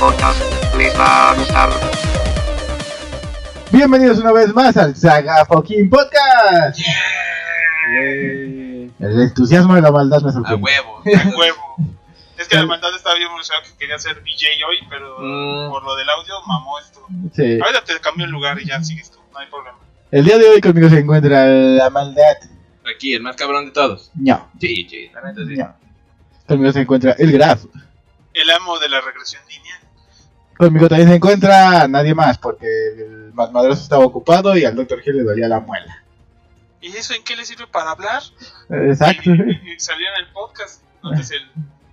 Podcast. Les va a gustar. Bienvenidos una vez más al Saga Fucking Podcast. El entusiasmo de la maldad me A sorprende. huevo, a huevo. Es que la maldad estaba bien emocionado que quería ser DJ hoy, pero Mm. por lo del audio mamó esto. Sí. Ahorita te cambio el lugar y ya sigues tú, no hay problema. El día de hoy conmigo se encuentra la maldad. Aquí, el más cabrón de todos. No, Sí, sí, la neta sí. no. Conmigo se encuentra el Graf. El amo de la regresión lineal. Conmigo también se encuentra nadie más porque el más madroso estaba ocupado y al Dr. Gil le dolía la muela. ¿Y eso en qué le sirve para hablar? Exacto. Y, y- y salió en el podcast. ¿Notas el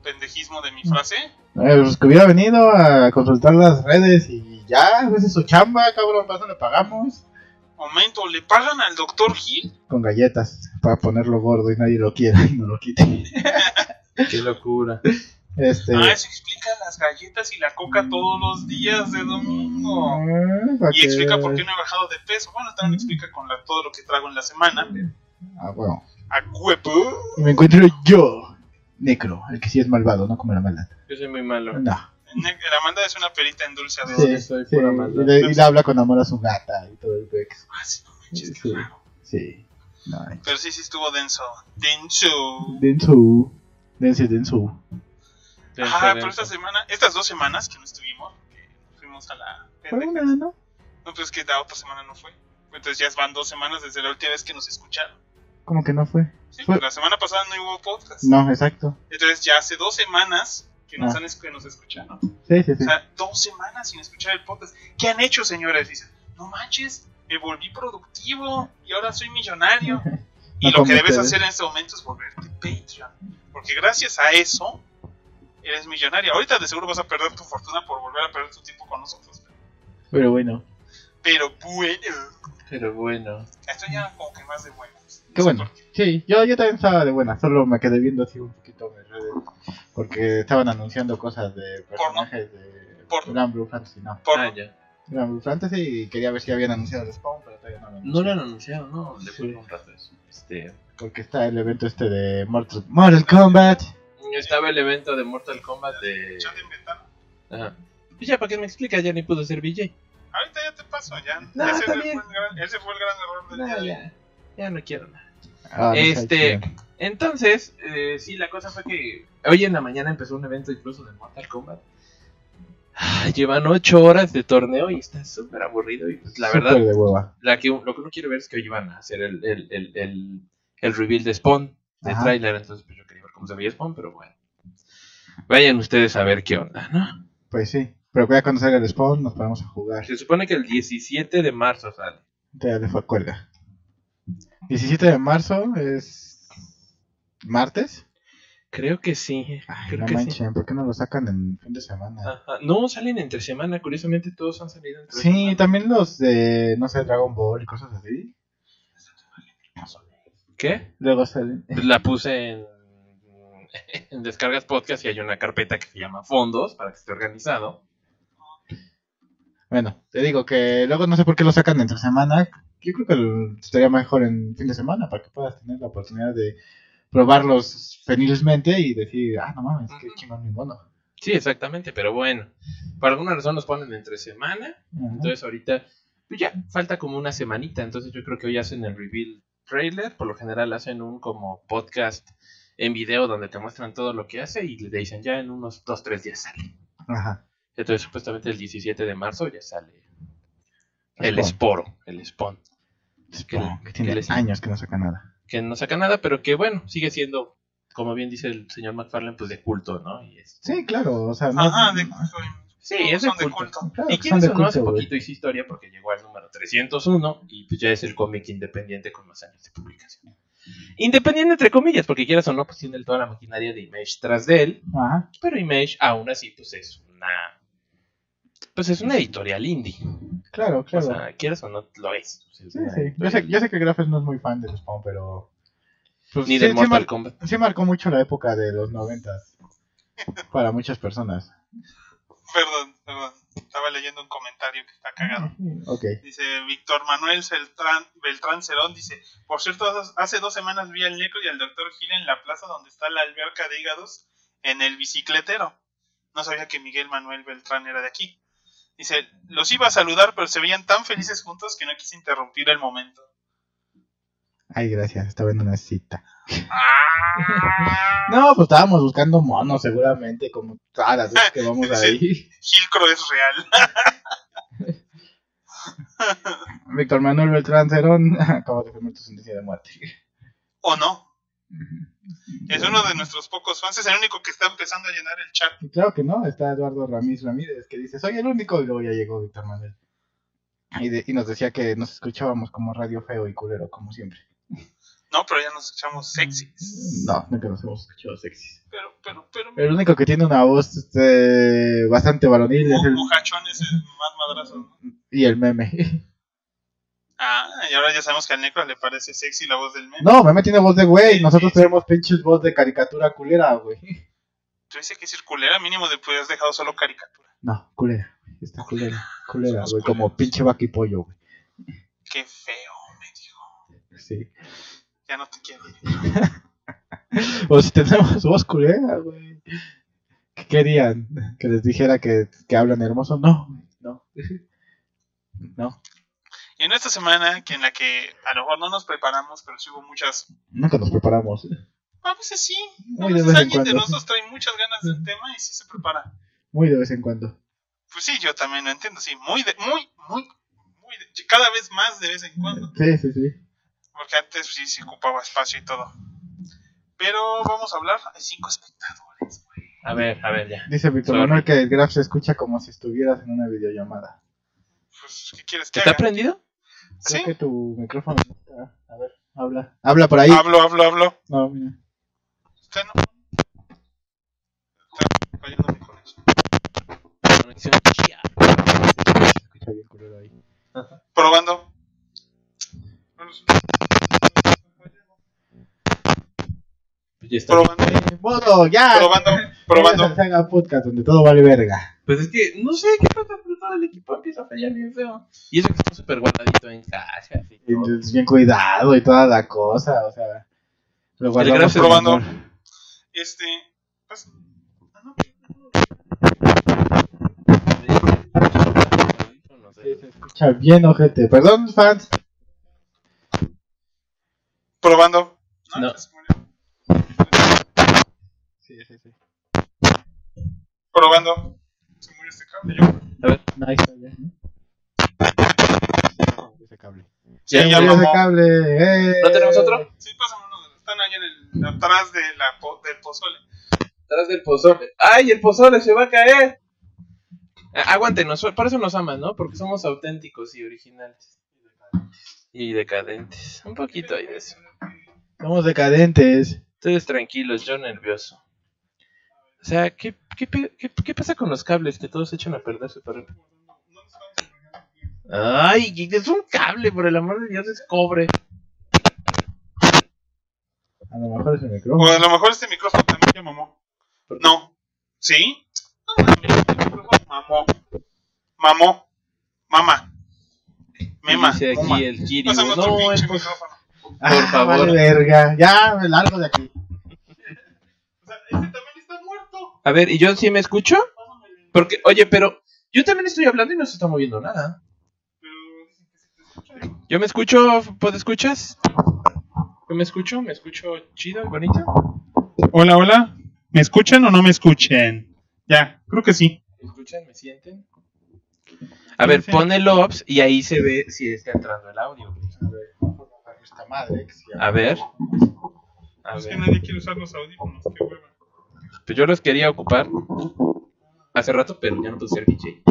pendejismo de mi frase? Eh, Pues que hubiera venido a consultar las redes y ya, esa es su chamba, cabrón, para eso le pagamos. Momento, ¿le pagan al doctor Gil? Con galletas, para ponerlo gordo y nadie lo quiera y no lo quite. Qué locura. Este. Ah, eso explica las galletas y la coca todos los días de domingo. ah, Y explica por qué no he bajado de peso. Bueno, también explica con la- todo lo que trago en la semana. Ah, bueno. A huevo. Y me encuentro yo, Necro, el que sí es malvado, no como la maldad. Yo soy muy malo. No. La manda es una perita en dulce a Sí. Sí, soy sí, pura y, maldad. le, y le habla con amor a su gata y todo el pex. Ah, sí, no manches, qué Sí, raro. sí. No, Pero sí, sí estuvo denso. Denso. Densu. Dense, Densu. Denso, Ajá, pero esta semana, estas dos semanas que no estuvimos, que fuimos a la Fue una, ¿no? No, pues que la otra semana no fue. Entonces ya van dos semanas desde la última vez que nos escucharon. ¿Cómo que no fue? Sí, Fue- pues la semana pasada no hubo podcast. No, exacto. Entonces ya hace dos semanas que nos, Ah. han, es- que nos escucharon. Sí, sí, sí. O sea, dos semanas sin escuchar el podcast. ¿Qué han hecho, señores? Dicen, no manches, me volví productivo y ahora soy millonario. Y No lo que debes ustedes. hacer en este momento es volverte Patreon. Porque gracias a eso eres millonario. Ahorita de seguro vas a perder tu fortuna por volver a perder tu tiempo con nosotros. Pero bueno. Pero bueno, Pero bueno. esto ya como que más de buenas. Qué bueno. Sí, yo, yo también estaba de buena. Solo me quedé viendo así un poquito de redes. Porque estaban anunciando cosas de personajes de Porno. Gran Blue Fantasy. No, Por, Ah, ya. Gran Blue Fantasy y quería ver si habían anunciado el Spawn, pero todavía no lo No lo anunciaron. han anunciado, no. Le fue un rato eso. Este. Porque está el evento este de Mortal, Mortal Kombat. Estaba el evento de Mortal Kombat de. chat en ventana. Ajá. Pues ya, ¿para qué me explicas? Ya ni pudo ser VJ. Ahorita ya te paso, ya. No, ese, está fue gran, ese fue el gran error del No, día ya. Ya no quiero nada. Ah, no Este, entonces, eh, sí, la cosa fue que hoy en la mañana empezó un evento incluso de Mortal Kombat. Ah, Llevan ocho horas de torneo y está súper aburrido. Y pues, la Súper verdad, de hueva. la que, lo que uno quiere ver es que hoy iban a hacer el, el, el, el, el reveal de Spawn, de Ajá. trailer. Entonces, pues yo cómo se veía Spawn, pero bueno. Vayan ustedes a ver qué onda, ¿no? Pues sí. Pero ya cuando salga el Spawn nos ponemos a jugar. Se supone que el 17 de marzo sale. Ya le fue cuelga. 17 de marzo es. ¿Martes? Creo que sí. Ay, creo no que sí. manchen, ¿por qué no lo sacan en fin de semana? Ajá. No, salen entre semana. Curiosamente, todos han salido entre Sí, semana. también los de, no sé, Dragon Ball y cosas así. ¿Qué? Luego salen. La puse en, en descargas podcast y hay una carpeta que se llama fondos para que esté organizado. Bueno, te digo que luego no sé por qué lo sacan entre semana. Yo creo que estaría mejor en fin de semana para que puedas tener la oportunidad de probarlos felizmente y decir, ah, no mames, qué chingón mi mono. Sí, exactamente, pero bueno. Por alguna razón los ponen entre semana. Ajá. Entonces ahorita, pues ya, falta como una semanita. Entonces yo creo que hoy hacen el reveal trailer. Por lo general hacen un como podcast en video donde te muestran todo lo que hace y le dicen ya en unos 2-3 días sale. Ajá. Entonces supuestamente el 17 de marzo ya sale el esporo, el spawn. Que- que tiene que les- años que no saca nada. que no saca nada, pero que bueno, sigue siendo, como bien dice el señor McFarlane, pues de culto, ¿no? Y es- Sí, claro, o sea, no. Ajá, de culto. Sí, es de son de culto. culto. Claro, y que quién son de eso no hace poquito hizo historia porque llegó al número 301 y pues ya es el cómic independiente con más años de publicación. Independiente entre comillas, porque quieras o no, pues tiene toda la maquinaria de Image tras de él, Ajá. pero Image aún así pues es una pues es una editorial indie. Claro, O claro. sea, quieras o no lo es. O sí, sí. Yo sé, editorial. yo sé que Grafes no es muy fan del Spawn, pero. pues, Ni sí- del sí Mortal mar- Kombat. sí marcó mucho la época de los noventas para muchas personas. Perdón, perdón. Estaba leyendo un comentario que está cagado. Dice Víctor Manuel Beltrán, Beltrán Cerón, dice, por cierto, hace dos semanas vi al Necro y al Dr. Gil en la plaza donde está la alberca de hígados en el bicicletero. no sabía que Miguel Manuel Beltrán era de aquí. Dice, los iba a saludar, pero se veían tan felices juntos que no quise interrumpir el momento. Ay, gracias, estaba en una cita. Ah. No, pues estábamos buscando monos, seguramente, como todas las veces que vamos ahí. Gilcro es real. Víctor Manuel Beltrán Cerón acaba de firmar tu sentencia de muerte. ¿O no? Es uno de nuestros pocos fans, es el único que está empezando a llenar el chat. Claro que no, está Eduardo Ramírez Ramírez que dice, soy el único, y luego ya llegó Víctor Manuel. Y, de- y nos decía que nos escuchábamos como radio feo y culero, como siempre. No, pero ya nos escuchamos sexys. No, nunca nos hemos escuchado sexys. Pero, pero, pero. El único que tiene una voz este, bastante varonil es el, Mojachón es el más madrazo. ¿no? y el meme. Ah, y ahora ya sabemos que al negro le parece sexy la voz del meme. No, meme tiene voz de güey, nosotros Sí. tenemos pinches voz de caricatura culera, güey. Tú dices que es culera, mínimo pues has dejado solo caricatura. No, culera, está culera, culera, güey, como pinche vaca y pollo, güey. Qué feo. Sí. Ya no te quiero. O si tenemos voz culera, güey. ¿Qué querían? ¿Que les dijera que, que hablan hermoso? No, no. No, Y en esta semana, que en la que a lo mejor no nos preparamos, pero sí hubo muchas. nunca nos preparamos. A veces sí. A Muy de veces vez en alguien de cuando. nosotros trae muchas ganas del tema y sí se prepara. Muy de vez en cuando. Pues sí, yo también lo entiendo, sí. Muy, de, muy, muy, muy. de- cada vez más de vez en cuando. Sí, sí, sí. Porque antes sí se ocupaba espacio y todo. Pero vamos a hablar de cinco espectadores. A ver, a ver, ya. Dice Víctor Sorry. Manuel que el graph se escucha como si estuvieras en una videollamada. Pues, ¿qué quieres que ¿Está haga? prendido? Creo Sí. que tu micrófono no está. A ver, habla. Habla por ahí. Hablo, hablo, hablo. No, mira. Usted no. Está fallando mi conexión. Conexión chía. Se escucha bien culero ahí. Probando. Pues ya está. Probando. Modo, ya. Probando. Probando. Podcast donde todo vale verga. Pues es que no sé qué pasa, pero todo el equipo empieza a fallar bien feo. Y eso que está súper guardadito en cajas y Y todo. entonces, bien cuidado y toda la cosa, o sea. Lo guardamos probando. Este. Pues, ah, no. No Sí, sé. se escucha bien, ojete. Perdón, fans. Probando. No. Sí, sí, sí. Probando. Se murió este cable. Yo. A ver, Nice, ya, ¿no? Ese cable. Sí, ya ese mamó. cable. ¡eh! ¿No tenemos otro? Sí, pásame uno de los. Están ahí en el. atrás de la, po- del pozole. atrás del pozole. ¡Ay, el pozole se va a caer! Ah, Aguántenos, por eso nos aman, ¿no? Porque somos auténticos y originales. Y decadentes. Un poquito ahí de eso. Somos decadentes. Ustedes tranquilos, yo nervioso. O sea, ¿qué, qué, qué, qué pasa con los cables que todos se echan a perder súper rápido? Ay, es un cable, por el amor de Dios, es cobre. A lo mejor es el O micrófono. a lo mejor este micrófono también ya mamó. No. ¿Sí? No este mamó. Mamó. Mama. Mema. Dice aquí el Kiri. No, pinche el pos- micrófono. Ah, por favor. Vale, verga. Ya, me largo de aquí. O sea, ese también está muerto. A ver, ¿y yo sí me escucho? Porque, oye, pero yo también estoy hablando y no se está moviendo nada. ¿Yo me escucho? ¿Puedo escuchas? ¿Yo me escucho? ¿Me escucho chido y bonito? Hola, hola. ¿Me escuchan o no me escuchan? Ya, creo que sí. ¿Me escuchan? ¿Me sienten? A ver, pone el OBS y ahí se ve si está entrando el audio. A ver, esta madre. A ver. A es que nadie quiere usar los audífonos, qué hueva. Pues yo los quería ocupar hace rato, pero ya no puedo ser DJ.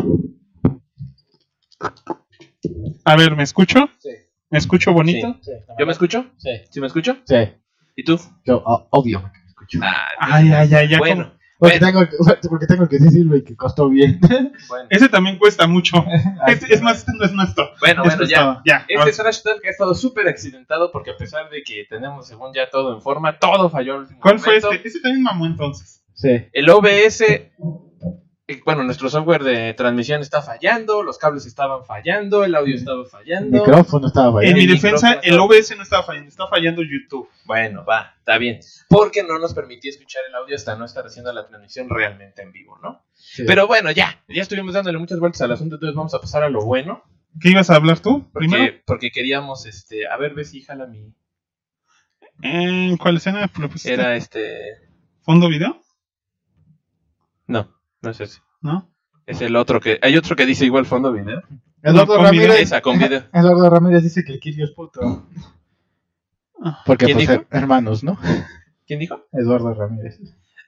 A ver, ¿me escucho? Sí. ¿Me escucho bonito? Sí, ¿Yo me escucho? Sí. ¿Sí me escucho? Sí. ¿Y tú? Yo, obvio que me escucho. Ah, Ay, ay, ay, ya. bueno, Porque, bueno. tengo, porque tengo el que sí sirve y que costó bien. bueno. Ese también cuesta mucho. Este, es más, este no es nuestro. Bueno, Este bueno, es ya. Ya. Este Trash Talk ha estado súper accidentado porque a pesar de que tenemos según ya todo en forma, todo falló al último ¿Cuál fue este? Ese también mamó entonces. Sí. El OBS bueno, nuestro software de transmisión está fallando, los cables estaban fallando, el audio estaba El fallando. micrófono estaba En fallando. mi el defensa, el. OBS no estaba fallando, está fallando YouTube. Bueno, va, está bien. Porque no nos permitía escuchar el audio hasta no estar haciendo la transmisión realmente en vivo, ¿no? Sí. Pero bueno, ya, ya estuvimos dándole muchas vueltas al asunto, entonces vamos a pasar a lo bueno. ¿Qué ibas a hablar tú primero? Porque, porque queríamos, este, a ver, ve si jala mi... ¿En cuál escena propusiste? Era este... ¿Fondo video? No, no es ese. ¿No? Es el otro que... Hay otro que dice igual fondo video. Eduardo. Ramírez. Esa, con video. Eduardo Ramírez dice que el Kirio es puto. Porque ¿Quién pues dijo? hermanos, ¿no? ¿Quién dijo? Eduardo Ramírez.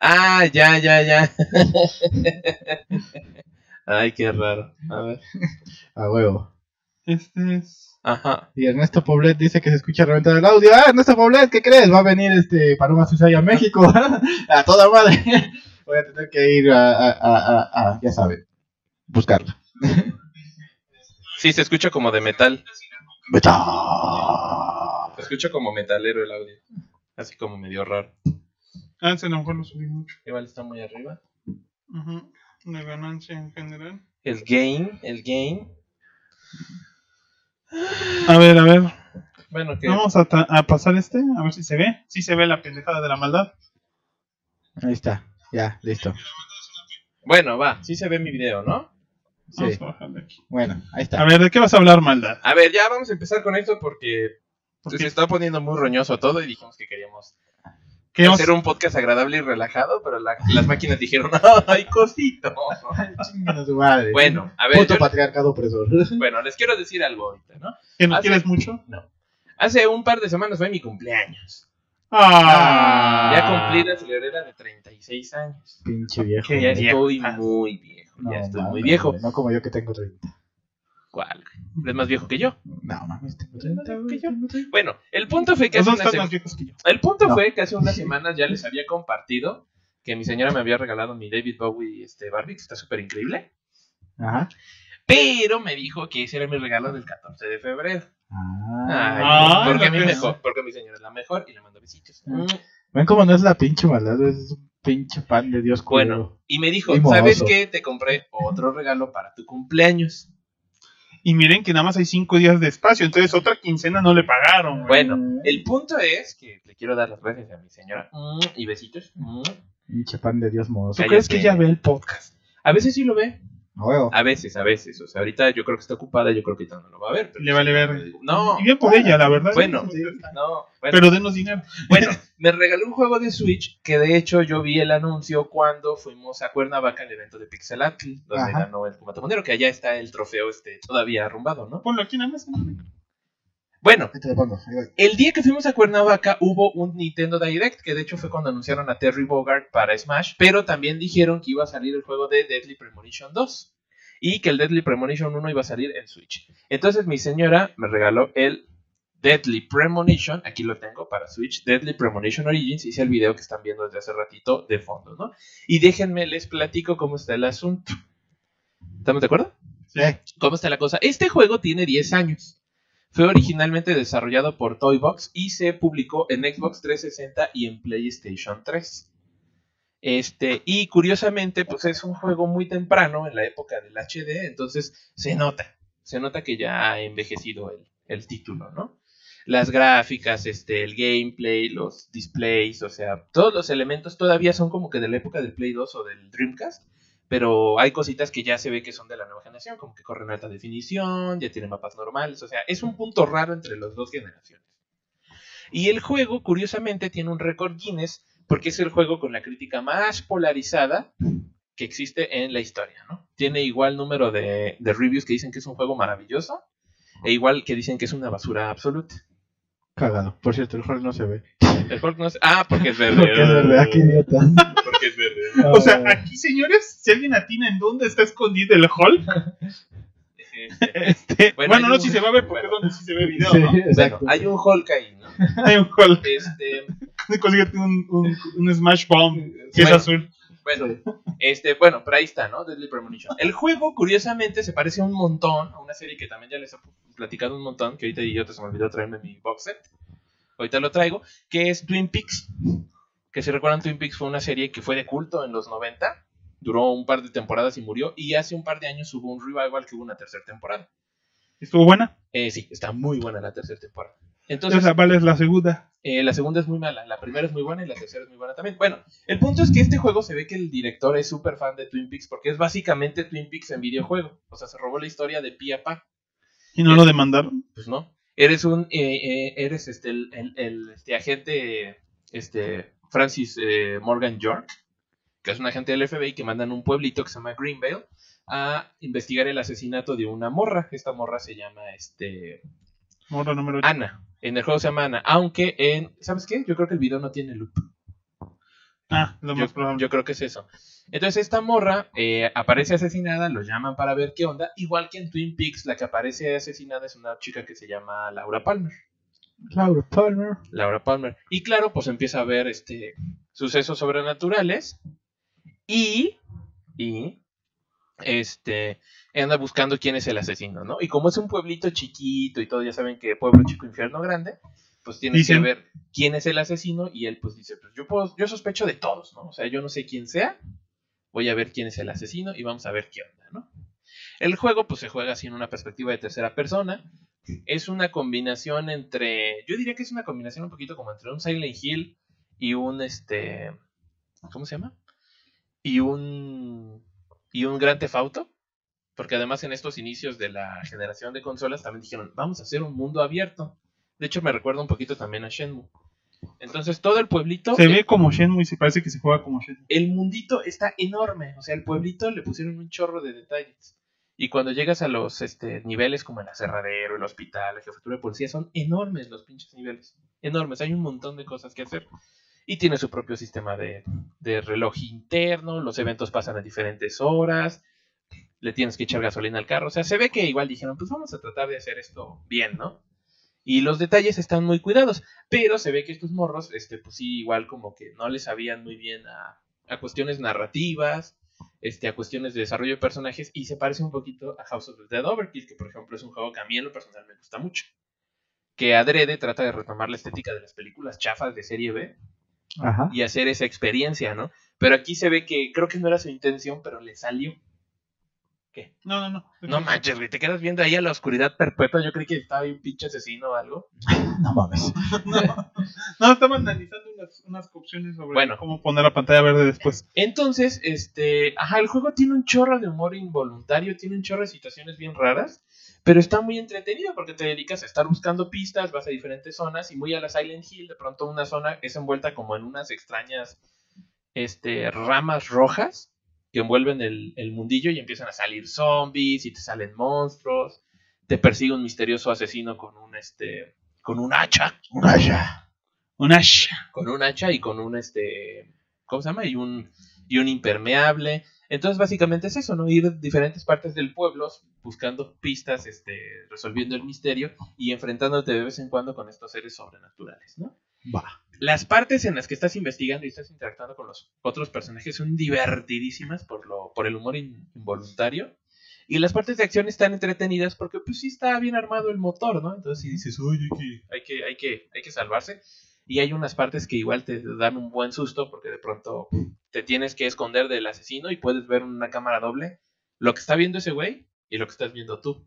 Ah, ya, ya, ya. Ay, qué raro. A ver. A huevo. Este es. Ajá. Y Ernesto Poblet dice que se escucha reventar el audio. Ah, Ernesto Poblet, ¿qué crees? Va a venir este Paloma Susaya a México. a toda madre. Voy a tener que ir a, a, a, a- a- ya saben, buscarla. Sí, se escucha como de metal. Beta. Se escucha como metalero el audio. Así como medio raro. Ah, ese a lo mejor lo subí mucho. Igual está muy arriba. La ganancia en general. El gain, el gain. A ver, a ver. Bueno, Vamos a, ta- a pasar este, a ver si se ve. Si se ve la pendejada de la maldad. Ahí está. Ya, listo. bueno, va, sí se ve mi video, ¿no? Sí. Vamos a bajarle aquí. Bueno, ahí A está. ver, ¿de qué vas a hablar, maldad? A ver, ya vamos a empezar con esto porque se está poniendo muy roñoso todo y dijimos que queríamos queremos- hacer un podcast agradable y relajado, pero la- las máquinas dijeron, ¡ay, cosito! A madre. Bueno, a ver, Puto yo- patriarcado opresor. bueno, les quiero decir algo ahorita, ¿no? ¿Que no hace- quieres mucho? Hace un par de semanas fue mi cumpleaños. Ah, Ya cumplí la celebrera de 36 años. Pinche viejo. Ya viejo. estoy muy viejo. No, ya estoy muy viejo. No como yo que tengo 30. ¿Cuál? ¿Es más viejo que yo? No mames, tengo ¿Es más 30. viejo güey, que yo? tengo 30. Bueno, el punto fue que hace dos una están se- más viejos que yo. El punto No. fue que hace unas semanas ya les había compartido que mi señora me había regalado mi David Bowie este Barbie, que está súper increíble. Ajá. Pero me dijo que ese era mi regalo del 14 de febrero. Ay, Ah. Porque, que es. mejor, porque mi señora es la mejor y mando besitos. Mm. Ven cómo no es la pinche maldad, es un pinche pan de Dios culero. Bueno, y me dijo. ¿sabes qué? Te compré otro regalo para tu cumpleaños. Y miren que nada más hay cinco días de espacio, entonces otra quincena no le pagaron. güey. Bueno, el punto es que le quiero dar las gracias a mi señora. Mm, Y besitos. Mm. Pinche pan de Dios mozo. ¿Tú cállate. crees que ella ve el podcast? A veces sí lo ve. A huevo. A veces, a veces. O sea, ahorita yo creo que está ocupada, yo creo que ahorita no lo va a ver. pero Le vale ver. digo, No, Y bien por ella, la verdad. Bueno. Sí. no. Bueno, Pero denos dinero. bueno, me regaló un juego de Switch que de hecho yo vi el anuncio cuando fuimos a Cuernavaca al evento de Pixelatl, donde Ajá. ganó el Monero, que allá está el trofeo este todavía arrumbado, ¿no? Ponlo aquí en la mesa. Bueno, pongo. el día que fuimos a Cuernavaca hubo un Nintendo Direct, que de hecho fue cuando anunciaron a Terry Bogard para Smash, pero también dijeron que iba a salir el juego de Deadly Premonition 2 y que el Deadly Premonition 1 iba a salir en Switch. Entonces mi señora me regaló el Deadly Premonition, aquí lo tengo para Switch, Deadly Premonition Origins, hice el video que están viendo desde hace ratito de fondo, ¿no? Y déjenme les platico cómo está el asunto. ¿Estamos de acuerdo? Sí. ¿Cómo está la cosa? Este juego tiene 10 años. Fue originalmente desarrollado por Toybox y se publicó en Xbox 360 y en PlayStation 3. Este, y curiosamente, pues es un juego muy temprano en la época del HD, entonces se nota, se nota que ya ha envejecido el, el título, ¿no? Las gráficas, este, el gameplay, los displays, o sea, todos los elementos todavía son como que de la época del Play 2 o del Dreamcast, pero hay cositas que ya se ve que son de la nueva generación, como que corren alta definición, ya tienen mapas normales, o sea, es un punto raro entre las dos generaciones. Y el juego, curiosamente, tiene un récord Guinness porque es el juego con la crítica más polarizada que existe en la historia, ¿no? Tiene igual número de, de reviews que dicen que es un juego maravilloso e igual que dicen que es una basura absoluta. Cagado. Por cierto, el juego no se ve. El juego no es... Ah, porque es verde. Porque es verdad, qué idiota. Es verde. O sea, aquí, señores, si alguien atina en dónde está escondido el Hulk, Este, Bueno, no, un- si se va a ver porque bueno. es donde sí se ve video, ¿no? bueno, hay un Hulk ahí, ¿no? Hay un Hulk. Este... Consíguete un, un, un Smash Bomb que es Bueno. azul. Bueno, este, bueno, pero ahí está, ¿no? Deadly Premonition. El juego, curiosamente, se parece un montón a una serie que también ya les he platicado un montón, que ahorita yo te se me olvidó traerme mi box set. Ahorita lo traigo, que es Twin Peaks. Que si recuerdan, Twin Peaks fue una serie que fue de culto en los 90. duró un par de temporadas y murió. Y hace un par de años hubo un revival que hubo una tercera temporada. ¿Estuvo buena? Eh, sí, está muy buena la tercera temporada. Entonces, Esa es la segunda. eh, la segunda es muy mala, la primera es muy buena y la tercera es muy buena también. Bueno, el punto es que este juego se ve que el director es súper fan de Twin Peaks porque es básicamente Twin Peaks en videojuego. O sea, se robó la historia de pi a pa. ¿Y no lo demandaron? Pues no. Eres un, eh, eres este, el, el- el, este, agente, este, Francis eh, Morgan York, que es un agente del FBI que mandan un pueblito que se llama Greenvale a investigar el asesinato de una morra. Esta morra se llama, este, Morra número 8. Ana. En el juego se llama Ana, aunque en, ¿sabes qué? Yo creo que el video no tiene loop. Ah, lo Yo, más probable. yo creo que es eso. Entonces esta morra eh, aparece asesinada, lo llaman para ver qué onda. Igual que en Twin Peaks, la que aparece asesinada es una chica que se llama Laura Palmer. Laura Palmer. Laura Palmer. Y claro, pues empieza a ver este sucesos sobrenaturales y y este anda buscando quién es el asesino, ¿no? Y como es un pueblito chiquito y todo, ya saben que pueblo chico infierno grande, pues Dicen. que ver quién es el asesino y él pues dice, pues yo puedo, yo sospecho de todos, ¿no? O sea, yo no sé quién sea, voy a ver quién es el asesino y vamos a ver qué onda, ¿no? El juego pues se juega así en una perspectiva de tercera persona, es una combinación entre, yo diría que es una combinación un poquito como entre un Silent Hill y un este, ¿cómo se llama? Y un y un Grand Theft Auto, porque además en estos inicios de la generación de consolas también dijeron, vamos a hacer un mundo abierto. De hecho me recuerda un poquito también a Shenmue. Entonces todo el pueblito Se ve como Shenmue y se parece que se juega como Shenmue. el mundito está enorme. O sea, el pueblito le pusieron un chorro de detalles. Y cuando llegas a los este, niveles como el aserradero, el hospital, la jefatura de policía, son enormes los pinches niveles. Enormes. Hay un montón de cosas que hacer. Y tiene su propio sistema de, reloj interno. Los eventos pasan a diferentes horas. Le tienes que echar gasolina al carro. O sea, se ve que igual dijeron, pues vamos a tratar de hacer esto bien, ¿no? Y los detalles están muy cuidados. Pero se ve que estos morros, este, pues sí, igual como que no le sabían muy bien a cuestiones narrativas, este, a cuestiones de desarrollo de personajes, y se parece un poquito a House of the Dead Overkill, que por ejemplo es un juego que a mí en lo personal me gusta mucho. Que adrede trata de retomar la estética de las películas chafas de serie B Ajá. y hacer esa experiencia, ¿no? Pero aquí se ve que creo que no era su intención, pero le salió. No, no, no. No manches, güey, te quedas viendo ahí a la oscuridad perpetua. Yo creí que estaba ahí un pinche asesino o algo. No mames. No, no estaban analizando unas, unas opciones sobre Bueno. cómo poner la pantalla verde después. Entonces, este, ajá, el juego tiene un chorro de humor involuntario, tiene un chorro de situaciones bien raras, pero está muy entretenido porque te dedicas a estar buscando pistas, vas a diferentes zonas y muy a la Silent Hill, de pronto una zona es envuelta como en unas extrañas este, ramas rojas que envuelven el, el mundillo y empiezan a salir zombies y te salen monstruos, te persigue un misterioso asesino con un este con un hacha, Un haya. Un Ash. con un hacha y con un este ¿cómo se llama? y un y un impermeable. Entonces básicamente es eso, ¿no? Ir a diferentes partes del pueblo buscando pistas, este, resolviendo el misterio y enfrentándote de vez en cuando con estos seres sobrenaturales, ¿no? Va. Las partes en las que estás investigando y estás interactuando con los otros personajes son divertidísimas por lo por el humor in- involuntario. Y las partes de acción están entretenidas porque pues sí está bien armado el motor, ¿no? Entonces si dices, oye, hay que, hay que, hay que, hay que salvarse. Y hay unas partes que igual te dan un buen susto porque de pronto te tienes que esconder del asesino y puedes ver en una cámara doble lo que está viendo ese güey y lo que estás viendo tú.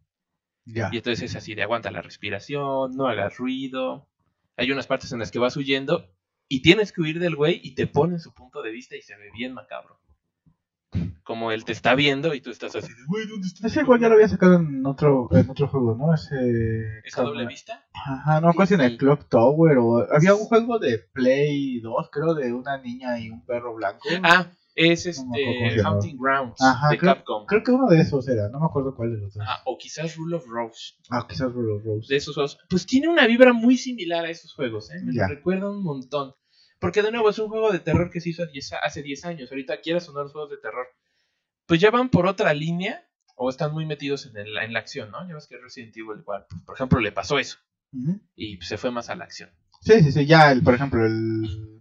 Ya. Y entonces es así de aguanta la respiración, no hagas ruido. Hay unas partes en las que vas huyendo y tienes que huir del güey y te pone su punto de vista y se ve bien macabro. Como él te está viendo y tú estás así de, güey, ¿dónde está? Ese igual ya lo había sacado en otro, en otro juego, ¿no? Ese. ¿Esa doble vista? Ajá, no me acuerdo si en el Clock Tower o. Había un juego de Play 2, creo, de una niña y un perro blanco. Ah, es este. Hunting Grounds Ajá, de creo- Capcom. Creo que uno de esos era, no me acuerdo cuál de los dos. Ah, o quizás Rule of Rose. Ah, quizás Rule Rose. de esos juegos, pues tiene una vibra muy similar a esos juegos, ¿eh? Me lo recuerda un montón. Porque de nuevo es un juego de terror que se hizo 10 hace 10 años. Ahorita quieras sonar los juegos de terror. Pues ya van por otra línea o están muy metidos en, el- en la acción, ¿no? Ya ves que Resident Evil igual, pues, por ejemplo, le pasó eso Ujú. y se fue más a la acción. Sí, sí, sí, ya, el, por ejemplo, el.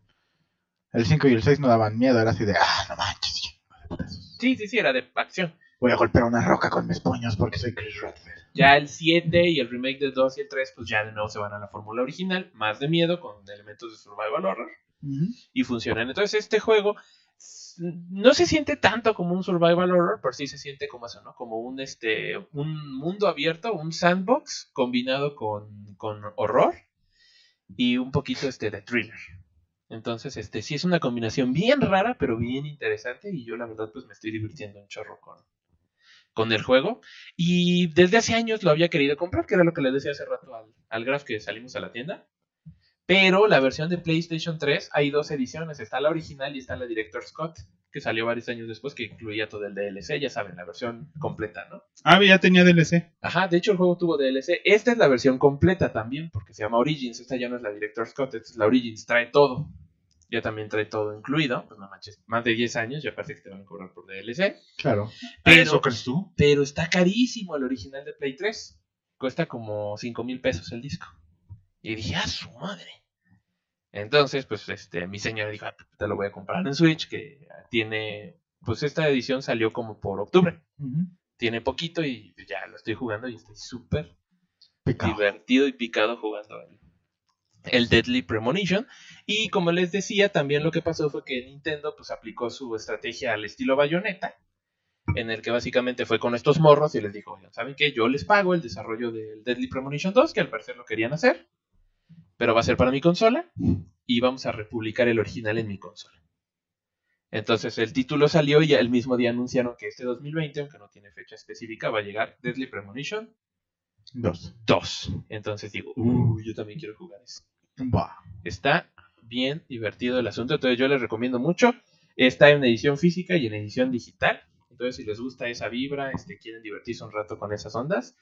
El 5 y el 6 no daban miedo, era así de. Ah, no manches. Sí, sí, sí, era de acción. Voy a golpear una roca con mis puños porque soy Chris Redfield. Ya el 7 y el remake del 2 y el 3, pues ya de nuevo se van a la fórmula original, más de miedo con elementos de survival horror. Y funcionan. Entonces este juego, no se siente tanto como un survival horror, pero sí se siente como eso, ¿no? Como un este un mundo abierto, un sandbox combinado con, con horror y un poquito este de thriller. Entonces, este sí es una combinación bien rara, pero bien interesante y yo la verdad pues me estoy divirtiendo un chorro con con el juego y desde hace años lo había querido comprar, que era lo que le decía hace rato al, al Graf que salimos a la tienda. Pero la versión de PlayStation 3 hay dos ediciones, está la original y está la Director Scott, que salió varios años después, que incluía todo el DLC, ya saben, la versión completa, ¿no? Ah, ya tenía DLC. Ajá, de hecho el juego tuvo DLC. Esta es la versión completa también, porque se llama Origins, esta ya no es la Director Scott, esta es la Origins, trae todo. Ya también trae todo incluido, pues no manches, más de 10 años, ya parece que te van a cobrar por DLC. Claro. Pero, ¿Eso crees tú? pero está carísimo el original de Play 3. Cuesta como 5 mil pesos el disco. Y dije, ¡ah, su madre! Entonces, pues, este, mi señora dijo, "Ah, te lo voy a comprar en Switch, que tiene, pues esta edición salió como por octubre. Tiene poquito y ya lo estoy jugando y estoy súper divertido y picado jugando el, el Deadly Premonition. Y como les decía, también lo que pasó fue que Nintendo pues aplicó su estrategia al estilo bayoneta, en el que básicamente fue con estos morros y les dijo, oigan, ¿saben qué? Yo les pago el desarrollo del Deadly Premonition 2, que al parecer lo querían hacer, pero va a ser para mi consola y vamos a republicar el original en mi consola. Entonces el título salió y el mismo día anunciaron que este 2020, aunque no tiene fecha específica, va a llegar Deadly Premonition Dos. 2. Entonces digo, uh, yo también quiero jugar eso. Buah. Está bien divertido el asunto, entonces yo les recomiendo mucho. Está en edición física y en edición digital. Entonces, si les gusta esa vibra, este, quieren divertirse un rato con esas ondas,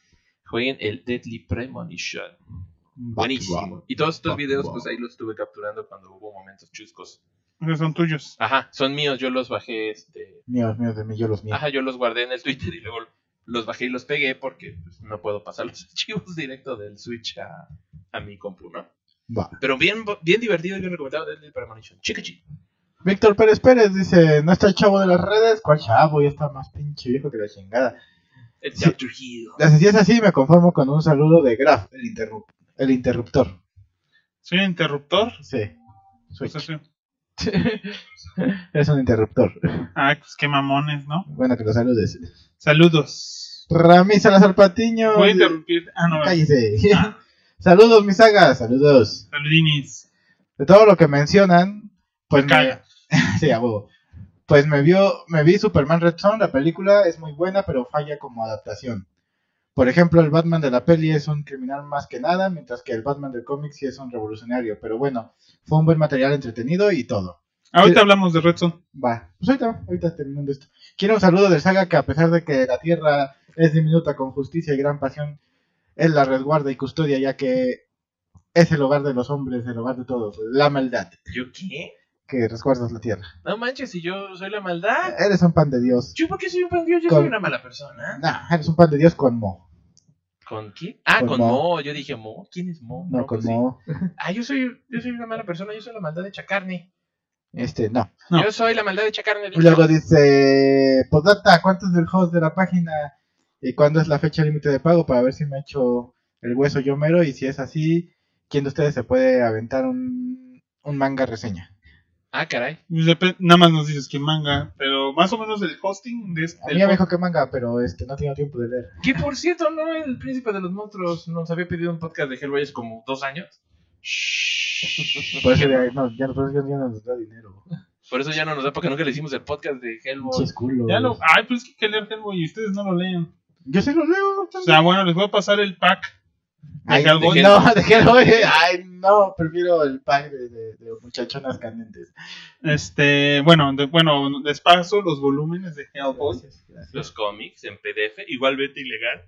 jueguen el Deadly Premonition. Buenísimo. Y todos estos videos, pues ahí los estuve capturando cuando hubo momentos chuscos. Esos son tuyos. Ajá, son míos, yo los bajé, este... Míos, míos, de mí, yo los míos. Ajá, yo los guardé en el Twitter y luego los bajé y los pegué porque pues, no puedo pasar los archivos directo del Switch a, a mi compu, ¿no? Buah. Pero bien, bien divertido y bien recomendado Deadly Premonition. Chica chica. Víctor Pérez Pérez dice, ¿no está el chavo de las redes? ¿Cuál chavo? Ya está más pinche viejo que la chingada. El Sí. Si es así, me conformo con un saludo de Graf, el, interrup- el interruptor. ¿Soy un interruptor? Sí. Pues así. es un interruptor. Ah, pues qué mamones, ¿no? Bueno, que lo saludes. Saludos. Rami Salazar Patiño. Voy a interrumpir. Ah, no. Cállese. saludos, mis sagas. Saludos. Saludinis. De todo lo que mencionan, pues me... Caga. sí, a huevo. Pues me vio, me vi Superman Red Son, la película es muy buena, pero falla como adaptación. Por ejemplo, el Batman de la peli es un criminal más que nada, mientras que el Batman del cómic sí es un revolucionario. Pero bueno, fue un buen material entretenido y todo. Ahorita hablamos de Redson. Va, pues ahorita, ahorita terminando esto. Quiero un saludo del Saga que a pesar de que la Tierra es diminuta con justicia y gran pasión, él la resguarda y custodia ya que es el hogar de los hombres, el hogar de todos, la maldad ¿Yo qué? que resguardas la Tierra. No manches, si yo soy la maldad. Eres un pan de Dios. ¿Yo por qué soy un pan Dios? Yo Con- soy una mala persona. Nah, eres un pan de Dios con Mo. ¿Con quién? Ah, Con con, Mo. Mo. Yo dije Mo. ¿Quién es Mo? No, con pues sí. Mo. Ah, yo soy, yo soy una mala persona. Yo soy la maldad de carne. Este, no. No. Yo soy la maldad de carne. Y luego dice, Podata, ¿cuánto es del host de la página? ¿Y cuándo es la fecha límite de pago? Para ver si me echo el hueso yo mero. Y si es así, ¿quién de ustedes se puede aventar un, un manga reseña? Ah, caray. Nada más nos dices que manga, pero más o menos el hosting de este. A mí ya me dijo que manga, pero este no tengo tiempo de leer. Que por cierto, ¿no? El príncipe de los monstruos nos había pedido un podcast de Hellboy hace como dos años. Por eso ya, no, ya, por eso ya no nos da dinero. Por eso ya no nos da porque nunca le hicimos el podcast de Hellboy. Culos. Ya lo. Ay, pues es que hay que leer Hellboy y ustedes no lo leen. Yo sí lo leo. O sea, bueno, les voy a pasar el pack. De Ay, Hellboy. no, de Hellboy. Ay, no, prefiero el pack de, de, de muchachonas candentes. Este, bueno, de- bueno, les paso los volúmenes de Hellboy. Gracias, gracias. Los cómics en PDF, igualmente ilegal,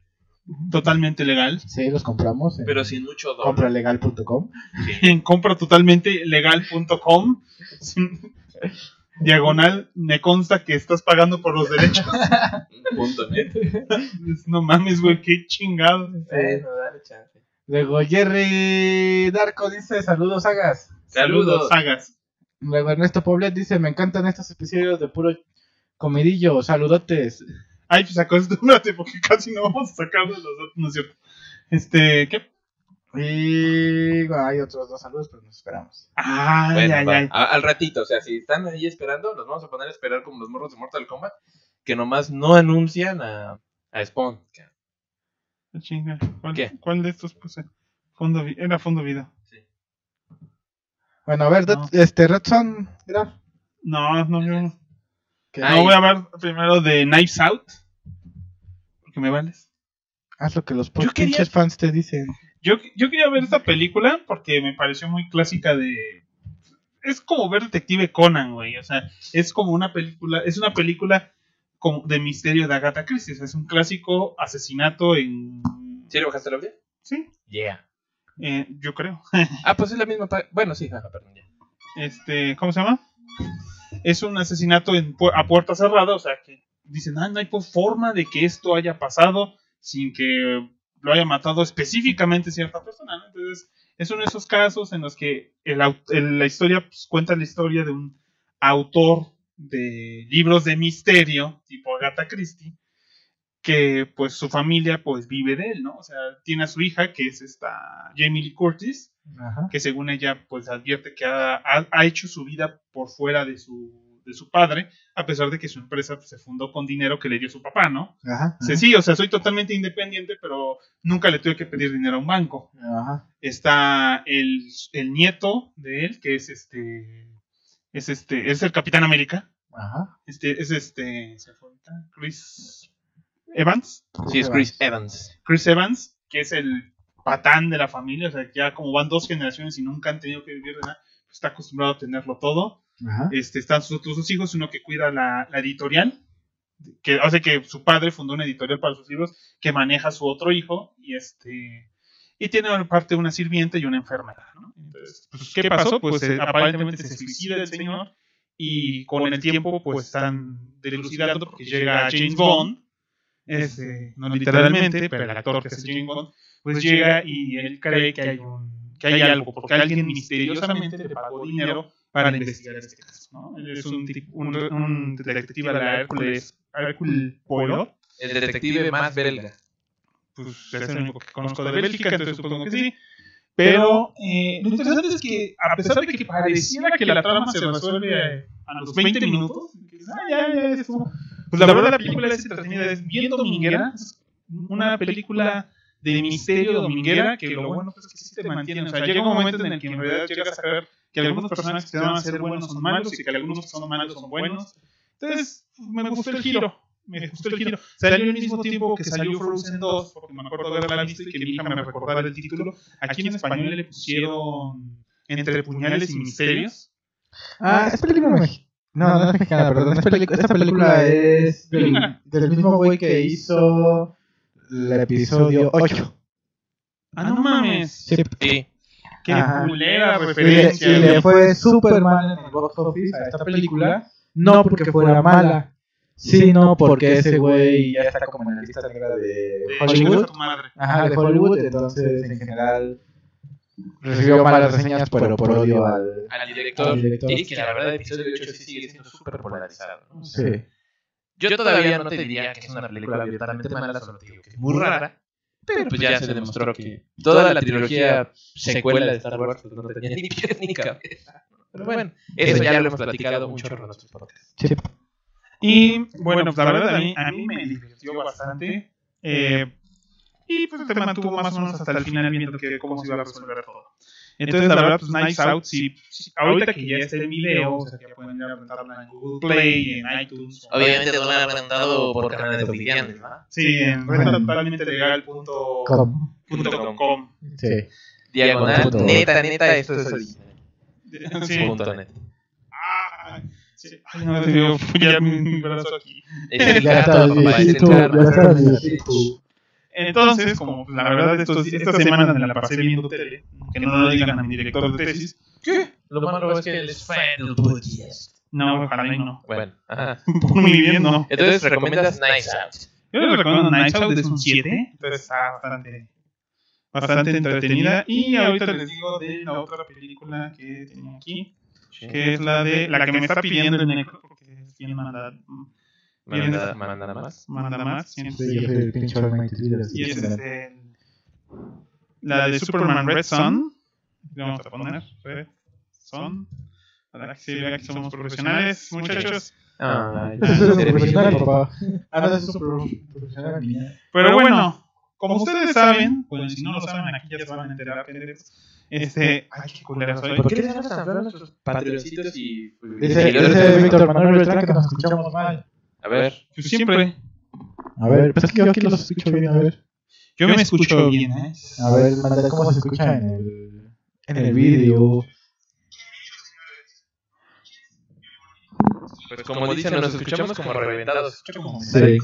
Totalmente legal. Sí, los compramos en pero sin mucho dólar. compralegal.com. Sí. En compra totalmente legal.com. Diagonal, me consta que estás pagando por los derechos. Punto net. no mames, güey, qué chingado. Bueno, dale chance. Luego Jerry Darko dice, saludos Sagas. Saludos. sagas. Luego Ernesto Poblet dice, me encantan estos episodios de puro comidillo, saludotes. Ay, pues acostúmbrate porque casi no vamos a sacar de los datos, no es cierto. Este, ¿qué? Y bueno, hay otros dos saludos, pero nos esperamos. Ay, Bueno, ay, va, ay. a- al ratito, o sea, si están ahí esperando, los vamos a poner a esperar como los morros de Mortal Kombat, que nomás no anuncian a, a Spawn. Ah, Chinga. ¿Cuál, ¿Qué? ¿Cuál de estos puse? Fondo, era fondo video. Bueno, a ver, No. este Red Son, Graf. No, no, yo. No voy a hablar primero de Knives Out. Porque me vales. Haz lo que los quería- pinches fans te dicen. Yo, yo quería ver esta película porque me pareció muy clásica de. Es como ver Detective Conan, güey. O sea, es como una película. Es una película como de misterio de Agatha Christie. O sea, es un clásico asesinato en. ¿Sí le bajaste el audio? Sí, Yeah. eh, yo creo. Ah, pues es la misma. Bueno, sí, ajá, perdón, ya. Este, ¿cómo se llama? Es un asesinato en, pu- a puerta cerrada. O sea, que dicen, ah, no hay forma de que esto haya pasado sin que lo haya matado específicamente cierta persona. ¿no? Entonces, es uno de esos casos en los que el, el- la historia pues, cuenta la historia de un autor de libros de misterio, tipo Agatha Christie, que pues su familia pues vive de él, ¿no? O sea, tiene a su hija, que es esta Jamie Lee Curtis, Ajá. que según ella pues advierte que ha, ha- ha hecho su vida por fuera de su, de su padre, a pesar de que su empresa pues, se fundó con dinero que le dio su papá, ¿no? Ajá. Sí, sí, o sea, soy totalmente independiente, pero nunca le tuve que pedir dinero a un banco. Ajá. Está el, el nieto de él, que es este, es este, es el Capitán América. Ajá. Este, es este, ¿se fue ahorita? Chris Evans. Sí, es Chris Evans. Chris Evans, que es el patán de la familia, o sea, ya como van dos generaciones y nunca han tenido que vivir de nada, pues está acostumbrado a tenerlo todo. Ajá. Este, están sus otros dos hijos, uno que cuida la, la editorial, que hace que su padre fundó una editorial para sus libros, que maneja a su otro hijo, y este y tiene aparte una sirvienta y una enfermera. ¿no? Entonces, pues, ¿qué pasó? Pues eh, aparentemente se suicida el señor y con el tiempo pues están delucidando porque llega James Bond, este, no literalmente, pero el actor que es James Bond, pues llega y él cree que hay, un, que hay algo, porque alguien misteriosamente le pagó dinero para investigar este caso. ¿no? Él es un, un, un detective a la Hércules, Hércules Poirot, El detective más belga. pues es el único que conozco de Bélgica, entonces supongo que sí. Pero eh, lo interesante es que, a pesar de que pareciera que la trama se resuelve a, a los 20 minutos, dices, "Ah, ya, ya, ya estuvo", pues la verdad la película es entretenida, es bien dominguera, es una película de misterio dominguera, que lo bueno pues, es que sí te mantiene. O sea, llega un momento en el que en realidad llegas a creer que algunos personajes que van a ser buenos son malos y que algunos que son malos son buenos. Entonces, me gustó el giro. Me gustó el giro. Salió al mismo tiempo que salió Frozen 2, porque me acuerdo de haberla visto y que mi hija me recordara el título. Aquí en español le pusieron Entre puñales y misterios. Ah, es película mexicana. No, no es mexicana, perdón. esta película es del, del mismo güey que hizo el episodio 8. Ah, no mames. Sí. Ajá. culera Y le, referencia. y le fue súper mal en el box office a esta película. No porque fuera mala, sino porque ese güey ya está como en la lista negra de Hollywood. Ajá, de Hollywood, entonces en general recibió malas reseñas, pero por odio al... Al director. Al director. Y que la verdad el episodio 8 sí sigue siendo súper polarizado. ¿no? Sí. Yo todavía no te diría que es una película abiertamente mala, solo te digo que es muy rara. Pero pues ya se demostró que toda la trilogía secuela de Star Wars pues, no tenía ni pies ni cabeza. Pero bueno, eso ya lo hemos platicado mucho en nuestros podcasts. Sí. Y bueno, pues la verdad a mí, a mí me divirtió bastante. Eh, y pues te mantuvo más o menos hasta el final viendo que cómo se iba a resolver todo. Entonces, la verdad, pues Nice Out, sí, sí, ahorita que ya está el video, o sea, que ya pueden ir a rentarla en Google Play, en iTunes. Obviamente no la han rentado por canales oficiales, ¿no? Sí, en renta totalmente legal punto, Com. punto com. Sí. Diagonal, neta, neta, esto es original. Sí. Punto net. Ah, sí. Ay, no, te digo, ya mi brazo aquí. Es viejito, entrar. ya está viejito. Entonces, como la verdad estos, esta semana me la pasé viendo tele, que no lo digan a mi director de tesis, Lo malo es que él es fan del podcast. no, ojalá y no. Bueno, ajá. Por mi bien, no. Entonces recomiendas Nice Out. Yo les recomiendo Nights Out, es un 7, entonces está bastante, bastante entretenida. Y ahorita les digo de la otra película que tenía aquí, que es la de la que me está pidiendo el Necro, porque es bien manda, Manda, manda más. manda más. siempre. Sí, el pinche Y es este, La de Superman Red. Le vamos a poner Red Son. Para que se vea que somos profesionales, muchachos. Ah, Eso es profesional, papá. Ah, eso es pro- profesional. Pero bueno, como ustedes saben, bueno, si no lo saben, aquí ya se van a enterar. Este, ay, qué culera soy. ¿Por qué les tan feos nuestros patroncitos y Dice, Víctor Manuel Beltrán que nos escuchamos mal. A ver, Pues siempre. A ver, pues es que yo aquí los escucho bien, a ver. Yo me escucho bien, ¿eh? A ver, manda, ¿cómo se escucha en el, en el vídeo? pues como dicen, nos escuchamos como reventados. Como- Sí.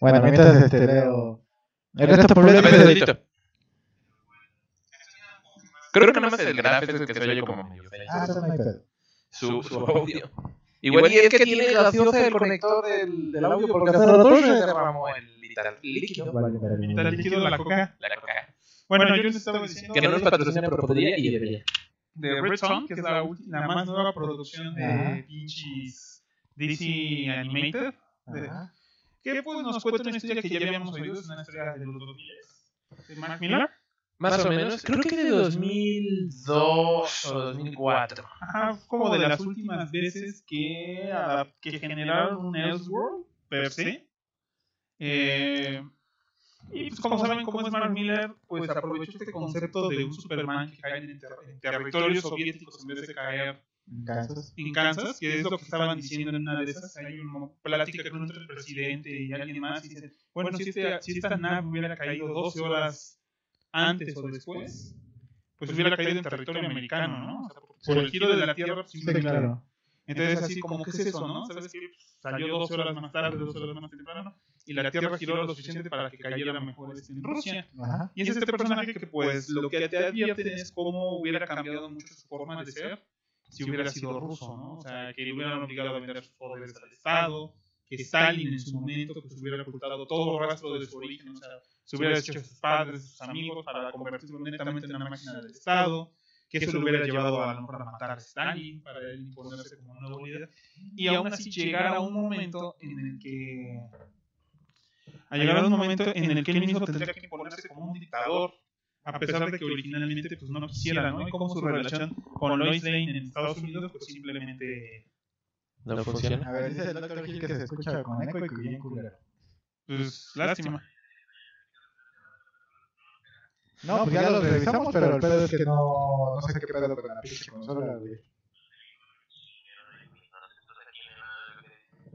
Bueno, mientras este leo. El resto por dice- dedito. Creo que nada más el graf es el que se oye como medio feo. Ah, eso no hay pedo. su, su audio. Igual y es que tiene gaseosa el conector del, del audio porque hace rato se derramó el literal líquido. Vale. líquido la coca. La coca. Bueno, yo les estaba diciendo Que no nos patrocina, pero podría y debería. de Red Son, que es la, la más nueva producción de pinches DC Animated. que pues nos cuenta una historia que ya habíamos oído, es una historia de los 2000 de Mark Miller. Más o menos, creo que de 2002 o 2004. Ajá, como de las últimas veces que, adap- que generaron un Elseworld per se. Eh, y pues como saben cómo es Mark Miller, pues aprovechó este concepto de un Superman que cae en, ter- en territorios soviéticos en vez de caer Kansas. en Kansas, que es lo que estaban diciendo en una de esas. Hay una plática con el presidente y alguien más y dicen, bueno, si, este, si esta nave hubiera caído 12 horas antes o después, pues hubiera caído en territorio americano, ¿no? O sea, por, por el giro de la Tierra, pues, Sí, claro. Entonces, así como, ¿qué es eso, no? ¿Sabes qué? Salió 12 horas más tarde, 12 horas más temprano, y la Tierra giró lo suficiente para que cayera mejor este, en Rusia. Ajá. Y es este personaje que, pues, lo que te advierten es cómo hubiera cambiado mucho su forma de ser si hubiera sido ruso, ¿no? O sea, que le hubieran obligado a vender sus poderes al Estado, que Stalin en su momento pues, hubiera ocultado todo rastro de su origen, o sea, se hubiera hecho a sus padres, sus amigos, para convertirlo netamente en una máquina del Estado, que eso lo hubiera llevado a lo mejor a matar a Stalin, para él imponerse como un nuevo líder, y aún así llegar a un momento en el que... A llegar a un momento en el que él mismo tendría que imponerse como un dictador, a pesar de que originalmente pues no quisiera, ¿no? Y como su relación con Lois Lane en Estados Unidos pues simplemente ¿No funciona? A ver, dice el Dr. Hill que se escucha con eco y que bien culero. pues lástima. No, pues ya lo revisamos, pero el pedo es que no, no sé qué pedo con la pinche consola, güey.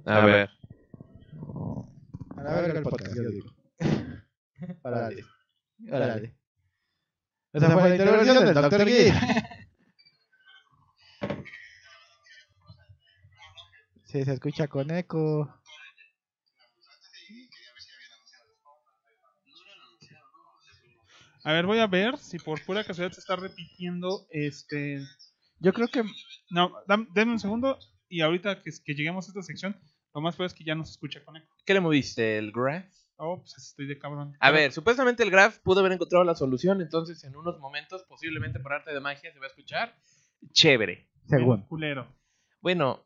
A ver. A verga el podcast, yo digo. Órale. Órale. Esa fue la intervención del Dr. Gui. Sí, se escucha con eco. A ver, voy a ver si por pura casualidad se está repitiendo este... Yo creo que No, dam- denme un segundo y ahorita que, que lleguemos a esta sección, lo más probable es que ya no se escucha con eco. ¿Qué le moviste? ¿El graph? Oh, pues estoy de cabrón. A ver, supuestamente el graph pudo haber encontrado la solución, entonces en unos momentos, posiblemente por arte de magia, se va a escuchar chévere. según. Culero. Bueno,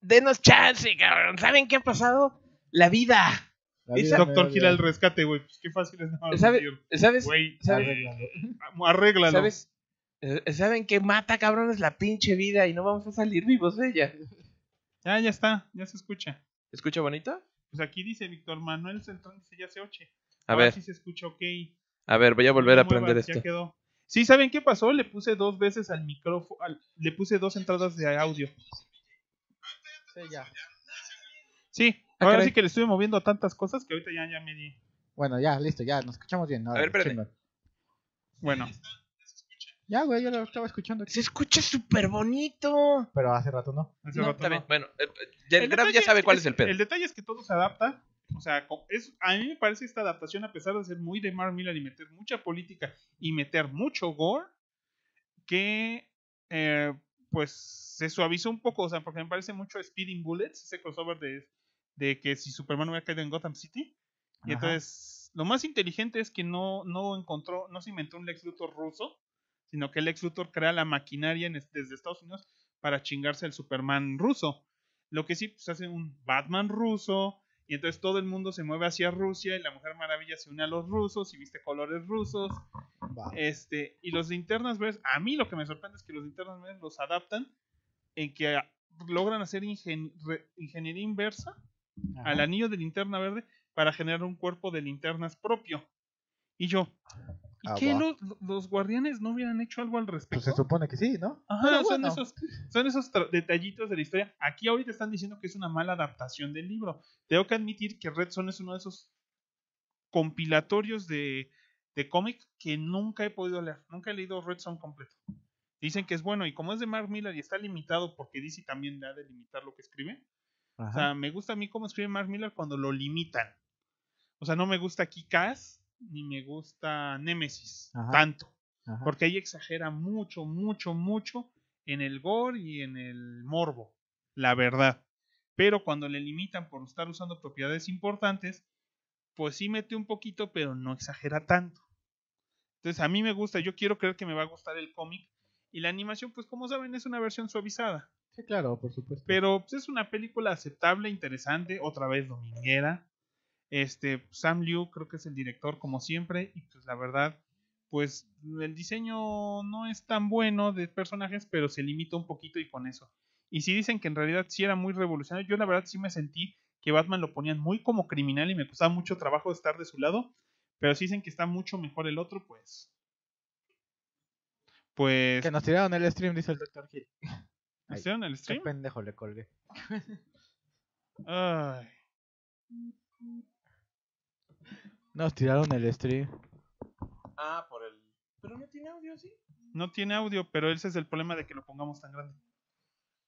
denos chance, cabrón. ¿Saben qué ha pasado? La vida. Doctor Gil al rescate, güey. Pues qué fácil es nada más ¿Sabe- decir, ¿Sabes? Güey, ¿Sabes? Arréglalo. arréglalo. ¿Sabes? Eh, ¿Saben qué mata, cabrones, la pinche vida y no vamos a salir vivos de ella? Ya, ya está, ya se escucha. ¿Escucha bonito? Pues aquí dice Víctor Manuel Centrón, dice ya se oche. A Ahora ver, sí se escucha ok. a ver, voy a volver a aprender ya esto. quedó. Sí, ¿saben qué pasó? Le puse dos veces al micrófono, al- le puse dos entradas de audio. Sí, ya. Sí, ahora caray. sí que le estuve moviendo a tantas cosas que ahorita ya, ya me di. Bueno, ya, listo, ya, nos escuchamos bien. A ver, espérate. Bueno, Ya, güey, yo lo estaba escuchando. aquí. Se escucha súper bonito. Pero hace rato no. hace No, rato no. Bueno, eh, eh, ya el graph ya sabe cuál es el pedo. El detalle es que todo se adapta. O sea, es, a mí me parece esta adaptación, a pesar de ser muy de Mark Miller y meter mucha política y meter mucho gore, que eh, pues se suavizó un poco. O sea, porque me parece mucho Speeding Bullets, ese crossover de, de que si Superman hubiera caído en Gotham City. Y Ajá. entonces, lo más inteligente es que no, no encontró, no se inventó un Lex Luthor ruso, sino que el Lex Luthor crea la maquinaria en desde Estados Unidos para chingarse al Superman ruso. Lo que sí, pues hace un Batman ruso. Y entonces todo el mundo se mueve hacia Rusia y la Mujer Maravilla se une a los rusos y viste colores rusos. Este, y los linternas verdes, a mí lo que me sorprende es que los linternas verdes los adaptan en que a- logran hacer ingen- ingeniería inversa Ajá. al anillo de linterna verde para generar un cuerpo de linternas propio. Y yo, ¿y Ah, qué los, los guardianes no hubieran hecho algo al Pues respecto? se supone que sí, ¿no? Ajá, son bueno. esos, son esos detallitos de la historia. Aquí ahorita están diciendo que es una mala adaptación del libro. Tengo que admitir que Red Son es uno de esos compilatorios de, de cómic que nunca he podido leer. Nunca he leído Red Son completo. Dicen que es bueno y como es de Mark Miller y está limitado porque DC también le ha de limitar lo que escribe. O sea, me gusta a mí cómo escribe Mark Miller cuando lo limitan. O sea, no me gusta Kikas ni me gusta Nemesis Ajá. tanto. Ajá. Porque ahí exagera mucho, mucho, mucho en el gore y en el morbo. La verdad. Pero cuando le limitan por estar usando propiedades importantes, pues sí mete un poquito, pero no exagera tanto. Entonces a mí me gusta, yo quiero creer que me va a gustar el cómic. Y la animación, pues como saben, es una versión suavizada. Sí, claro, por supuesto. Pero pues, es una película aceptable, interesante, otra vez dominguera. Este, Sam Liu creo que es el director como siempre y pues la verdad, pues el diseño no es tan bueno de personajes, pero se limita un poquito y con eso. Y si dicen que en realidad sí era muy revolucionario, yo la verdad sí me sentí que Batman lo ponían muy como criminal y me costaba mucho trabajo estar de su lado, pero si dicen que está mucho mejor el otro, pues pues Que nos tiraron el stream, dice el Dr. Hill. ¿Hicieron el Qué stream? pendejo le colgué. Ay. Nos tiraron el stream. Ah, por el. Pero no tiene audio, ¿sí? No tiene audio, pero ese es el problema de que lo pongamos tan grande.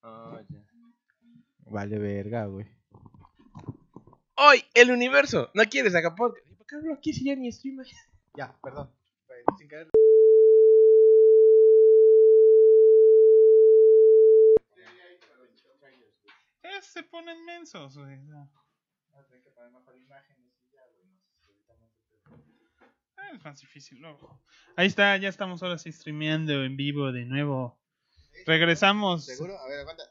Ah, ya. Vale, verga, güey. ¡Hoy! ¡El universo! ¿No quieres acá podcast? ¿Y por qué hablo aquí si ya ni stream? Ya, perdón. Sin querer. Eh, se ponen mensos, güey. no. Ah, Es más difícil luego. Ahí está, ya estamos ahora sí streameando en vivo de nuevo. Regresamos, ¿Seguro? A ver, aguanta.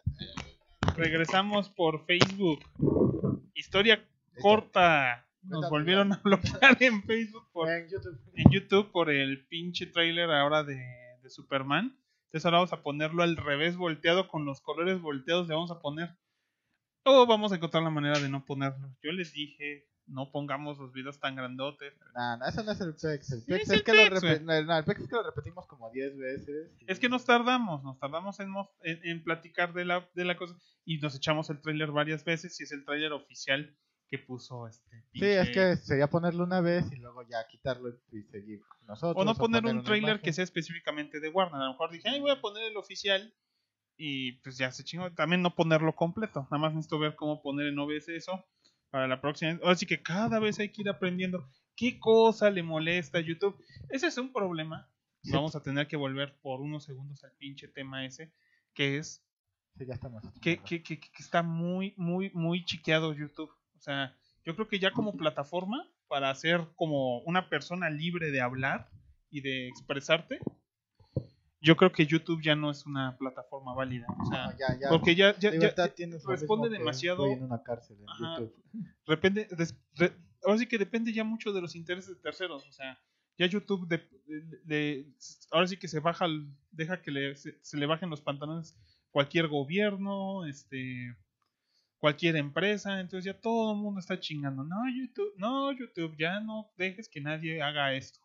regresamos por Facebook. Historia corta. Nos volvieron a bloquear en Facebook por En YouTube. en YouTube por el pinche trailer ahora de, de Superman. Entonces ahora vamos a ponerlo al revés volteado con los colores volteados. Le vamos a poner. O vamos a encontrar la manera de no ponerlo. Yo les dije, no pongamos los videos tan grandotes. Nah, no, eso no es el PEX. El PEX es es, el que PEX, lo repe- no, no, el PEX es que lo repetimos como 10 veces. y- Es que nos tardamos, nos tardamos en, en, en platicar de la, de la cosa. Y nos echamos el trailer varias veces. Y es el trailer oficial que puso este. Sí, es que sería ponerlo una vez y luego ya quitarlo y seguir nosotros. O no poner un imagen. que sea específicamente de Warner. A lo mejor dije, ay, voy a poner el oficial. Y pues ya se chingó. También no ponerlo completo. Nada más necesito ver cómo poner en OBS eso para la próxima. Así que cada vez hay que ir aprendiendo qué cosa le molesta a YouTube. Ese es un problema. Sí. Vamos a tener que volver por unos segundos al pinche tema ese. Que es Sí, ya estamos. que, que, que, que está muy, muy, muy chiqueado YouTube. O sea, yo creo que ya como plataforma para ser como una persona libre de hablar y de expresarte, yo creo que YouTube ya no es una plataforma válida. O sea, No, ya, ya. porque ya, ya, ya- responde demasiado- en una cárcel en Ajá. Des- re- ahora sí que depende ya mucho de los intereses de terceros. O sea, ya YouTube de- de- de- ahora sí que se baja, deja que le, se, se le bajen los pantalones cualquier gobierno, este, cualquier empresa. Entonces ya todo el mundo está chingando. No, YouTube, no, YouTube, ya no dejes que nadie haga esto.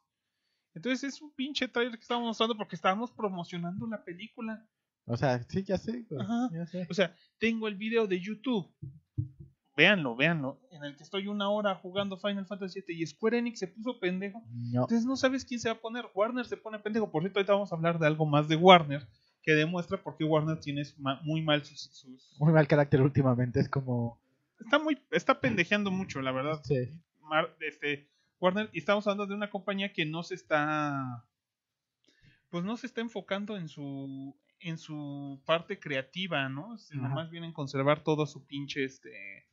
Entonces es un pinche trailer que estábamos mostrando porque estábamos promocionando la película. O sea, sí, ya sé. Ajá. ya sé. O sea, tengo el video de YouTube. Véanlo, véanlo. En el que estoy una hora jugando Final Fantasy VII y Square Enix se puso pendejo. No. Entonces no sabes quién se va a poner. Warner se pone pendejo. Por cierto, ahorita vamos a hablar de algo más de Warner que demuestra por qué Warner tiene muy mal sus, sus- Muy mal carácter últimamente. Es como. Está muy... Está pendejeando mucho, la verdad. Sí. Mar- este, Warner, y estamos hablando de una compañía que no se está, pues no se está enfocando en su, en su parte creativa, ¿no? Sino más bien en conservar todo su pinche, este,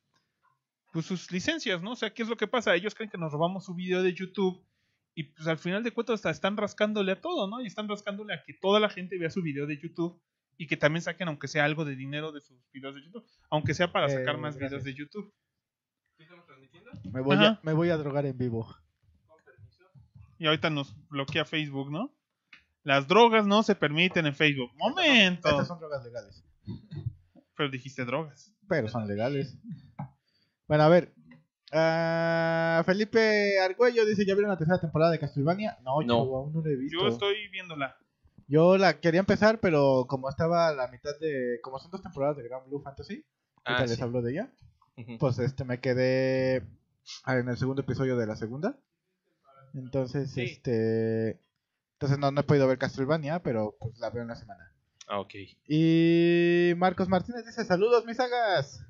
pues sus licencias, ¿no? O sea, ¿qué es lo que pasa? Ellos creen que nos robamos su video de YouTube y pues al final de cuentas hasta están rascándole a todo, ¿no? Y están rascándole a que toda la gente vea su video de YouTube y que también saquen aunque sea algo de dinero de sus videos de YouTube, aunque sea para Eh, sacar más gracias. videos de YouTube. Me voy, Ajá. a, me voy a drogar en vivo. Y ahorita nos bloquea Facebook, ¿no? Las drogas no se permiten en Facebook. Momento. Estas son drogas legales. Pero dijiste drogas. Pero son legales. Bueno, a ver. Ah, Felipe Argüello dice: ¿Ya vieron la tercera temporada de Castlevania? No, No. yo aún no la he visto. Yo estoy viéndola. Yo la quería empezar, pero como estaba a la mitad de. Como son dos temporadas de Grand Blue Fantasy, ahorita Ah, les sí. hablo de ella. Pues este me quedé en el segundo episodio de la segunda. Entonces, Sí. este. Entonces no, no he podido ver Castlevania, pero pues la veo en la semana. Ah, ok. Y Marcos Martínez dice: Saludos, mis sagas.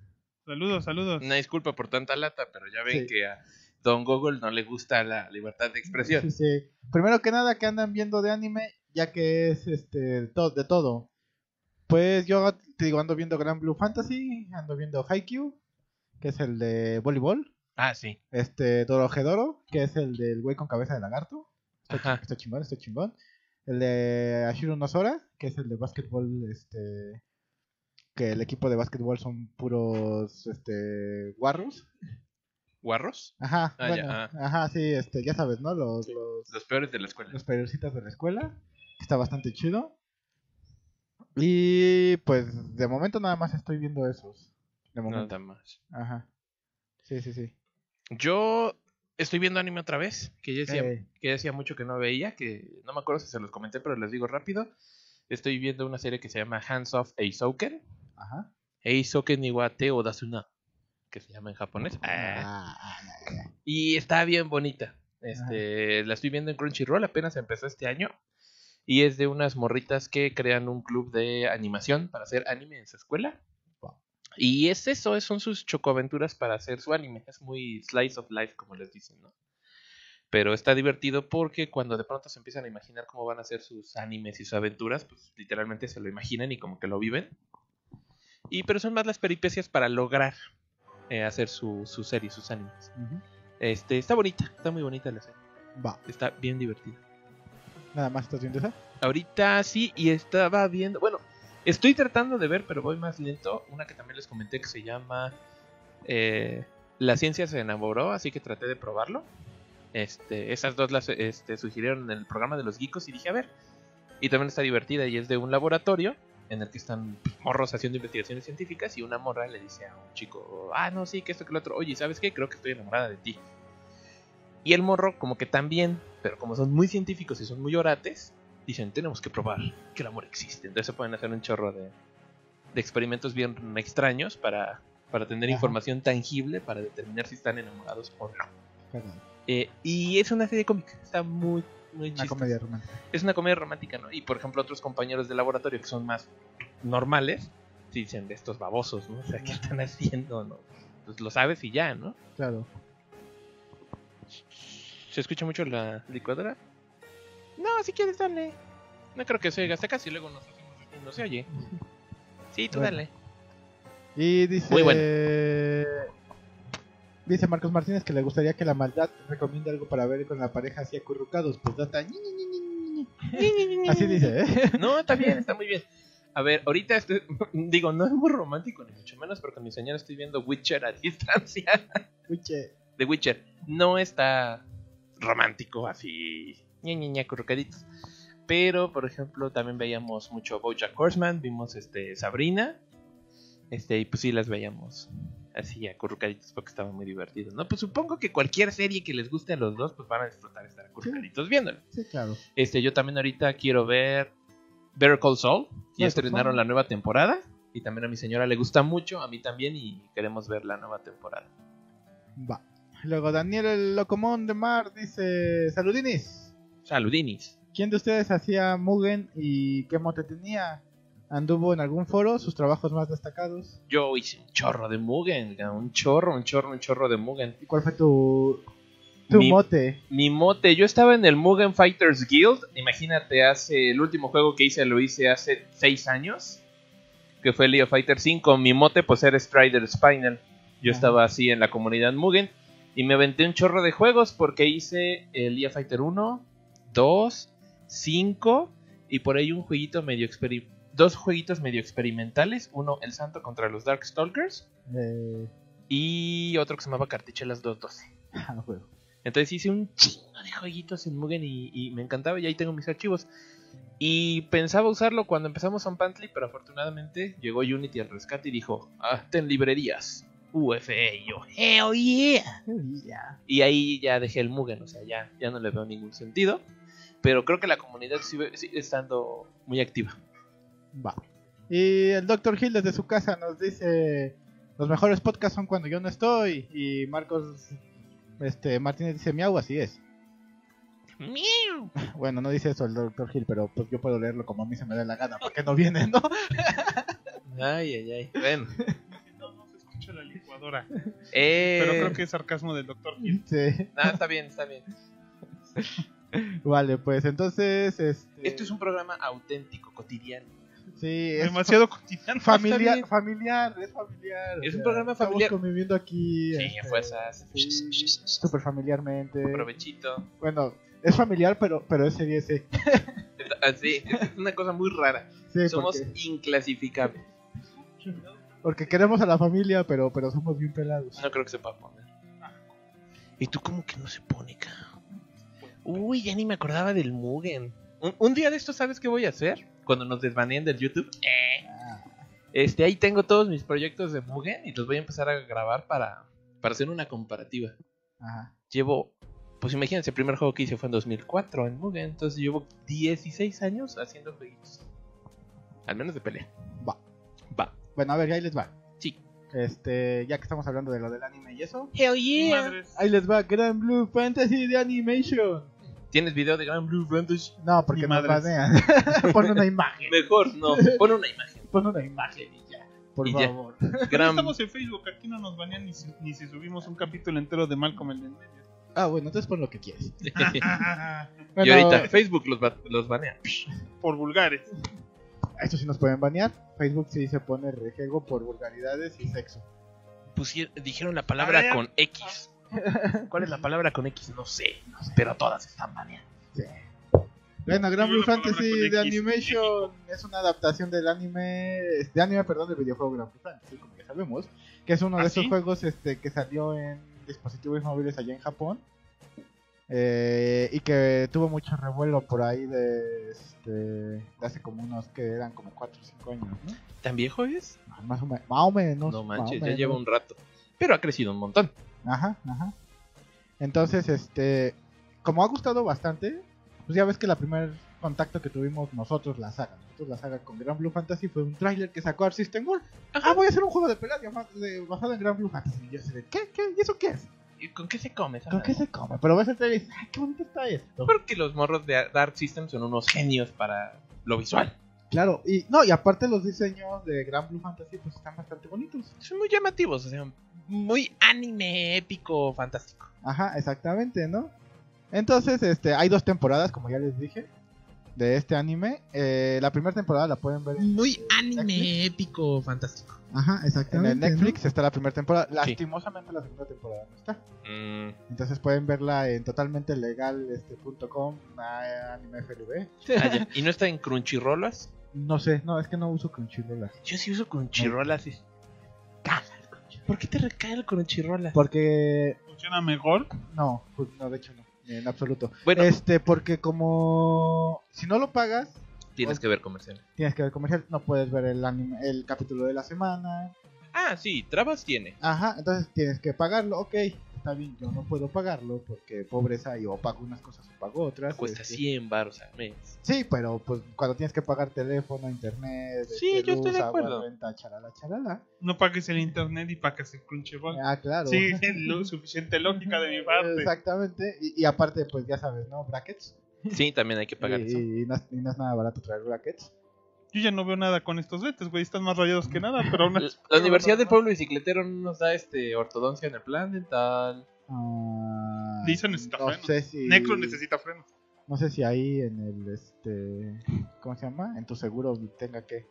Saludos, saludos. Una disculpa por tanta lata, pero ya ven Sí. que a Don Google no le gusta la libertad de expresión. Sí, sí. Primero que nada, que andan viendo de anime, ya que es este de, to- de todo. Pues yo te digo, ando viendo Grand Blue Fantasy, ando viendo Haikyuu, que es el de voleibol. Ah, sí. Este Dorohedoro, que es el del güey con cabeza de lagarto. Está, está chingón, está chingón. El de Ashiro no Sora, que es el de básquetbol, este que el equipo de básquetbol son puros este guarros. ¿Guarros? Ajá, Ah, bueno, ya, ajá, sí, este, ya sabes, ¿no? Los, los, Los peores de la escuela. los periodistas de la escuela. Está bastante chido. Y pues de momento nada más estoy viendo esos. De momento. Nada más. Ajá. Sí, sí, sí. Yo estoy viendo anime otra vez, que ya decía, que ya decía mucho que no veía, que no me acuerdo si se los comenté, pero les digo rápido. Estoy viendo una serie que se llama Hands Off Eisouken. Ajá. Eisouken Iwate Odasuna, que se llama en japonés. Ah, Ah, ah, ah, Y está bien bonita. Este, la estoy viendo en Crunchyroll, apenas empezó este año. Y es de unas morritas que crean un club de animación para hacer anime en su escuela. Y es eso, es- son sus chocoaventuras para hacer su anime. Es muy slice of life, como les dicen, ¿no? Pero está divertido porque cuando de pronto se empiezan a imaginar cómo van a ser sus animes y sus aventuras, pues literalmente se lo imaginan y como que lo viven. Y pero son más las peripecias para lograr eh, hacer su, su serie, sus animes. Este, está bonita, está muy bonita la serie. Va. Está bien divertida. Nada más estás viendo esa. Ahorita sí, y estaba viendo. Bueno, estoy tratando de ver, pero voy más lento. Una que también les comenté que se llama eh, La ciencia se enamoró, así que traté de probarlo. Este, esas dos las este, sugirieron en el programa de los geekos y dije, a ver. Y también está divertida y es de un laboratorio en el que están morros haciendo investigaciones científicas y una morra le dice a un chico, ah, no, sí, que esto, que lo otro, oye, ¿sabes qué? Creo que estoy enamorada de ti. Y el morro como que también, pero como son muy científicos y son muy orates, dicen, tenemos que probar que el amor existe. Entonces se pueden hacer un chorro de, de experimentos bien extraños para, para tener Ajá. información tangible para determinar si están enamorados o no. Eh, y es una serie cómica, está muy, muy Una chistosa. comedia romántica. Es una comedia romántica, ¿no? Y por ejemplo, otros compañeros de laboratorio que son más normales, sí dicen de estos babosos, ¿no? O sea, ¿qué están haciendo, no? Pues lo sabes y ya, ¿no? Claro. ¿Se escucha mucho la licuadora? No, si quieres, dale. No creo que se oiga hasta casi, luego nos hacemos no se oye. Sí, tú Bueno. dale. Y dice. Muy bueno. Dice Marcos Martínez que le gustaría que la maldad recomiende algo para ver con la pareja así acurrucados. Pues data. Así dice, ¿eh? No, está bien, está muy bien. A ver, ahorita estoy, digo, no es muy romántico, ni mucho menos, porque mi señora estoy viendo Witcher a distancia. Uche. de Witcher no está romántico así ña, ña, ña, acurrucaditos. pero por ejemplo también veíamos mucho BoJack Horseman vimos este Sabrina este y pues sí las veíamos así acurrucaditos porque estaba muy divertido no pues supongo que cualquier serie que les guste a los dos pues van a disfrutar estar acurrucaditos viéndola Sí, claro. este yo también ahorita quiero ver Better Call Saul ya estrenaron la nueva temporada y también a mi señora le gusta mucho a mí también y queremos ver la nueva temporada Va. Luego Daniel el Locomón de Mar dice: Saludinis. Saludinis ¿Quién de ustedes hacía Mugen y qué mote tenía? ¿Anduvo en algún foro? ¿Sus trabajos más destacados? Yo hice un chorro de Mugen, un chorro, un chorro, un chorro de Mugen. ¿Y cuál fue tu, tu Mi- mote? Mi mote, yo estaba en el Mugen Fighters Guild. Imagínate, hace el último juego que hice lo hice hace 6 años, que fue Leo Fighter 5. Mi mote, pues era Strider Spinal. Yo Ajá. estaba así en la comunidad Mugen y me aventé un chorro de juegos porque hice el Leo Fighter 1, 2, 5 y por ahí un jueguito medio experimental. dos jueguitos medio experimentales. Uno, El Santo contra los Darkstalkers. Eh, Y otro que se llamaba Cartichelas 212. ah, juego. Entonces hice un chingo de jueguitos en Mugen y, y me encantaba y ahí tengo mis archivos. Y pensaba usarlo cuando empezamos on Pantly, pero afortunadamente llegó Unity al rescate y dijo, ah, ten librerías. UFE y yo, hell yeah. Ya. Y ahí ya dejé el Mugen, o sea, ya, ya no le veo ningún sentido. Pero creo que la comunidad sigue, sigue estando muy activa. Va. Y el Dr. Hill desde su casa nos dice: Los mejores podcasts son cuando yo no estoy. Y Marcos este, Martínez dice: Miau, así es. Bueno, no dice eso el Dr. Hill, pero pues yo puedo leerlo como a mí se me da la gana, porque no viene, ¿no? Ay, ay, ay. Bueno, No, no se escucha la licuadora. eh, Pero creo que es sarcasmo del doctor Hill. Sí. ah, está bien, está bien. Vale, pues entonces. Este, Esto es un programa auténtico, cotidiano. Sí, es Demasiado cotidiano. familiar, familiar, es familiar. Es o un programa estamos familiar. conviviendo aquí. Sí, este, fuerzas. Sí, súper familiarmente. Provechito. Bueno, es familiar, pero, pero es serie C. Así, es una cosa muy rara. Sí, Somos porque, inclasificables. porque queremos a la familia, pero, pero somos bien pelados. No creo que sepa poner. ¿Y tú cómo que no se pone, cabrón? Uy, ya ni me acordaba del Mugen. Un, un día de esto, ¿sabes qué voy a hacer? Cuando nos desbaneen del YouTube. Ah, Este, ahí tengo todos mis proyectos de Mugen y los voy a empezar a grabar para, para hacer una comparativa. Ajá. Llevo, pues imagínense, el primer juego que hice fue en 2004 en Mugen, entonces llevo 16 años haciendo jueguitos. Al menos de pelea. Va. Va. Bueno, a ver, ahí les va. Este, ya que estamos hablando de lo del anime y eso, Hell Madres. ahí les va Grand Blue Fantasy de Animation. ¿Tienes video de Grand Blue Fantasy? No, porque madres. banean. Pon una imagen. Mejor, no. Pon una imagen. Pon una imagen y ya. Por Y ya. favor. Gran... Estamos en Facebook, aquí no nos banean ni si, ni si subimos un capítulo entero de Malcolm el de medio. Ah, bueno, entonces pon lo que quieres. y ahorita Facebook los, ba- los banea. Por vulgares. Esto sí nos pueden banear. Facebook sí se pone rejego por vulgaridades y sexo. Pusier- dijeron la palabra con X. ¿Cuál es la palabra con X? No sé, pero todas están baneadas. Bueno, Grand Yo Blue Fantasy de. Animation es una adaptación del anime, de anime, perdón, del videojuego Grand Blue Fantasy, como ya sabemos, que es uno de ¿Ah, esos sí? juegos este, que salió en dispositivos móviles allá en Japón eh, y que tuvo mucho revuelo por ahí de, este, de hace como unos que eran como 4 o 5 años, ¿no? ¿Tan viejo es? Más o, me- más o menos. No más o manches, ya lleva un rato. Pero ha crecido un montón. Ajá, ajá. Entonces, este, como ha gustado bastante, pues ya ves que la primer contacto que tuvimos nosotros, la saga, nosotros la saga con Grand Blue Fantasy fue un tráiler que sacó Art System World. Ah, voy a hacer un juego de de- basado en Grand Blue Fantasy. Y yo de, ¿qué? ¿Qué? ¿Y eso qué es? ¿Y con qué se come? ¿Con qué se come? Pero ves el trailer y dices, ¡ay, qué bonito está esto! Porque los morros de Dark System son unos genios para lo visual. Claro, y no, y aparte los diseños de Grand Blue Fantasy pues están bastante bonitos. Son muy llamativos, o sea, muy anime épico, fantástico. Ajá, exactamente, ¿no? Entonces, este, hay dos temporadas, como ya les dije, de este anime. Eh, la primera temporada la pueden ver en, Muy anime Netflix. épico, fantástico. Ajá, exactamente. En el Netflix está la primera temporada. Lastimosamente la segunda temporada no está. Mm, Entonces pueden verla en totalmente legal este, punto com, anime FLV. ah. ¿Y no está en Crunchyrolas? No sé, no, es que no uso Crunchyroll. Yo sí uso Crunchyrolas y... Caga el Crunchyroll. ¿Por qué te recae el Crunchyrolas? Porque Funciona mejor. no, pues, no, de hecho no, en absoluto. Bueno, Este, porque como si no lo pagas, tienes que ver comercial. tienes que ver comercial, no puedes ver el anime, el capítulo de la semana. Ah, sí, trabas tiene. Ajá, entonces tienes que pagarlo, ok. Está bien, yo no puedo pagarlo porque pobreza y o pago unas cosas o pago otras. Cuesta este, 100 baros al mes. Sí, pero pues cuando tienes que pagar teléfono, internet, Sí, este, yo estoy de agua, acuerdo. renta, charala, charala. No pagues el internet y pagues el Crunchyroll. Ah, claro. Sí, lo suficiente lógica de mi parte. Exactamente. Y, y aparte, pues ya sabes, ¿no? Brackets. Sí, también hay que pagar y, eso. y no, y no es nada barato traer brackets. Yo ya no veo nada con estos lentes, güey. Están más rayados que nada, pero aún La, así- la Universidad del Pueblo Bicicletero no nos da este ortodoncia en el plan dental. Ah, Lisa necesita no frenos. sé si Necro necesita frenos. No sé si ahí en el este ¿cómo se llama? En tu seguro tenga que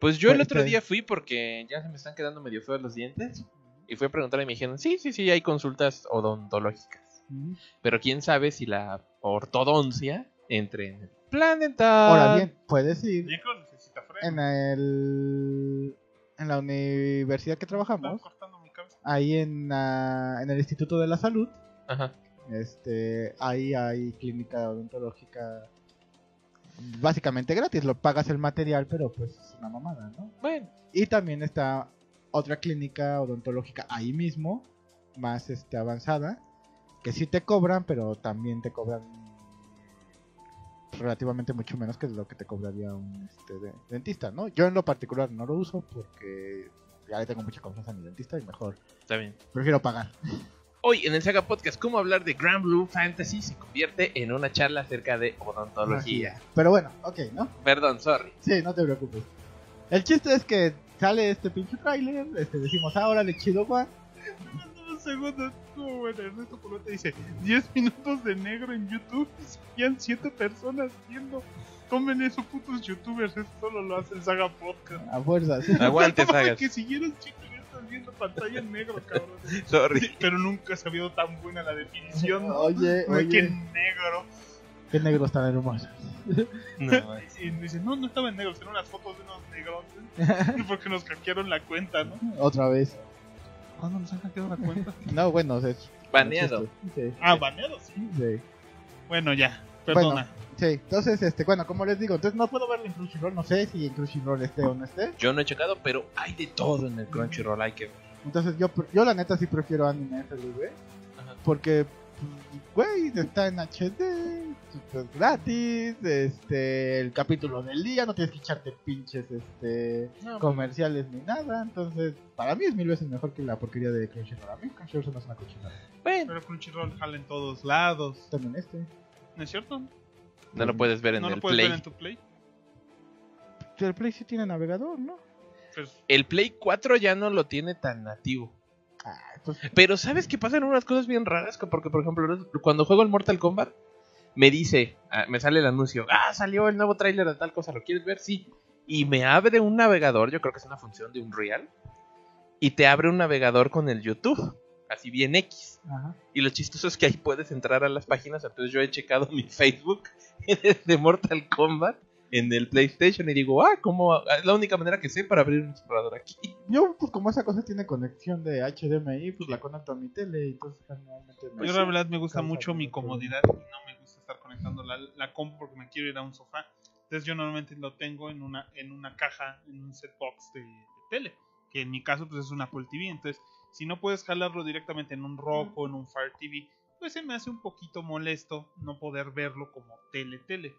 Pues yo el otro día fui porque ya se me están quedando medio feos los dientes. Y fui a preguntarle y me dijeron, sí, sí, sí, hay consultas odontológicas. Ujú. Pero quién sabe si la ortodoncia entre en el plan dental. Ahora bien, puedes ir Necro en el en la universidad que trabajamos, mi ahí en, en el Instituto de la Salud, Ajá. este, ahí hay clínica odontológica básicamente gratis, lo pagas el material, pero pues es una mamada, ¿no? Bueno, Y también está otra clínica odontológica ahí mismo, más este avanzada, que sí te cobran, pero también te cobran relativamente mucho menos que lo que te cobraría un este, de- dentista, ¿no? Yo en lo particular no lo uso porque ya le tengo mucha confianza a mi dentista y mejor está bien. prefiero pagar. Hoy en el Saga Podcast, cómo hablar de Grand Blue Fantasy se convierte en una charla acerca de odontología. Pero bueno, ok, ¿no? Perdón, sorry. Sí, no te preocupes. El chiste es que sale este pinche trailer, este, decimos, ahora le chido, Juan. Un segundo, estuvo bueno. Ernesto Polote dice: 10 minutos de negro en YouTube y seguían 7 personas viendo. Tomen eso, putos youtubers. Eso solo lo hace el Saga Podcast. A fuerzas. Aguante, No, Sagas. Que siguieron 7 minutos viendo pantalla en negro, cabrón. Sorry. Pero nunca se ha habido tan buena la definición. Oye, oye, negro. qué negros tan hermosos. No, Y me dice, no, no estaba en negro, eran unas fotos de unos negros. Porque nos hackearon la cuenta, ¿no? Otra vez. ¿Cuándo nos han hackeado la cuenta? No, bueno, es Baneado. Sí, Ah, baneado, sí. sí. Bueno, ya, perdona. Sí, entonces, este, bueno, como les digo, entonces no puedo verlo en Crunchyroll, no sé si en Crunchyroll esté o no esté. Yo no he checado, pero hay de todo en el Crunchyroll. Hay que ver. Entonces yo, yo la neta sí prefiero anime FLV, Ajá. porque, güey, está en HD, es gratis, este, el capítulo del día, no tienes que echarte pinches, este, No, comerciales ni nada, entonces, para mí es mil veces mejor que la porquería de Crunchyroll. A mí Crunchyroll se me hace una cochinada. bueno, Pero Crunchyroll jala en todos lados. También este. ¿No es cierto? no lo puedes ver en ¿No el lo puedes Play. ver en tu Play? El Play sí tiene navegador, ¿no? Pues, El Play 4 ya no lo tiene tan nativo. Pero ¿sabes que pasan unas cosas bien raras? Que Porque, por ejemplo, cuando juego el Mortal Kombat, me dice, ah, me sale el anuncio, ah, salió el nuevo tráiler de tal cosa, ¿lo quieres ver? Sí. Y me abre un navegador, yo creo que es una función de Unreal, y te abre un navegador con el YouTube, así bien X. ajá. Y lo chistoso es que ahí puedes entrar a las páginas, entonces yo he checado mi Facebook de Mortal Kombat en el PlayStation y digo, ah, ¿cómo? Es la única manera que sé para abrir un explorador aquí. Yo, pues como esa cosa tiene conexión de HDMI, pues la conecto a mi tele y entonces generalmente me- yo la verdad me gusta mucho mi como que- comodidad y no me gusta estar conectando la, la compu porque me quiero ir a un sofá. Entonces yo normalmente lo tengo en una, en una caja, en un set box de, de tele, que en mi caso pues es un Apple TV. Entonces si no puedes jalarlo directamente en un Rock o en un Fire TV, pues se me hace un poquito molesto no poder verlo como tele tele.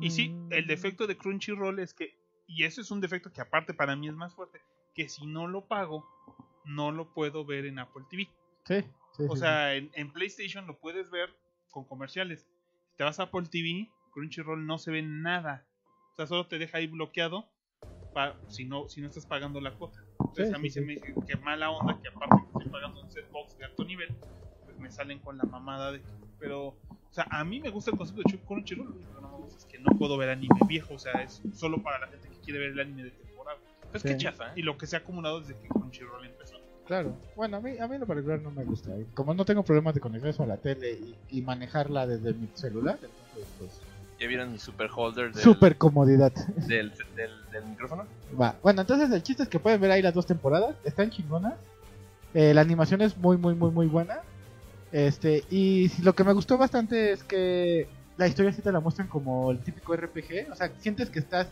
Y sí, Mm. el defecto de Crunchyroll es que, y eso es un defecto que aparte para mí es más fuerte, que si no lo pago, no lo puedo ver en Apple TV. Sí, sí, O sí, sea, en, en PlayStation lo puedes ver con comerciales. Si te vas a Apple TV, Crunchyroll no se ve nada. O sea, solo te deja ahí bloqueado si, no, si no estás pagando la cuota. Entonces a mí se me dice que mala onda que aparte que estoy pagando un set box de alto nivel, pues me salen con la mamada de... Pero, o sea, a mí me gusta el concepto de Crunchyroll, que es que no puedo ver anime viejo. O sea, es solo para la gente que quiere ver el anime de temporada. Pues Sí. qué chafa, ¿eh? Y lo que se ha acumulado desde que Crunchyroll empezó. Claro. Bueno, a mí, a mí lo particular no me gusta. Y Como no tengo problemas de conectar eso a la tele y, y manejarla desde mi celular, entonces pues... ¿Ya vieron mi super holder del, Super comodidad. del, del, del micrófono? Va. Bueno, entonces el chiste es que pueden ver ahí las dos temporadas. Están chingonas. Eh, la animación es muy, muy, muy, muy buena. Este, y lo que me gustó bastante es que la historia sí te la muestran como el típico RPG. O sea, sientes que estás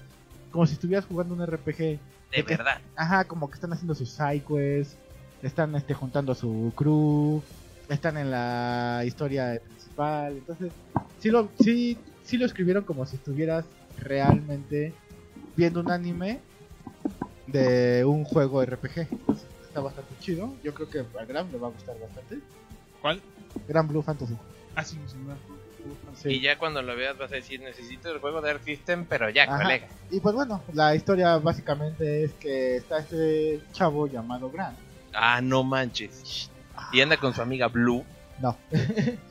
como si estuvieras jugando un RPG. De verdad. Ajá, como que están haciendo sus sidequests. Están este, juntando a su crew. Están en la historia principal. Entonces, sí lo, sí, sí lo escribieron como si estuvieras realmente viendo un anime de un juego RPG. Entonces, está bastante chido. Yo creo que a Gram le va a gustar bastante. ¿Cuál? Gran Blue Fantasy. Ah, sí, sí, no. Sí. Y ya cuando lo veas vas a decir, necesito el juego de Arc System, pero ya, Ajá. colega. Y pues bueno, la historia básicamente es que está este chavo llamado Gran. Ah, no manches. Y anda con su amiga Blue. No.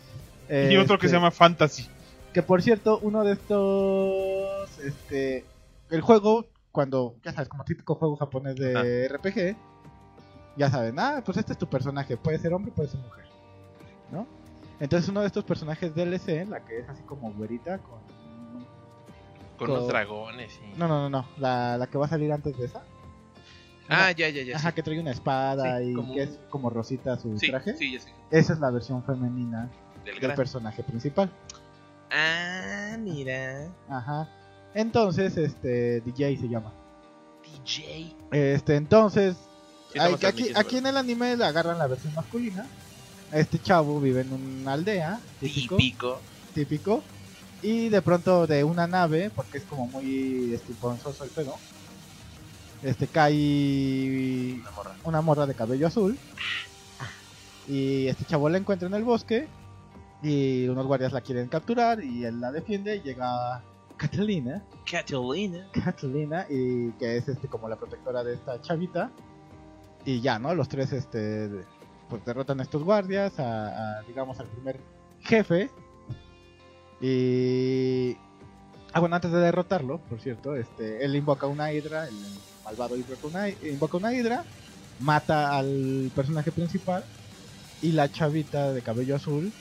Y otro que Este, se llama Fantasy. Que por cierto, uno de estos. Este. El juego, cuando. Ya sabes, como típico juego japonés de RPG. Ya saben, ah, pues este es tu personaje. Puede ser hombre, puede ser mujer. ¿No? Entonces, uno de estos personajes DLC, la que es así como güerita, con. Con Con- los dragones y... No, no, no, no. La, la que va a salir antes de esa. Ah, ya, ya, ya. Ajá, sí. que trae una espada Sí, y como que es como rosita su Sí, traje. sí, ya sé. Esa es la versión femenina Del personaje principal. Ah, mira. Ajá. Entonces, este, DJ se llama. DJ. Este, entonces, hay- aquí, aquí en el anime le agarran la versión masculina. Este chavo vive en una aldea, típico, Típico. típico. Y de pronto de una nave, porque es como muy estimponzoso el pedo, este cae Una morra. una morra de cabello azul. Y este chavo la encuentra en el bosque. Y unos guardias la quieren capturar. Y él la defiende. Y llega Catalina. Catalina. Catalina. Y que es este como la protectora de esta chavita. Y ya, ¿no? Los tres este pues derrotan a estos guardias. A, a, digamos al primer jefe. Y. Ah, bueno, antes de derrotarlo, por cierto, este, él invoca una hidra, el malvado invoca una, invoca una hidra, mata al personaje principal y la chavita de cabello azul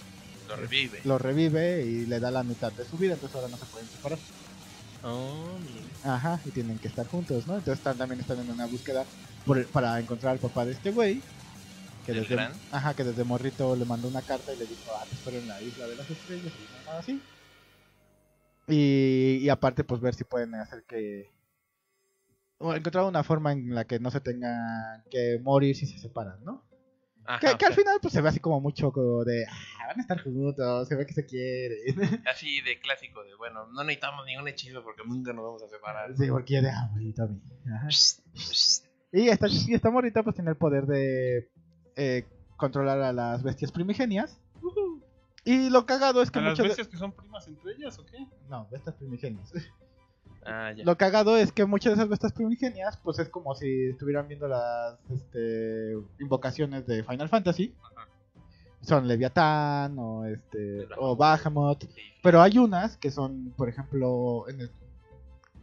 Lo revive. lo revive y le da la mitad de su vida, entonces ahora no se pueden separar. Oh. Ajá, y tienen que estar juntos, ¿no? Entonces están, también están en una búsqueda por- para encontrar al papá de este güey. Que ¿Del desde, gran? ajá, que desde morrito le mandó una carta y le dijo, ah, te espero en la isla de las estrellas y nada así. Y, y aparte, pues ver si pueden hacer que... O encontrar una forma en la que no se tengan que morir si se separan, ¿no? Ajá, Que, que al final pues se ve así como mucho como de, ah, van a estar juntos, se ve que se quieren. Así de clásico, de bueno, no necesitamos ningún hechizo porque nunca nos vamos a separar. sí, porque ya deja bonito a mí. Ajá. Y esta, y esta morrita pues tiene el poder de eh, controlar a las bestias primigenias. Y lo cagado es que ¿A las muchas de- bestias que son primas entre ellas o qué? No, bestias primigenias. Ah, ya. Lo cagado es que muchas de esas bestias primigenias pues es como si estuvieran viendo las este, invocaciones de Final Fantasy. Ajá. Son Leviatán o este o Bahamut. Sí. Pero hay unas que son, por ejemplo, en, el-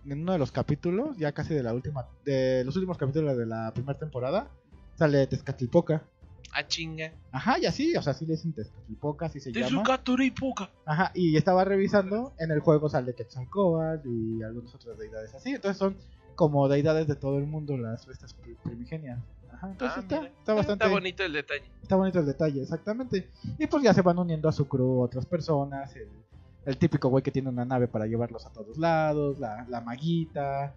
en uno de los capítulos, ya casi de la última, de los últimos capítulos de la primera temporada, sale Tezcatlipoca. Ah, chinga. Ajá, y así, o sea, sí le dicen Tezcatlipoca, así se llama. Ajá, y estaba revisando, en el juego sale Quetzalcóatl y algunas otras deidades así. Entonces son como deidades de todo el mundo las bestias pri- primigenias. Ajá, entonces Ah, está, está bastante Está bonito el detalle. Está bonito el detalle, exactamente. Y pues ya se van uniendo a su crew otras personas. El, el típico güey que tiene una nave para llevarlos a todos lados. La, la maguita.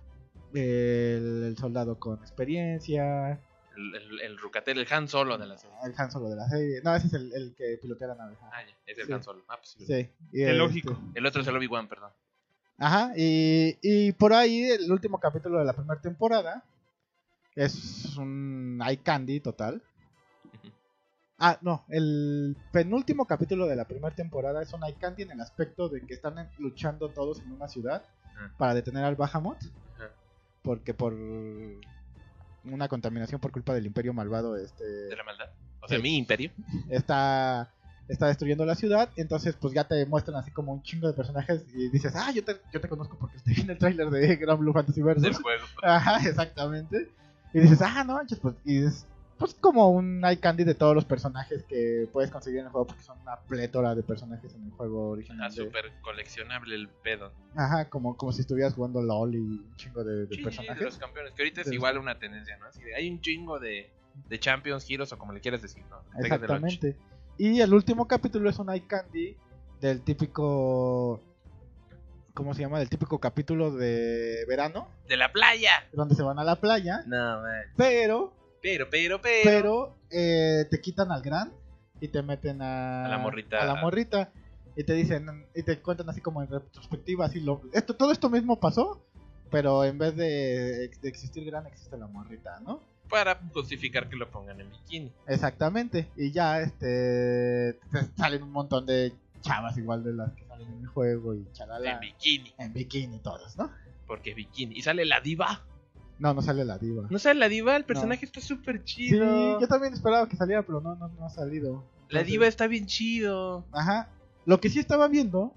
El, el soldado con experiencia. El, el, el Rucatel, el Han Solo de la serie. El Han Solo de la serie. No, ese es el, el que pilotea la nave. Ah, ya, es el Sí. Han Solo. Ah, pues sí. Sí. y Qué este- lógico. El otro es el Obi-Wan, perdón. Ajá, y, y por ahí el último capítulo de la primera temporada es un eye candy total. Ah, no, el penúltimo capítulo de la primera temporada es un eye candy en el aspecto de que están luchando todos en una ciudad para detener al Bahamut. Ajá. Porque por una contaminación por culpa del imperio malvado este De la maldad. O sea, Sí. mi imperio. está está destruyendo la ciudad, entonces pues ya te muestran así como un chingo de personajes y dices, ah, yo te, yo te conozco porque estoy en el tráiler de Gran Blue Fantasy Del Versus. juego. Ajá, exactamente. Y dices, ah, no pues, y es pues como un eye candy de todos los personajes que puedes conseguir en el juego porque son una plétora de personajes en el juego original. Ah, de- súper coleccionable el pedo. Ajá, como, como si estuvieras jugando LOL y un chingo de, de Sí, de personajes. los campeones. Que ahorita es De los- igual una tendencia, ¿no? Así de, hay un chingo de, de Champions, Heroes o como le quieras decir, ¿no? Exactamente. Y el último capítulo es un eye candy del típico. ¿Cómo se llama? Del típico capítulo de verano, De la playa. donde se van a la playa, No, man. pero, Pero, pero, pero. pero, eh, te quitan al gran y te meten a, A la morrita. a la morrita. Y te dicen, y te cuentan así como en retrospectiva, así lo, esto, todo esto mismo pasó, pero en vez de, de existir gran, existe la morrita, ¿no? Para justificar que lo pongan en bikini. Exactamente. Y ya este te salen un montón de chavas igual de las que salen en el juego y chalala. En bikini. En bikini todos, ¿no? Porque bikini. Y sale la diva. No, no sale la diva. ¿No sale la diva? El personaje está súper Sí, chido. yo también esperaba que saliera, pero no, no, no ha salido. La diva está bien chido. Ajá. Lo que sí estaba viendo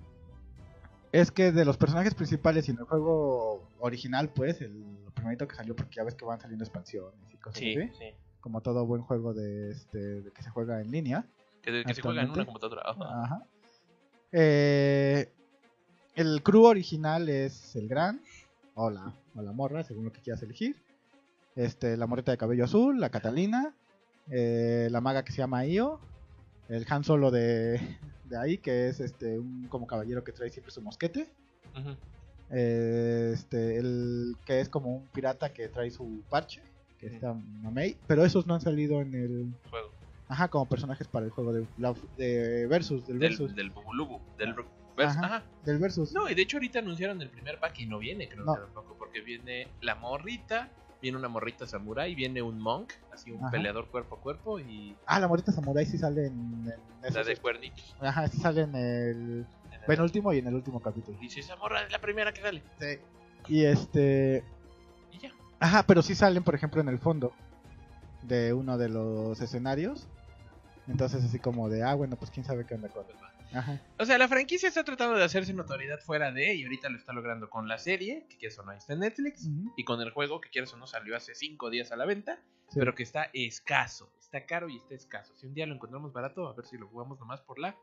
es que de los personajes principales y en el juego original, pues, el primerito que salió, porque ya ves que van saliendo expansiones y cosas Sí, así, sí. como todo buen juego de este de que se juega en línea. Que, que se juega en una computadora. Ajá. Ajá. Eh, el crew original es el Gran, o la, o la morra, según lo que quieras elegir. Este, la morrita de cabello azul, la Catalina, eh, la maga que se llama Io, el Han Solo de, de ahí, que es este un como caballero que trae siempre su mosquete. Eh, este, el que es como un pirata que trae su parche, que Ujú. está Mamei, pero esos no han salido en el, Juego. ajá, como personajes para el juego de, versus, del versus, Del, del Bubulubu. Del Ajá. Ajá. del versus. No, y de hecho ahorita anunciaron el primer pack y no viene, creo No. que tampoco, porque viene la morrita, viene una morrita samurai, viene un monk, así un Ajá. peleador cuerpo a cuerpo y Ah, la morita samurai sí sale en, en la esos- de cuernitos. Ajá, sí sale en el En el- penúltimo y en el último capítulo. Dice, esa morra es la primera que sale. Y este, Y ya. ajá, pero sí salen, por ejemplo, en el fondo de uno de los escenarios. Entonces así como de, ah, bueno, pues quién sabe qué onda con. Pues. Ajá. O sea, la franquicia está tratando de hacerse notoriedad fuera de, y ahorita lo está logrando con la serie, que quieres o no está en Netflix, y con el juego, que quieres o no salió hace 5 días a la venta, Sí. pero que está escaso, está caro y está escaso. Si un día lo encontramos barato, a ver si lo jugamos nomás por la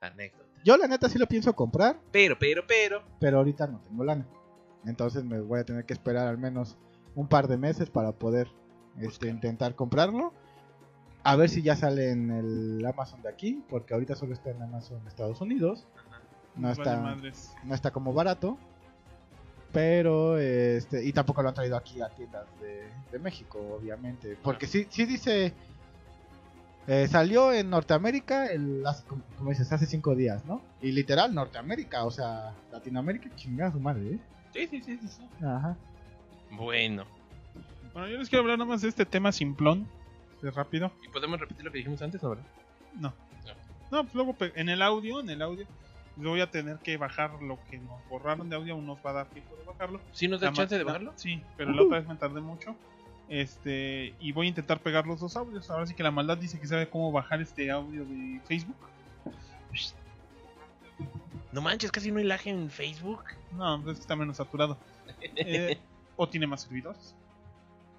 anécdota. Yo la neta sí lo pienso comprar, Pero, pero, pero, pero ahorita no tengo lana. Entonces me voy a tener que esperar al menos un par de meses para poder este, intentar comprarlo. A ver si ya sale en el Amazon de aquí, porque ahorita solo está en Amazon de Estados Unidos. No Nos vale está, madres. no está como barato. Pero, este, y tampoco lo han traído aquí a tiendas de, de México, obviamente. Porque sí, sí dice, eh, salió en Norteamérica, el, hace, como dices, hace cinco días, ¿no? Y literal, Norteamérica, o sea, Latinoamérica, chingada su madre, ¿eh? sí, sí, sí, sí, sí. Ajá. Bueno, Bueno, yo les quiero hablar nada más de este tema simplón. De rápido. ¿y podemos repetir lo que dijimos antes, no, verdad? No. No, pues luego pe- en el audio, en el audio, voy a tener que bajar lo que nos borraron de audio, aún nos va a dar tiempo de bajarlo. ¿Sí nos da La chance de bajarlo? Sí, pero la otra vez me tardé mucho. Este, y voy a intentar pegar los dos audios. Ahora sí que la maldad dice que sabe cómo bajar este audio de Facebook. No manches, casi no hay lag en Facebook. No, pues es que está menos saturado. Eh, o tiene más servidores.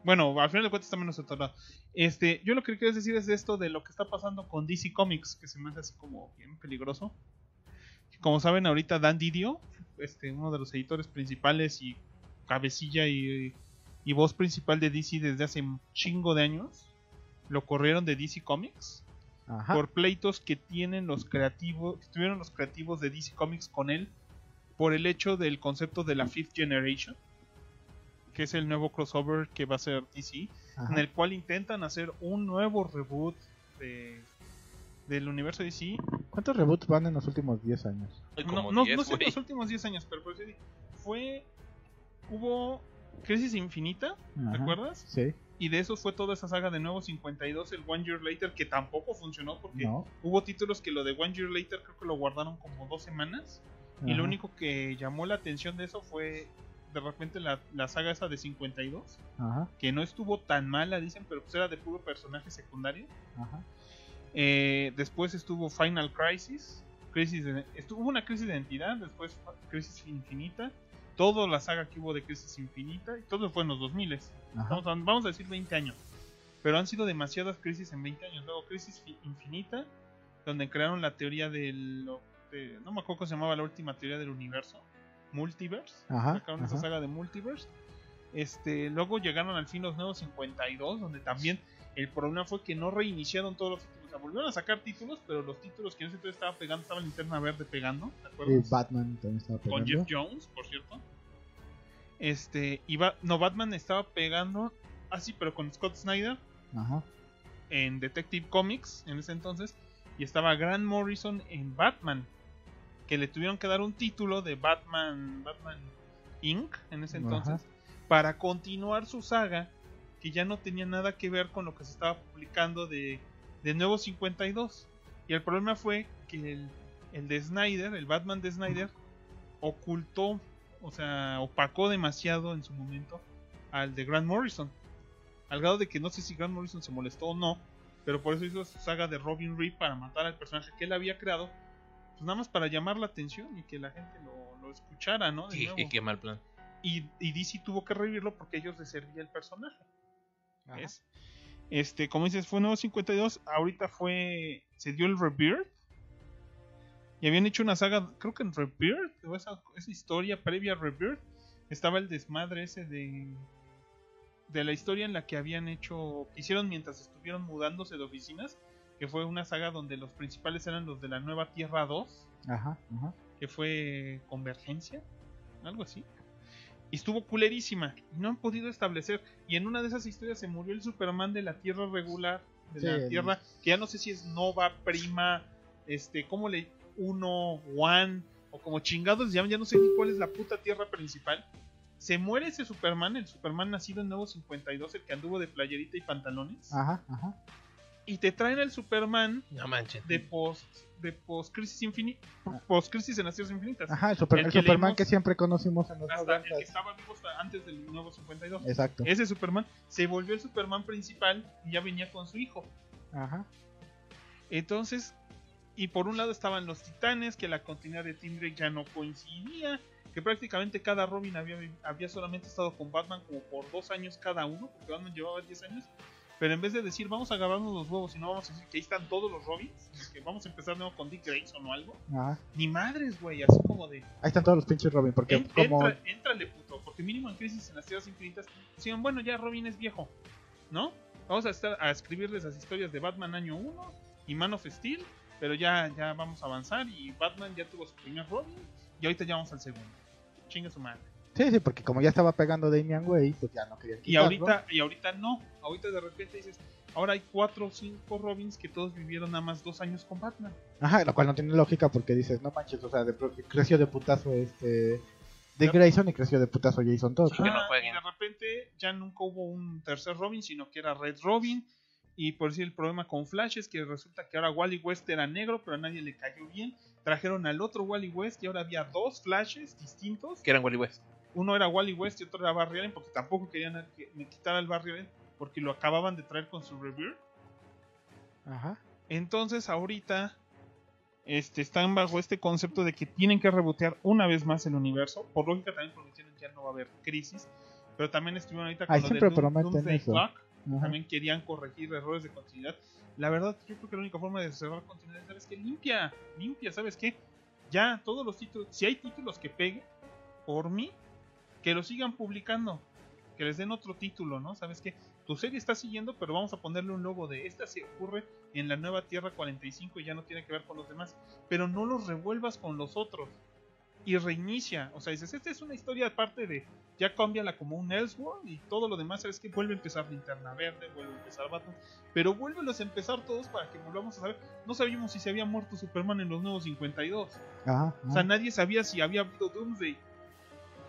Bueno, al final de cuentas está menos saturado. Este, yo lo que quiero decir es esto de lo que está pasando con DC Comics, que se me hace así como bien peligroso. Como saben, ahorita Dan Didio, este, uno de los editores principales y cabecilla y, y voz principal de DC desde hace un chingo de años, lo corrieron de DC Comics Ajá. por pleitos que tienen los creativos, que tuvieron los creativos de DC Comics con él por el hecho del concepto de la Fifth Generation, que es el nuevo crossover que va a ser DC, ajá. en el cual intentan hacer un nuevo reboot de, del universo DC. ¿Cuántos reboots van en los últimos 10 años? No, como no, 10, no sé en los últimos 10 años, pero por eso di- fue hubo Crisis Infinita, Ajá. ¿te acuerdas? Sí. Y de eso fue toda esa saga de nuevo 52, el One Year Later, que tampoco funcionó porque No. Hubo títulos que lo de One Year Later creo que lo guardaron como dos semanas. Y lo único que llamó la atención de eso fue de repente la, la saga esa de 52. Ajá. Que no estuvo tan mala, dicen, pero pues era de puro personaje secundario. Ajá. Eh, después estuvo Final Crisis. Crisis de- estuvo una crisis de identidad. Después Crisis Infinita. Toda la saga que hubo de Crisis Infinita. Y todo fue en los 2000 Ajá. Vamos a, vamos a decir 20 años. Pero han sido demasiadas crisis en 20 años. Luego Crisis Fi- Infinita, donde crearon la teoría del... de- no me acuerdo cómo se llamaba la última teoría del universo. Multiverse. Ajá, Sacaron esa saga de Multiverse. Este, luego llegaron al fin los nuevos 52, donde también el problema fue que no reiniciaron todos los títulos. O sea, volvieron a sacar títulos, pero los títulos que en ese entonces estaba pegando, estaba Linterna Verde pegando, ¿te acuerdas? Batman también estaba con pegando. Jeff Jones, por cierto. Este, iba, no, Batman estaba pegando así, pero con Scott Snyder Ajá. en Detective Comics en ese entonces. Y estaba Grant Morrison en Batman, que le tuvieron que dar un título de Batman, Batman Inc. en ese Ajá. entonces, para continuar su saga, que ya no tenía nada que ver con lo que se estaba publicando de, de Nuevo 52. Y el problema fue que el, el de Snyder, el Batman de Snyder, ocultó, o sea, opacó demasiado en su momento al de Grant Morrison. Al grado de que no sé si Grant Morrison se molestó o no, pero por eso hizo su saga de Robin Reed para matar al personaje que él había creado, pues nada más para llamar la atención y que la gente lo, lo escuchara, ¿no? De Qué, nuevo. qué- qué mal plan. Y, y DC tuvo que revivirlo porque a ellos les servía el personaje. ¿ves? Este, como dices, fue nuevo 52. Ahorita fue. Se dio el rebirth. Y habían hecho una saga, creo que en Rebirth, o esa, esa historia previa a Rebirth, estaba el desmadre ese de de la historia en la que habían hecho, que hicieron mientras estuvieron mudándose de oficinas, que fue una saga donde los principales eran los de la Nueva Tierra 2, Ajá, ajá. que fue Convergencia, algo así. Y estuvo culerísima. Y no han podido establecer. Y en una de esas historias se murió el Superman de la Tierra regular. De Sí, la el- Tierra. Que ya no sé si es Nova, Prima, este, ¿cómo le? Uno, One. O como chingados llaman. Ya no sé ni cuál es la puta Tierra principal. Se muere ese Superman. El Superman nacido en Nuevo 52. El que anduvo de playerita y pantalones. Ajá, ajá. Y te traen el Superman No manches. de post. De post crisis infinita. Post crisis en las Tierras infinitas. Ajá, el, super- El el que Superman leímos que siempre conocimos en los Hasta el que 90. estaba vivo hasta antes del nuevo 52. Exacto. Ese Superman se volvió el Superman principal y ya venía con su hijo. Ajá. Entonces, y por un lado estaban los titanes, que la continuidad de Tim Drake ya no coincidía, que prácticamente cada Robin había, había solamente estado con Batman como por dos años cada uno, porque Batman llevaba 10 años. Pero en vez de decir vamos a agarrarnos los huevos y no vamos a decir que ahí están todos los Robins, que vamos a empezar de nuevo con Dick Grayson o algo, Ajá. ni madres, güey, así como de Ahí están todos los pinches Robin, porque como... entra- Éntrale, puto, porque mínimo en Crisis en las Tierras Infinitas decían, bueno, ya Robin es viejo, ¿no? Vamos a estar a escribirles las historias de Batman año 1 y Man of Steel, pero ya, ya vamos a avanzar y Batman ya tuvo su primer Robin y ahorita ya vamos al segundo. Chinga su madre. Sí, sí, porque como ya estaba pegando Damian Way, pues ya no querían Y quitarlo. ahorita, y ahorita no, ahorita de repente dices, ahora hay cuatro o cinco Robins que todos vivieron nada más dos años con Batman. Ajá, lo cual no tiene lógica porque dices, no manches, o sea, de creció de putazo este... Ya. Grayson y creció de putazo Jason Todd. Sí, no jueguen. Y de repente ya nunca hubo un tercer Robin, sino que era Red Robin. Y por decir el problema con Flash es que resulta que ahora Wally West era negro, pero a nadie le cayó bien. Trajeron al otro Wally West y ahora había dos Flashes distintos. Que eran Wally West. Uno era Wally West y otro era Barry Allen, porque tampoco querían que me quitara el Barry Allen, porque lo acababan de traer con su Rebirth. Ajá. Entonces ahorita este, están bajo este concepto de que tienen que rebotear una vez más el universo. Por lógica también prometieron que ya no va a haber crisis. Pero también estuvieron ahorita con Ay, lo de Doom- Doomsday eso. Clock. Ajá. También querían corregir errores de continuidad. La verdad, yo creo que la única forma de cerrar continuidad, ¿sabes qué? Limpia, limpia, ¿sabes qué? Ya, todos los títulos, si hay títulos que peguen, por mí, que lo sigan publicando. Que les den otro título, ¿no? ¿Sabes qué? Tu serie está siguiendo, pero vamos a ponerle un logo de esta se ocurre en la nueva Tierra 45 y ya no tiene que ver con los demás. Pero no los revuelvas con los otros. Y reinicia. O sea, dices, esta es una historia aparte de. Ya cámbiala como un Elseworld y todo lo demás, ¿sabes qué? Vuelve a empezar Linterna Verde, vuelve a empezar Batman. Pero vuélvelos a empezar todos para que volvamos a saber. No sabíamos si se había muerto Superman en los nuevos 52. Ajá. O sea, ajá. nadie sabía si había habido Doomsday.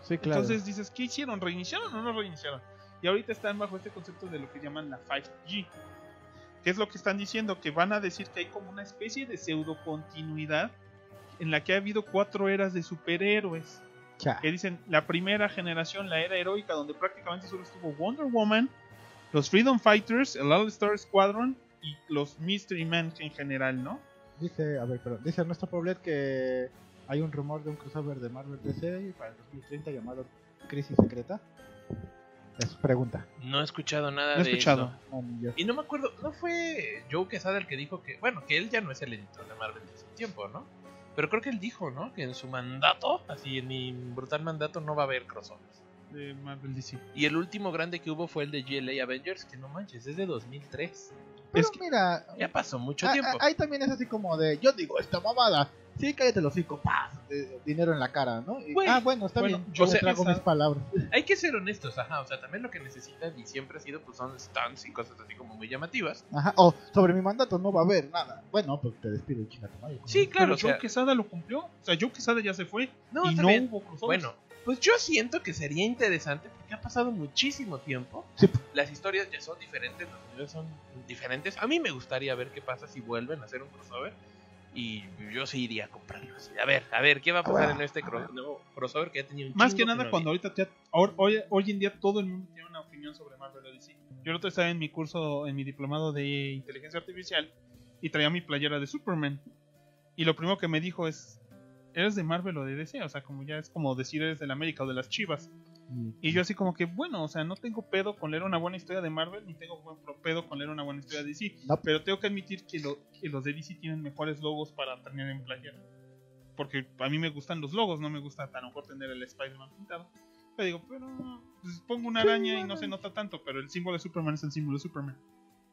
Sí, claro. Entonces dices, ¿qué hicieron? ¿Reiniciaron o no reiniciaron? Y ahorita están bajo este concepto de lo que llaman la 5G. Que es lo que están diciendo? Que van a decir que hay como una especie de pseudo continuidad en la que ha habido cuatro eras de superhéroes. Cha. Que dicen la primera generación, la era heroica, donde prácticamente solo estuvo Wonder Woman, los Freedom Fighters, el All Star Squadron y los Mystery Men en general, ¿no? Dice, a ver, perdón, dice nuestro Poblet que hay un rumor de un crossover de Marvel DC para el 2030 llamado Crisis Secreta. Es pregunta. No he escuchado nada No he de escuchado. eso. No, yo. Y no me acuerdo, ¿no fue Joe Quesada el que dijo que, bueno, que él ya no es el editor de Marvel desde un tiempo, ¿no? Pero creo que él dijo, ¿no? Que en su mandato, así en mi brutal mandato, no va a haber crossovers. De Marvel DC. Y el último grande que hubo fue el de GLA Avengers, que no manches, es de 2003. Pero Es que- mira, Ya pasó mucho ah, tiempo. ah, ahí también es así como de, yo digo esta mamada. Sí, cállate los hocico, ¡paz! De- dinero en la cara, ¿no? Y- Güey, ah, bueno, está bueno, bien. yo trago esa- mis palabras. Hay que ser honestos, ajá. O sea, también lo que necesitan y siempre ha sido, pues son stunts y cosas así como muy llamativas. Ajá. O sobre mi mandato no va a haber nada. Bueno, pues te despido, chica. tu madre. Sí, claro, Pero o sea, Joe Quesada lo cumplió. O sea, Joe Quesada ya se fue. no, y está no bien. hubo crossovers. Bueno, pues yo siento que sería interesante porque ha pasado muchísimo tiempo. Sí. Las historias ya son diferentes, los niveles son diferentes. A mí me gustaría ver qué pasa si vuelven a hacer un crossover. Y yo sí iría a comprarlo. así. A ver, a ver, ¿qué va a pasar Ah, en este cro- crossover que ya tenía un Más que nada no cuando había? ahorita hoy, hoy en día todo el mundo tiene una opinión sobre Marvel o DC. Yo el otro estaba en mi curso, en mi diplomado de inteligencia artificial y traía mi playera de Superman. Y lo primero que me dijo es, ¿eres de Marvel o de DC? O sea, como ya es como decir eres del América o de las Chivas. Y yo así como que, bueno, o sea, no tengo pedo con leer una buena historia de Marvel, ni tengo pedo con leer una buena historia de DC. No. Pero tengo que admitir que, lo- que los de DC tienen mejores logos para tener en playera. porque a mí me gustan los logos, no me gusta tan mejor tener el Spider-Man pintado. Pero digo, pero pues, pongo una araña y no se nota tanto, pero el símbolo de Superman es el símbolo de Superman.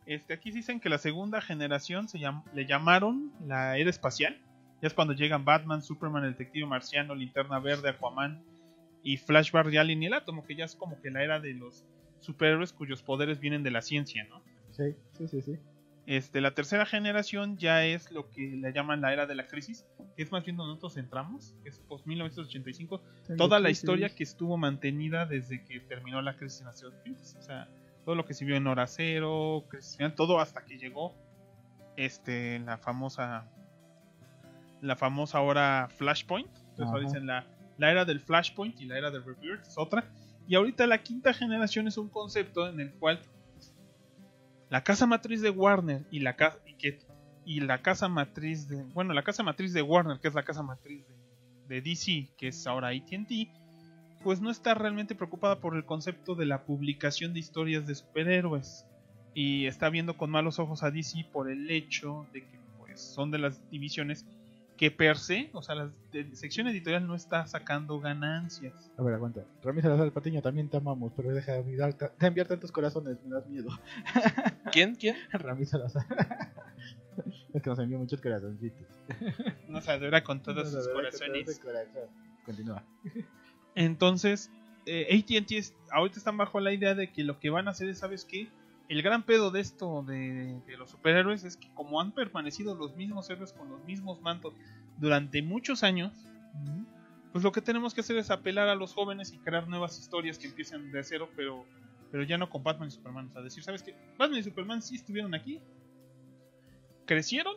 Este, aquí dicen que la segunda generación se llam- le llamaron la era espacial. Ya es cuando llegan Batman, Superman, el detective marciano, Linterna Verde, Aquaman y Flash Barry Allen y el átomo, que ya es como que la era de los superhéroes cuyos poderes vienen de la ciencia, ¿no? Sí, sí, sí, sí. Este, la tercera generación ya es lo que le llaman la era de la crisis, que es más bien donde nosotros entramos, que es post 1985, toda la historia que estuvo mantenida desde que terminó la crisis en Estados Unidos. O sea, todo lo que se vio en Hora Cero, crisis todo hasta que llegó este, la famosa la famosa hora Flashpoint. Entonces dicen la, la era del Flashpoint y la era del Rebirth es otra. Y ahorita la quinta generación es un concepto en el cual la casa matriz de Warner y la casa y y la casa matriz de bueno la casa matriz de Warner que es la casa matriz de, de DC que es ahora AT&T pues no está realmente preocupada por el concepto de la publicación de historias de superhéroes y está viendo con malos ojos a DC por el hecho de que pues son de las divisiones que per se, o sea, la sección editorial no está sacando ganancias. A ver, aguanta. Rami Salazar Patiño, también te amamos, pero deja de enviar, de enviar tantos corazones, me das miedo. ¿Quién? ¿Quién? Rami Salazar. es que nos envió muchos corazoncitos. No se adora con todos Nos sus con corazones. ese corazón. Continúa. Entonces, eh, AT&T es- ahorita están bajo la idea de que lo que van a hacer es, ¿sabes qué? El gran pedo de esto de, de los superhéroes es que como han permanecido los mismos héroes con los mismos mantos durante muchos años, pues lo que tenemos que hacer es apelar a los jóvenes y crear nuevas historias que empiecen de cero, pero, pero ya no con Batman y Superman. O sea, decir, ¿sabes qué? Batman y Superman sí estuvieron aquí, crecieron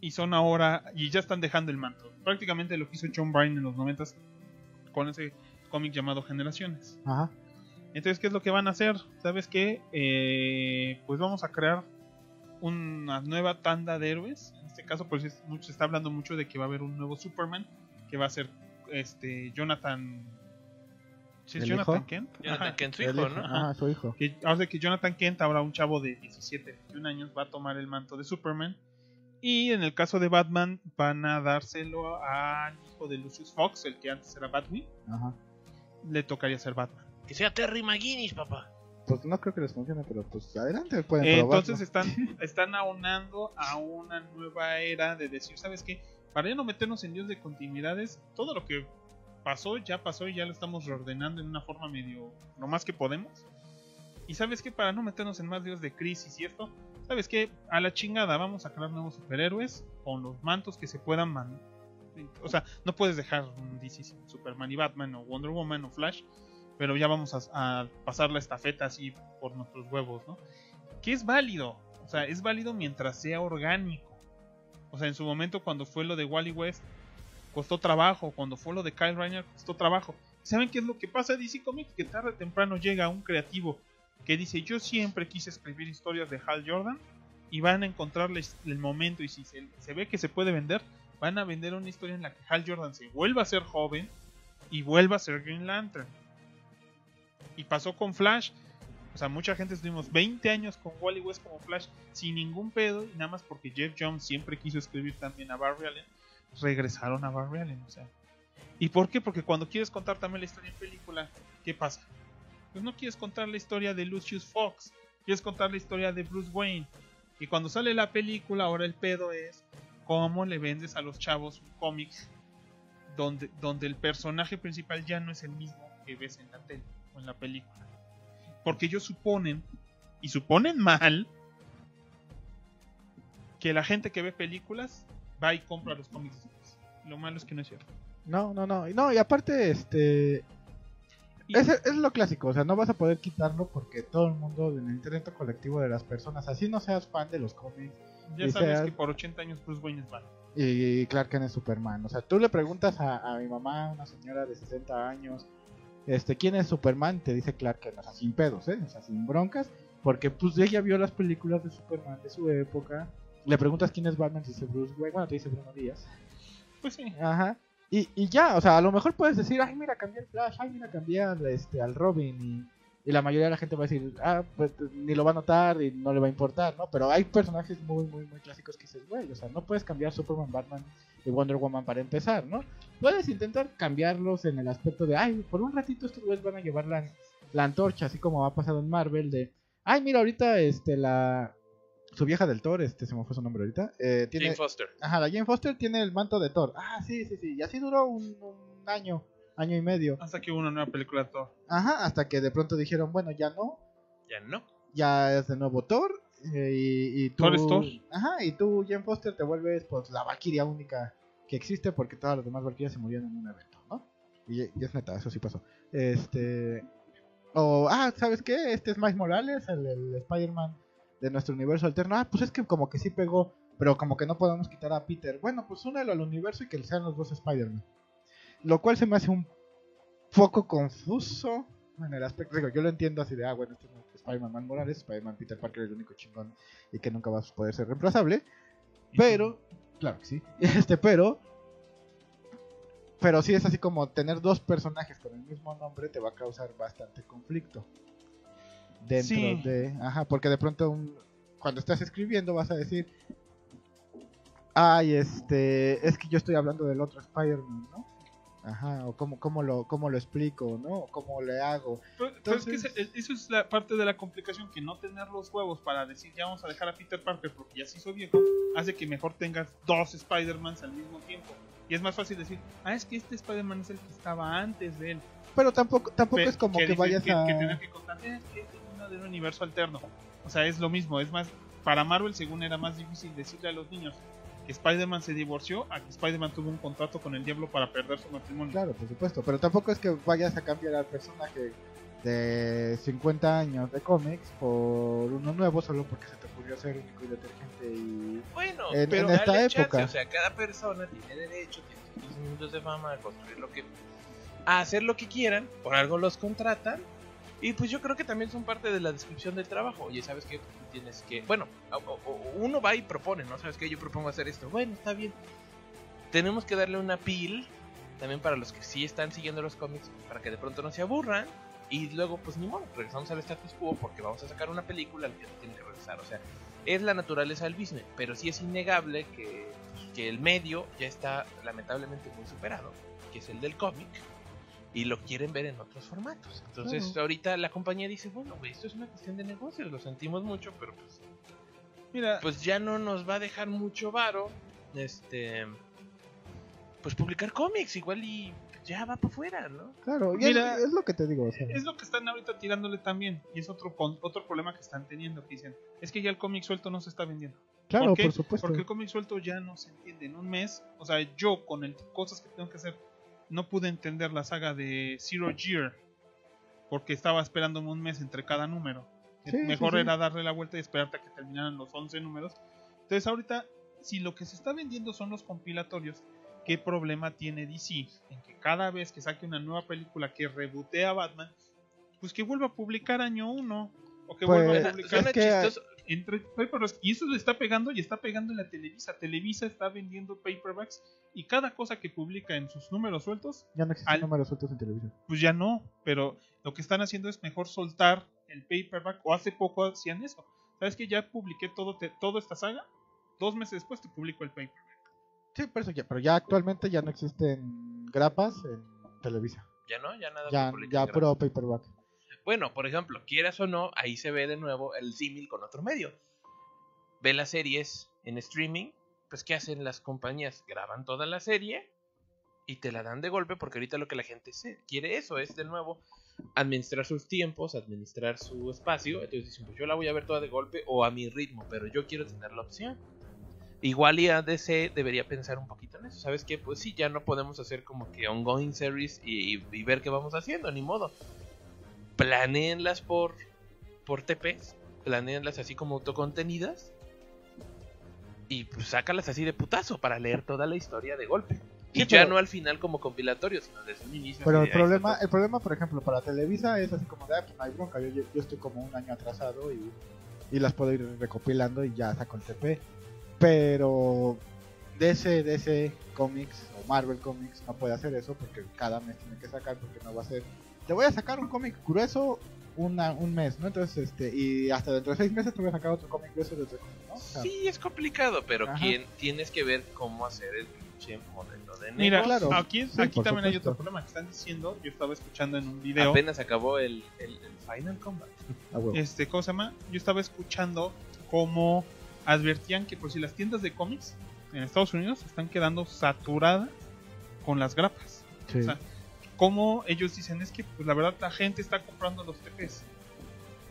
y son ahora, y ya están dejando el manto. Prácticamente lo que hizo John Byrne en los 90 con ese cómic llamado Generaciones. Ajá. Entonces, ¿qué es lo que van a hacer? ¿Sabes qué? Eh, pues vamos a crear una nueva tanda de héroes. En este caso, pues es mucho- se está hablando mucho de que va a haber un nuevo Superman, que va a ser este Jonathan... ¿Sí es ¿El Jonathan hijo? Kent? Jonathan Ajá. Kent, su hijo, hijo. ¿no? Ajá, su hijo. Que hace que Jonathan Kent, ahora un chavo de 17, 21 años, va a tomar el manto de Superman. Y en el caso de Batman, van a dárselo al hijo de Lucius Fox, el que antes era Batwing. Ajá. Le tocaría ser Batman. Que sea Terry McGuinness, papá. Pues no creo que les funcione, pero pues adelante, pueden Eh, probarlo. entonces están, están aunando a una nueva era de decir, ¿sabes qué? Para ya no meternos en Dios de continuidades, todo lo que pasó ya pasó y ya lo estamos reordenando en una forma medio lo más que podemos. Y sabes qué, para no meternos en más Dios de crisis y esto, ¿sabes qué? A la chingada, vamos a crear nuevos superhéroes con los mantos que se puedan man o sea, no puedes dejar un DC sin Superman y Batman o Wonder Woman o Flash, pero ya vamos a, pasar la estafeta así por nuestros huevos, ¿no? Que es válido, o sea, es válido mientras sea orgánico. O sea, en su momento cuando fue lo de Wally West costó trabajo, cuando fue lo de Kyle Rayner costó trabajo. ¿Saben qué es lo que pasa DC Comics? Que tarde o temprano llega un creativo que dice, yo siempre quise escribir historias de Hal Jordan y van a encontrarles el momento y si se ve que se puede vender, van a vender una historia en la que Hal Jordan se vuelva a ser joven y vuelva a ser Green Lantern. Y pasó con Flash. O sea, mucha gente estuvimos 20 años con Wally West como Flash sin ningún pedo. Y nada más porque Jeff Jones siempre quiso escribir también a Barry Allen. Regresaron a Barry Allen. O sea. ¿Y por qué? Porque cuando quieres contar también la historia en película, ¿qué pasa? Pues no quieres contar la historia de Lucius Fox. Quieres contar la historia de Bruce Wayne. Y cuando sale la película, ahora el pedo es cómo le vendes a los chavos un cómic donde, donde el personaje principal ya no es el mismo que ves en la tele en la película. Porque ellos suponen, y suponen mal, que la gente que ve películas va y compra los cómics. Lo malo es que no es cierto. No, no, no. No, y aparte, este. Y- Es, es lo clásico, o sea, no vas a poder quitarlo porque todo el mundo en el internet colectivo de las personas, así no seas fan de los cómics ya sabes que por 80 años Bruce Wayne es malo. y Clark Kent es Superman. O sea, tú le preguntas a, a mi mamá, una señora de 60 años, este, ¿quién es Superman? Te dice Clark Kent, o sea, sin pedos, ¿eh? O sea, sin broncas, porque pues ella vio las películas de Superman de su época. Le preguntas quién es Batman, te dice Bruce Wayne, bueno, te dice Bruno Díaz. Pues sí. Ajá. Y, y ya, o sea, a lo mejor puedes decir, ay, mira, cambié el Flash, ay, mira, cambié al, este, al Robin. Y, y la mayoría de la gente va a decir, ah, pues ni lo va a notar y no le va a importar, ¿no? Pero hay personajes muy, muy, muy clásicos que dices, güey, o sea, no puedes cambiar Superman, Batman y Wonder Woman para empezar, ¿no? Puedes intentar cambiarlos en el aspecto de, ay, por un ratito estos güeyes van a llevar la, la antorcha, así como ha pasado en Marvel, de, ay, mira, ahorita, este, la... Su vieja del Thor, este se me fue su nombre ahorita. eh, tiene, Jane Foster. Ajá, la Jane Foster tiene el manto de Thor. Ah, sí, sí, sí. Y así duró un, un año, año y medio. Hasta que hubo una nueva película de Thor. Ajá, hasta que de pronto dijeron, bueno, ya no, Ya no. ya es de nuevo Thor. Eh, y, y tú. Ajá, y tú, Jane Foster, te vuelves pues la Valkyria única que existe porque todas las demás Valkyrias se murieron en un evento, ¿no? Y, y es neta, eso sí pasó. Este. O, ah, ¿sabes qué? Este es Miles Morales, el, el Spider-Man de nuestro universo alterno. Ah, pues es que como que sí pegó, pero como que no podemos quitar a Peter. Bueno, pues únelo al universo y que sean los dos Spider-Man. Lo cual se me hace un poco confuso en el aspecto. Digo, yo lo entiendo así de, ah, bueno, este es Spider-Man Morales, Spider-Man Peter Parker es el único chingón y que nunca va a poder ser reemplazable. Pero, claro que sí. Este, pero. Pero sí es así como tener dos personajes con el mismo nombre te va a causar bastante conflicto. Dentro Sí. de. Ajá, porque de pronto un- cuando estás escribiendo vas a decir. Ay, este. Es que yo estoy hablando del otro Spider-Man, ¿no? Ajá, o cómo, cómo, lo, cómo lo explico, ¿no? O cómo le hago. Pero, pero es que Entonces- ese- eso es la parte de la complicación, que no tener los huevos para decir ya vamos a dejar a Peter Parker porque ya se hizo viejo, hace que mejor tengas dos Spider-Mans al mismo tiempo. Y es más fácil decir, ah, es que este Spider-Man es el que estaba antes de él. Pero tampoco, tampoco es como que, dice- vayas que, a. que tener que contar, "Eh, es que este es uno de un universo alterno. O sea, es lo mismo, es más, para Marvel según era más difícil decirle a los niños que Spider-Man se divorció a que Spider-Man tuvo un contrato con el diablo para perder su matrimonio. Claro, por supuesto, pero tampoco es que vayas a cambiar al personaje de 50 años de cómics por uno nuevo solo porque se te ocurrió ser único y detergente y... Bueno, En- pero en esta dale época. chance, o sea, cada persona tiene derecho, tiene sus minutos de fama a construir lo que. a hacer lo que quieran, por algo los contratan. Y pues yo creo que también son parte de la descripción del trabajo. Oye, ¿sabes qué? Tienes que. Bueno, uno va y propone, ¿no? ¿Sabes qué? Yo propongo hacer esto. Bueno, está bien. Tenemos que darle una pil también para los que sí están siguiendo los cómics, para que de pronto no se aburran. Y luego, pues ni modo, regresamos al status quo porque vamos a sacar una película al que tiene que regresar. O sea, es la naturaleza del business, pero sí es innegable que, que el medio ya está lamentablemente muy superado, que es el del cómic, y lo quieren ver en otros formatos. Entonces, Claro. ahorita la compañía dice, bueno, güey, esto es una cuestión de negocios, lo sentimos mucho, pero pues, Mira, pues ya no nos va a dejar mucho varo, este, pues publicar cómics, igual y ya va para afuera, ¿no? Claro, y Mira, es, es lo que te digo, o sea, es lo que están ahorita tirándole también. Y es otro, otro problema que están teniendo. Que dicen, es que ya el cómic suelto no se está vendiendo. claro, ¿por qué? por supuesto. Porque el cómic suelto ya no se entiende. En un mes, o sea, yo con el cosas que tengo que hacer, no pude entender la saga de Zero Year. Porque estaba esperándome un mes entre cada número. Sí, Mejor sí, sí. era darle la vuelta y esperarte a que terminaran los 11 números. Entonces ahorita, si lo que se está vendiendo son los compilatorios, ¿qué problema tiene DC? En que cada vez que saque una nueva película que rebootea a Batman, pues que vuelva a publicar año 1. O que Pues, vuelva a es publicar Suena que- chistoso. Entre paperbacks. Y eso le está pegando y está pegando en la Televisa. Televisa está vendiendo paperbacks y cada cosa que publica en sus números sueltos, Ya no existen al- números sueltos en televisión. pues ya no. Pero lo que están haciendo es mejor soltar el paperback. O hace poco hacían eso. ¿Sabes que ya publiqué todo te- toda esta saga? Dos meses después te publico el paperback. Sí, por eso ya, pero ya actualmente ya no existen grapas en Televisa. Ya no, ya nada. Ya, ya puro paperback. Bueno, por ejemplo, quieras o no, ahí se ve de nuevo el símil con otro medio. Ve las series en streaming, pues ¿qué hacen las compañías? Graban toda la serie y te la dan de golpe porque ahorita lo que la gente quiere eso es de nuevo administrar sus tiempos, administrar su espacio. Entonces dicen, pues yo la voy a ver toda de golpe o a mi ritmo, pero yo quiero tener la opción. Igual y ADC debería pensar un poquito en eso. ¿Sabes qué? Pues sí, ya no podemos hacer como que ongoing series y- y ver qué vamos haciendo, ni modo planeenlas por, por TPs, planeenlas así como autocontenidas y pues sácalas así de putazo para leer toda la historia de golpe. Y Sí, ya pero- no al final como compilatorio, sino desde un inicio. Pero el problema, el problema, por ejemplo, para Televisa es así como de, ah, pues no hay bronca, yo, yo estoy como un año atrasado y, y las puedo ir recopilando y ya saco el TP. Pero DC, DC Comics o Marvel Comics no puede hacer eso porque cada mes tiene que sacar porque no va a ser, te voy a sacar un cómic grueso una, un mes, ¿no? Entonces, este, y hasta dentro de seis meses te voy a sacar otro cómic grueso de otro cómic, ¿no? O sea, Sí, es complicado, pero quien, tienes que ver cómo hacer el pinche modelo de Mira, negocio. claro. aquí, Sí, aquí también hay otro problema que están diciendo. Yo estaba escuchando en un video. Apenas acabó el, el, el Final Combat. Ah, huevo. Este, ¿cómo se llama? Yo estaba escuchando cómo advertían que por si las tiendas de cómics en Estados Unidos están quedando saturadas con las grapas. Sí. O sea, como ellos dicen es que pues la verdad la gente está comprando los TPs.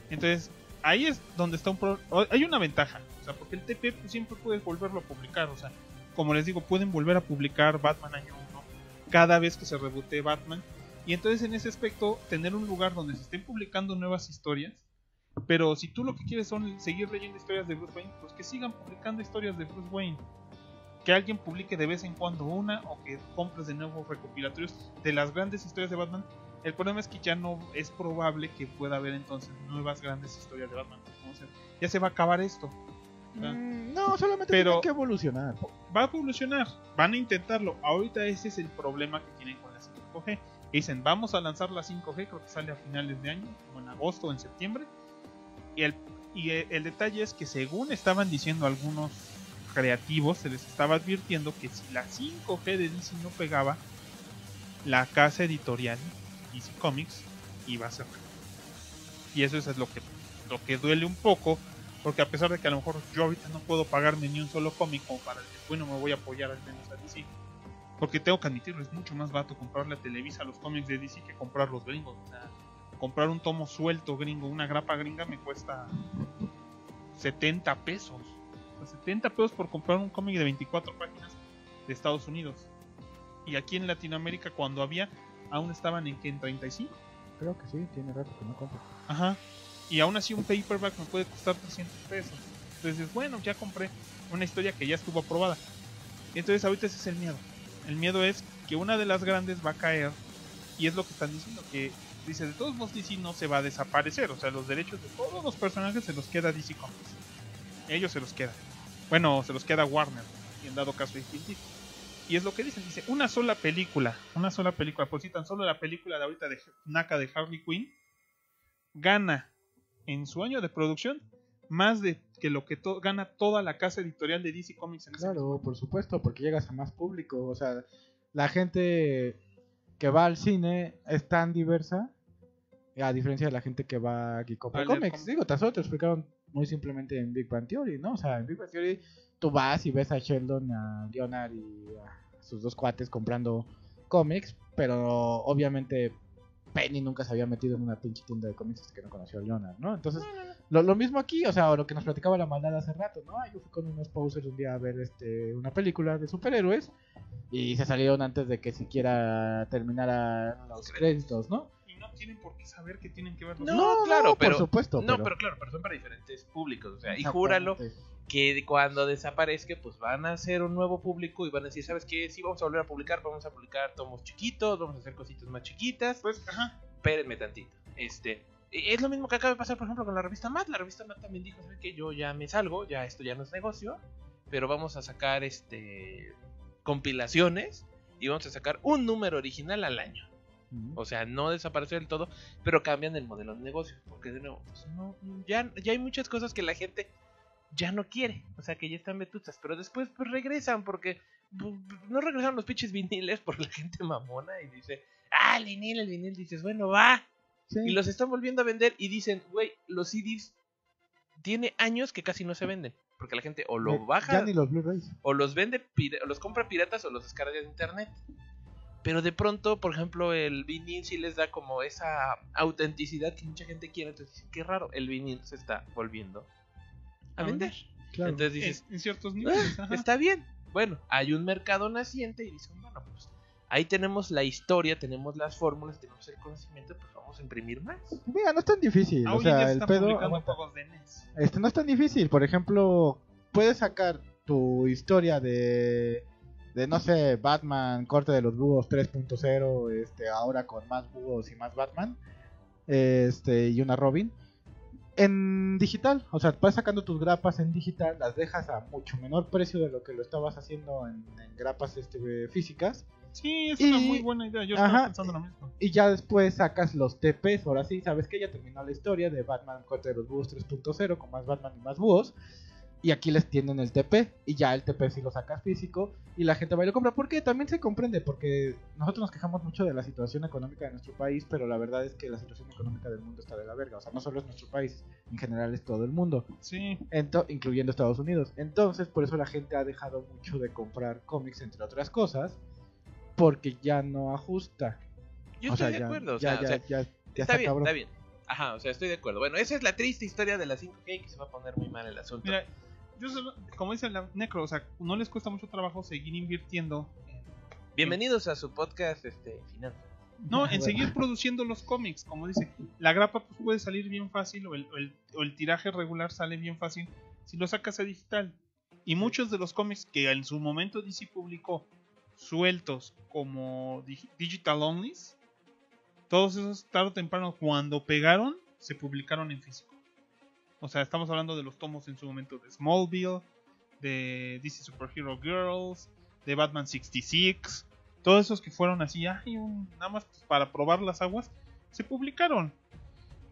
Entonces, ahí es donde está un pro- hay una ventaja, o sea, porque el TP pues, siempre puedes volverlo a publicar, o sea, como les digo, pueden volver a publicar Batman año 1 cada vez que se reboote Batman y entonces en ese aspecto tener un lugar donde se estén publicando nuevas historias, pero si tú lo que quieres son seguir leyendo historias de Bruce Wayne, pues que sigan publicando historias de Bruce Wayne. Que alguien publique de vez en cuando una o que compres de nuevo recopilatorios de las grandes historias de Batman. El problema es que ya no es probable que pueda haber entonces nuevas grandes historias de Batman. O sea, ya se va a acabar esto. Mm, no, solamente Pero- tienen que evolucionar. va a evolucionar, van a intentarlo. Ahorita ese es el problema que tienen con la 5G. Dicen, vamos a lanzar la 5G, creo que sale a finales de año, o en agosto o en septiembre. Y el, y el, el detalle es que según estaban diciendo algunos creativos, se les estaba advirtiendo que si la 5G de DC no pegaba, la casa editorial DC Comics iba a cerrar. Y eso es lo que, lo que duele un poco, porque a pesar de que a lo mejor yo ahorita no puedo pagarme ni un solo cómic como para decir, bueno, me voy a apoyar al menos a DC. Porque tengo que admitirlo, es mucho más barato comprarle a Televisa los cómics de DC que comprar los gringos. Comprar un tomo suelto gringo, una grapa gringa me cuesta 70 pesos. Sea, 70 pesos por comprar un cómic de 24 páginas de Estados Unidos. Y aquí en Latinoamérica cuando había, aún estaban en que en 35. Creo que sí, tiene rato que no compro. Ajá. Y aún así un paperback me puede costar 300 pesos. Entonces, bueno, ya compré una historia que ya estuvo aprobada. Entonces ahorita ese es el miedo. El miedo es que una de las grandes va a caer. Y es lo que están diciendo, que dice, de todos modos DC no se va a desaparecer. O sea, los derechos de todos los personajes se los queda DC Comics. Ellos se los quedan. Bueno, se los queda Warner. Y en dado caso AT&T. Y es lo que dicen, dice, una sola película, una sola película, por si tan solo la película de ahorita de Naka de Harley Quinn gana en su año de producción más de que lo que to- gana toda la casa editorial de DC Comics en ese Claro, por supuesto, porque llegas a más público. O sea, la gente que va al cine es tan diversa, a diferencia de la gente que va a cómics. cómics. Digo, tan solo te explicaron muy simplemente en Big Bang Theory, ¿no? O sea, en Big Bang Theory tú vas y ves a Sheldon, a Leonard y a sus dos cuates comprando cómics, pero obviamente Penny nunca se había metido en una pinche tienda de cómics hasta que no conoció a Leonard, ¿no? Entonces, lo, mismo aquí, o sea, lo que nos platicaba la maldad hace rato, ¿no? Yo fui con unos posers un día a ver este una película de superhéroes y se salieron antes de que siquiera terminara los créditos, ¿no? No tienen por qué saber que tienen que ver los No, claro, pero- por supuesto. No, pero claro, pero son para diferentes públicos. O sea, y júralo que cuando desaparezca, pues van a ser un nuevo público y van a decir, ¿sabes qué? Sí, vamos a volver a publicar, vamos a publicar tomos chiquitos, vamos a hacer cositas más chiquitas. Pues, ajá. Espérenme tantito. Este, es lo mismo que acaba de pasar, por ejemplo, con la revista Mad. La revista Mad también dijo, ¿sabes qué? Yo ya me salgo, ya esto ya no es negocio, pero vamos a sacar este compilaciones y vamos a sacar un número original al año. O sea, no desapareció del todo, pero cambian el modelo de negocio. Porque de nuevo, pues no, ya, ya hay muchas cosas que la gente ya no quiere. O sea, que ya están vetustas. Pero después pues regresan porque no regresaron los pinches viniles por la gente mamona y dice, ah, el vinil, el vinil. Dices, bueno, va. Sí. Y los están volviendo a vender y dicen, güey, los CDs tiene años que casi no se venden. Porque la gente o Eh, lo baja Ya ni los Blu-rays. o los vende, o los compra piratas o los descarga de internet. Pero de pronto, por ejemplo, el vinil sí les da como esa autenticidad que mucha gente quiere. Entonces, dicen, qué raro, el vinil se está volviendo a vender. Claro. Entonces En, dices, en ciertos niveles. "Ah, ajá. está bien. Bueno, hay un mercado naciente y dicen, bueno, pues ahí tenemos la historia, tenemos las fórmulas, tenemos el conocimiento, pues vamos a imprimir más. Mira, no es tan difícil. Ah, o sea, se el pedo. de NES. Este no es tan difícil. Por ejemplo, puedes sacar tu historia de, de no sé, Batman, corte de los búhos 3.0, este, ahora con más búhos y más Batman, este, y una Robin, en digital. O sea, vas sacando tus grapas en digital, las dejas a mucho menor precio de lo que lo estabas haciendo en, en grapas este, físicas. Sí, es Y- una muy buena idea. Yo Ajá. estaba pensando lo mismo. Y ya después sacas los TPs. Ahora sí, sabes que ya terminó la historia de Batman Corte de los Búhos 3.0 con más Batman y más búhos. Y aquí les tienen el TP y ya el TP sí lo sacas físico y la gente va y lo compra. Porque también se comprende, porque nosotros nos quejamos mucho de la situación económica de nuestro país, pero la verdad es que la situación económica del mundo está de la verga. O sea, no solo es nuestro país, en general es todo el mundo, Sí. Ento- incluyendo Estados Unidos. Entonces, por eso la gente ha dejado mucho de comprar cómics, entre otras cosas, porque ya no ajusta. Yo o sea, estoy de ya, acuerdo, o ya, sea, o ya, sea, ya- ya está está bien, cabrón. está bien. Ajá, o sea, estoy de acuerdo. Bueno, esa es la triste historia de la 5K que se va a poner muy mal el asunto. Mira, yo como dice la Necro, o sea, no les cuesta mucho trabajo seguir invirtiendo. en- Bienvenidos a su podcast este finanzas. No, en seguir produciendo los cómics, como dice. La grapa pues, puede salir bien fácil o el, o el- o el tiraje regular sale bien fácil si lo sacas a digital. Y muchos de los cómics que en su momento DC publicó sueltos como dig- digital onlys, todos esos tarde o temprano cuando pegaron se publicaron en físico. O sea, estamos hablando de los tomos en su momento de Smallville, de DC Superhero Girls, de Batman 66, todos esos que fueron así, ay, un- nada más para probar las aguas, se publicaron.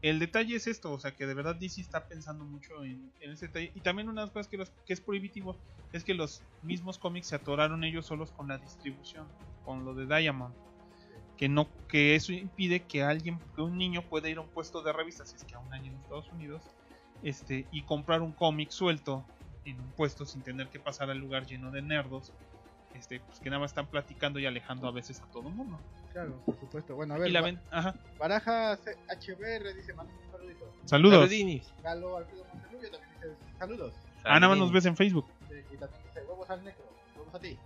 El detalle es esto, o sea que de verdad DC está pensando mucho en, ese detalle. Y también una de las cosas que, es prohibitivo es que los mismos cómics se atoraron ellos solos con la distribución, con lo de Diamond. Que no, que eso impide que alguien, que un niño pueda ir a un puesto de revistas, si es que aún hay en Estados Unidos, este, y comprar un cómic suelto en un puesto sin tener que pasar al lugar lleno de nerdos, este, pues que nada más están platicando y alejando a veces a todo el mundo. Claro, por supuesto. Bueno, a Y ver, la ven- ajá. Baraja C- HBR dice, manda un saludito. Saludos. Galo Alfredo Monterrubio también dice, saludos. Ah, nada más nos ves en Facebook. Sí, y también dice, huevos al necro, huevos a ti.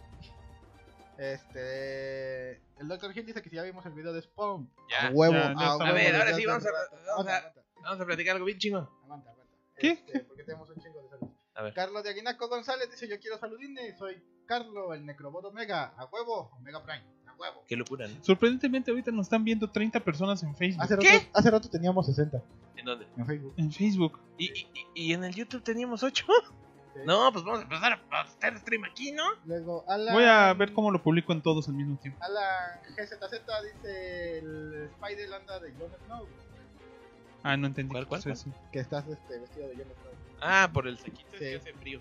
Este, el Dr. Hill dice que si ya vimos el video de Spawn. Ya. A huevo, Ya, ya a estamos. huevo, A ver, ahora sí, vamos a- vamos a- Vamos a platicar algo bien chingón. aguanta. ¿Qué? Este, porque tenemos un chingo de saludos. A ver. Carlos de Aguinaco González dice, yo quiero saludines, soy Carlos, el Necrobot Omega, a huevo, Omega Prime, a huevo. Qué locura, ¿no? Sorprendentemente ahorita nos están viendo 30 personas en Facebook. Hace rato, ¿Qué? hace rato teníamos 60 ¿En dónde? en Facebook. En Facebook. ¿Y, y, y- y en el YouTube teníamos 8? Sí. No, pues vamos a empezar a hacer stream aquí, ¿no? Luego, Alan... Voy a ver cómo lo publico en todos al mismo tiempo. Alan GZZ dice el Spider anda de Jon Snow. Ah, no entendí. ¿Cuál, cuál, Sí, cuál? sí. Que estás este, vestido de Snow. Ah, por el saquito es Sí. que hace frío.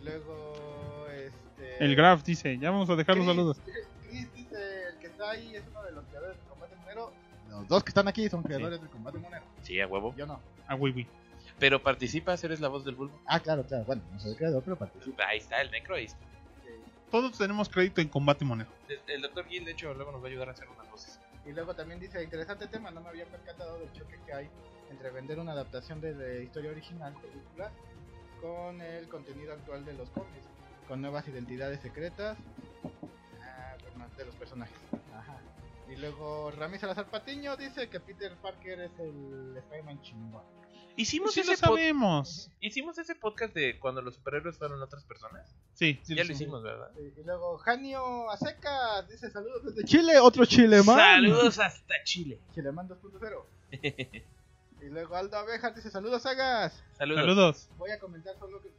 Y luego, este. El Graf dice, ya vamos a dejar los saludos. Chris dice: el que está ahí es uno de los creadores del combate monero. Los dos que están aquí son creadores del combate monero. Sí, a huevo. Yo no. Ah, güey, güey. Pero participas, eres la voz del bulbo. Ah, claro, claro. Bueno, no soy el creador, pero participo. Ahí está, el necro ahí está. Todos tenemos crédito en combate monero. El, el doctor Gil, de hecho, luego nos va a ayudar a hacer unas voces. Y luego también dice: interesante tema, no me había percatado del choque que hay entre vender una adaptación de la historia original, película, con el contenido actual de los cómics, con nuevas identidades secretas ah, de los personajes. Ajá. Y luego Rami Salazar Patiño dice que Peter Parker es el Spider-Man chingón. Hicimos, Sí lo ese pod- sabemos. Hicimos ese podcast de cuando los superhéroes fueron otras personas. Sí, sí ya lo hicimos, ¿verdad? Y, y luego Janio Aseca dice saludos desde Chile, otro Chile man. Saludos hasta Chile. Chileman 2.0. Y luego Aldo Abejas dice saludos sagas. Saludos. Saludos. Voy a comentar solo que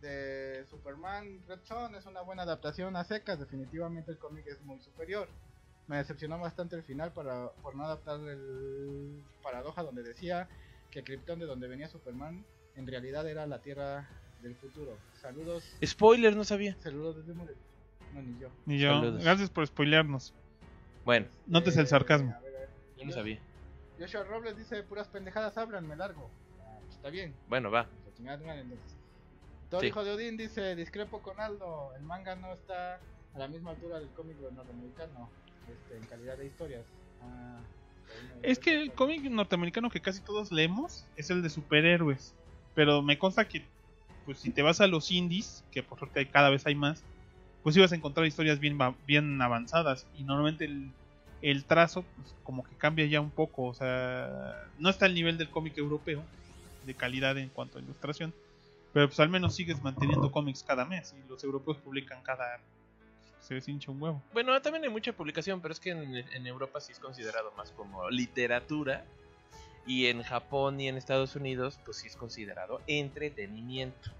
de Superman Red Son es una buena adaptación a secas, definitivamente el cómic es muy superior. Me decepcionó bastante el final para, por no adaptar el paradoja donde decía que Krypton de donde venía Superman en realidad era la Tierra del futuro. Saludos, Spoiler, no sabía. saludos desde Morelia. No, ni yo. Ni yo. Saludos. Gracias por spoilearnos. Bueno, Notes el Eh, sarcasmo. a ver, a ver. yo no sabía. Joshua Robles dice puras pendejadas hablan, me largo. Ah, pues está bien. Bueno, va. Entonces. Todo Sí. hijo de Odín dice, discrepo con Aldo, el manga no está a la misma altura del cómic norteamericano este, en calidad de historias. Ah, Es que el cómic norteamericano que casi todos leemos es el de superhéroes. Pero me consta que, pues si te vas a los indies, que por suerte cada vez hay más, pues ibas a encontrar historias bien, bien avanzadas. Y normalmente el, el trazo, pues como que cambia ya un poco. O sea, no está al nivel del cómic europeo, de calidad en cuanto a ilustración. Pero pues al menos sigues manteniendo cómics cada mes. Y los europeos publican cada... Se les hincha un huevo. Bueno, también hay mucha publicación, pero es que en, en Europa sí es considerado más como literatura. Y en Japón y en Estados Unidos, pues sí es considerado entretenimiento.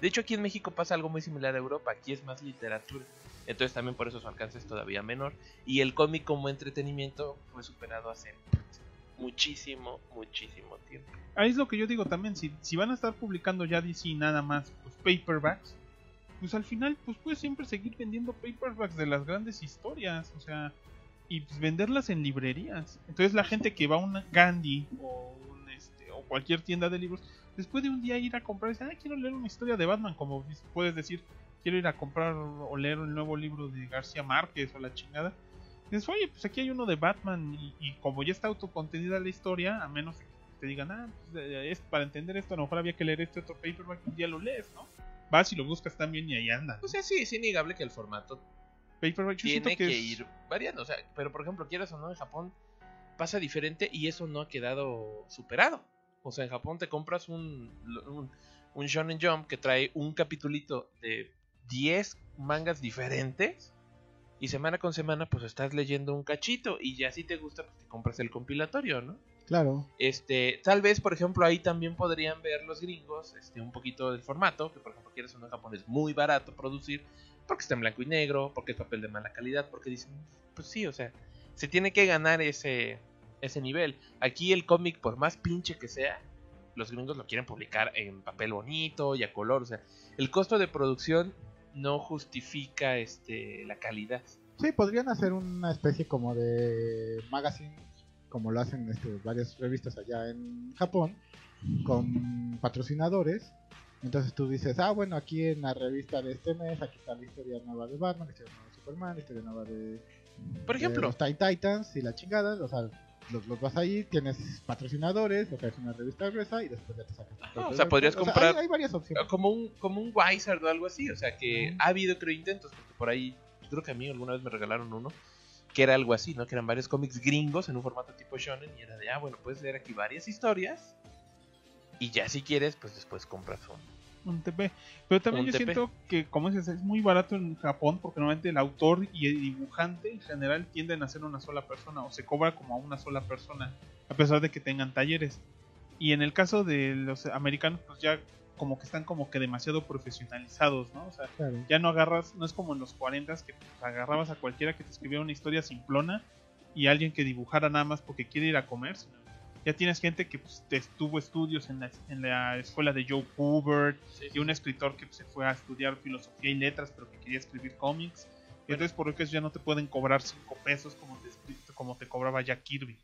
De hecho, aquí en México pasa algo muy similar a Europa. Aquí es más literatura. Entonces también por eso su alcance es todavía menor. Y el cómic como entretenimiento fue superado hace muchísimo, muchísimo tiempo. Ahí es lo que yo digo también, si, si van a estar publicando ya DC nada más pues, paperbacks, pues al final pues puedes siempre seguir vendiendo paperbacks de las grandes historias, o sea, y pues, venderlas en librerías. Entonces la gente que va a una Gandhi o, un, este, o cualquier tienda de libros, después de un día ir a comprar, dice, ah, quiero leer una historia de Batman, como puedes decir, quiero ir a comprar o leer el nuevo libro de García Márquez o la chingada. Dices, oye, pues aquí hay uno de Batman y, y como ya está autocontenida la historia, a menos que te digan, ah, pues, eh, es, para entender esto a lo mejor había que leer este otro paperback, un día lo lees, ¿no? Vas y lo buscas también y ahí anda. O sea, sí, es innegable que el formato Paperback, yo siento tiene que, que, es- ir variando. O sea, pero por ejemplo, quieras o no, en Japón pasa diferente y eso no ha quedado superado. O sea, en Japón te compras un, un, un Shonen Jump que trae un capitulito de 10 mangas diferentes y semana con semana pues estás leyendo un cachito y ya si te gusta pues te compras el compilatorio, ¿no? Claro. Este, tal vez, por ejemplo, ahí también podrían ver los gringos este, un poquito del formato, que por ejemplo, quieres uno en Japón es muy barato producir, porque está en blanco y negro, porque es papel de mala calidad, porque dicen, pues sí, o sea, se tiene que ganar ese, ese nivel. Aquí el cómic, por más pinche que sea, los gringos lo quieren publicar en papel bonito y a color, o sea, el costo de producción no justifica este, la calidad. Sí, podrían hacer una especie como de magazine, como lo hacen este, varias revistas allá en Japón, con patrocinadores. Entonces tú dices, ah, bueno, aquí en la revista de este mes, aquí está la historia nueva de Batman, la historia nueva de Superman, la historia nueva de, Por de ejemplo, los Titans y la chingada, o sea, los, los vas ahí, tienes patrocinadores, o traes una revista gruesa y después ya te sacas. propio o sea, podrías evento. comprar- hay, hay varias opciones. como un como un Wizard o algo así, o sea que ha habido creo intentos, porque por ahí creo que a mí alguna vez me regalaron uno que era algo así, ¿no? Que eran varios cómics gringos en un formato tipo shonen y era de, ah, bueno, puedes leer aquí varias historias y ya si quieres, pues después compras un. un TP. Pero también yo TP. siento que, como dices, es muy barato en Japón porque normalmente el autor y el dibujante en general tienden a ser una sola persona o se cobra como a una sola persona, a pesar de que tengan talleres. Y en el caso de los americanos, pues ya como que están como que demasiado profesionalizados, ¿no? O sea, Claro. ya no agarras, no es como en los 40 que pues, agarrabas a cualquiera que te escribiera una historia simplona y alguien que dibujara nada más porque quiere ir a comer. sino Ya tienes gente que pues, te tuvo estudios en la, en la escuela de Joe Kubert y un escritor que pues, se fue a estudiar filosofía y letras pero que quería escribir cómics. Y entonces por eso ya no te pueden cobrar 5 pesos como te, como te cobraba Jack Kirby.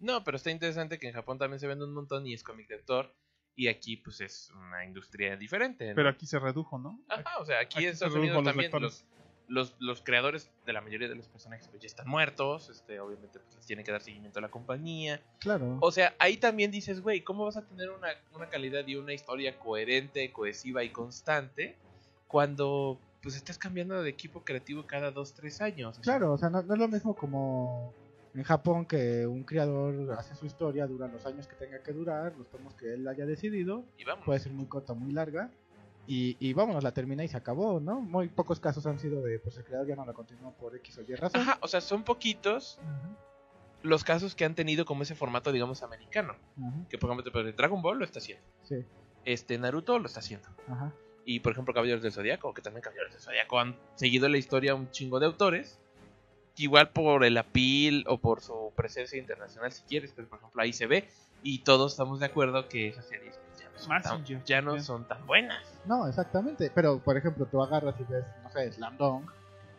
No, pero está interesante que en Japón también se vende un montón y es cómic de autor y aquí pues es una industria diferente. ¿no? Pero aquí se redujo, ¿no? Ajá, o sea, aquí, Aquí en Estados Unidos los también lectores. los, los, los creadores de la mayoría de los personajes pues, ya están muertos, este, obviamente pues, les tiene que dar seguimiento a la compañía. Claro. O sea, ahí también dices, güey, ¿cómo vas a tener una, una calidad y una historia coherente, cohesiva y constante cuando pues estás cambiando de equipo creativo cada dos, tres años? Claro, o sea, no, no es lo mismo como en Japón que un creador hace su historia, dura los años que tenga que durar, los tomos que él haya decidido, Y vamos. puede ser muy corta, muy larga, y, y vámonos, la termina y se acabó, ¿no? Muy pocos casos han sido de, pues el creador ya no la continuó por X o Y razón. Ajá, o sea, son poquitos los casos que han tenido como ese formato, digamos, americano. Que por ejemplo, pero Dragon Ball lo está haciendo. Sí, Este Naruto lo está haciendo. ajá. Y por ejemplo, Caballeros del Zodiaco, que también Caballeros del Zodiaco han seguido la historia un chingo de autores. Igual por el appeal o por su presencia internacional, si quieres, pero por ejemplo ahí se ve. Y todos estamos de acuerdo que esas series pues, ya no son, tan, ya no son tan buenas. No, exactamente, pero por ejemplo, tú agarras y ves, no sé, Slam Dunk,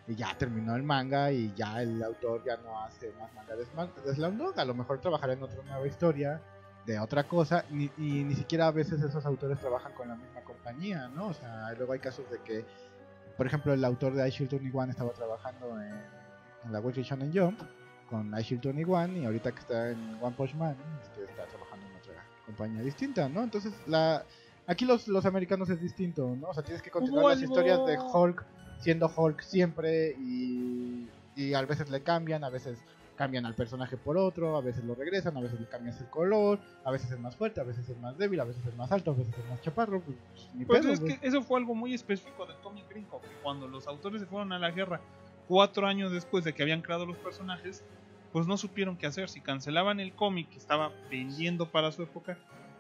y ya terminó el manga y ya el autor ya no hace más manga de, Slam- de Slam Dunk, a lo mejor trabajará en otra nueva historia, de otra cosa, ni, y ni siquiera a veces esos autores trabajan con la misma compañía, ¿no? O sea, luego hay casos de que, por ejemplo, el autor de I Shield 21 estaba trabajando en, en la Weekly Shonen Jump con I Shield 21 y ahorita que está en One Punch Man, este, está trabajando en otra compañía distinta, ¿no? Entonces, la, aquí los, los americanos es distinto, ¿no? O sea, tienes que continuar las historias de Hulk siendo Hulk siempre y, y a veces le cambian, a veces cambian al personaje por otro, a veces lo regresan, a veces le cambias el color, a veces es más fuerte, a veces es más débil, a veces es más alto, a veces es más chaparro, pues, ni Pues pedo, es güey. que eso fue algo muy específico del cómic gringo, que cuando los autores se fueron a la guerra cuatro años después de que habían creado los personajes, pues no supieron qué hacer, si cancelaban el cómic que estaba vendiendo para su época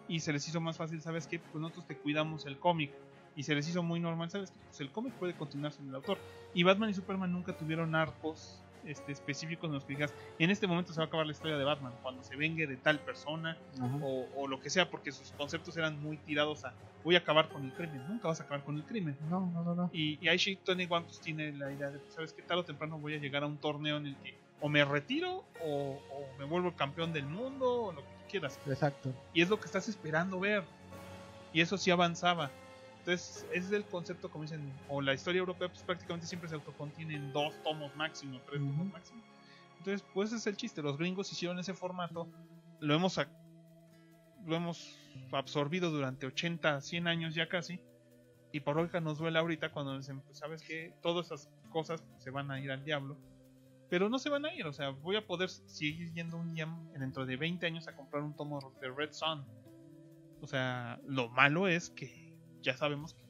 y se les hizo más fácil, ¿sabes qué? Pues nosotros te cuidamos el cómic y se les hizo muy normal, ¿sabes qué? Pues el cómic puede continuar sin el autor. Y Batman y Superman nunca tuvieron arcos este, específicos en los que digas, en este momento se va a acabar la historia de Batman, cuando se vengue de tal persona o, o lo que sea, porque sus conceptos eran muy tirados a voy a acabar con el crimen, nunca vas a acabar con el crimen. No, no, no, no. Y, y Aishi Tony One pues, tiene la idea de, ¿sabes qué? Tarde o temprano voy a llegar a un torneo en el que o me retiro o, o me vuelvo campeón del mundo o lo que quieras. Exacto. Y es lo que estás esperando ver. Y eso sí avanzaba. Entonces, ese es el concepto, como dicen, o la historia europea, pues prácticamente siempre se autocontiene en dos tomos máximo, tres tomos Ujú. máximo. Entonces, pues ese es el chiste. Los gringos hicieron ese formato, lo hemos, lo hemos absorbido durante 80, 100 años ya casi. Y por lógica nos duele ahorita cuando dicen, pues, sabes que todas esas cosas se van a ir al diablo. Pero no se van a ir, o sea, voy a poder seguir yendo un día dentro de 20 años a comprar un tomo de Red Sun. O sea, lo malo es que ya sabemos que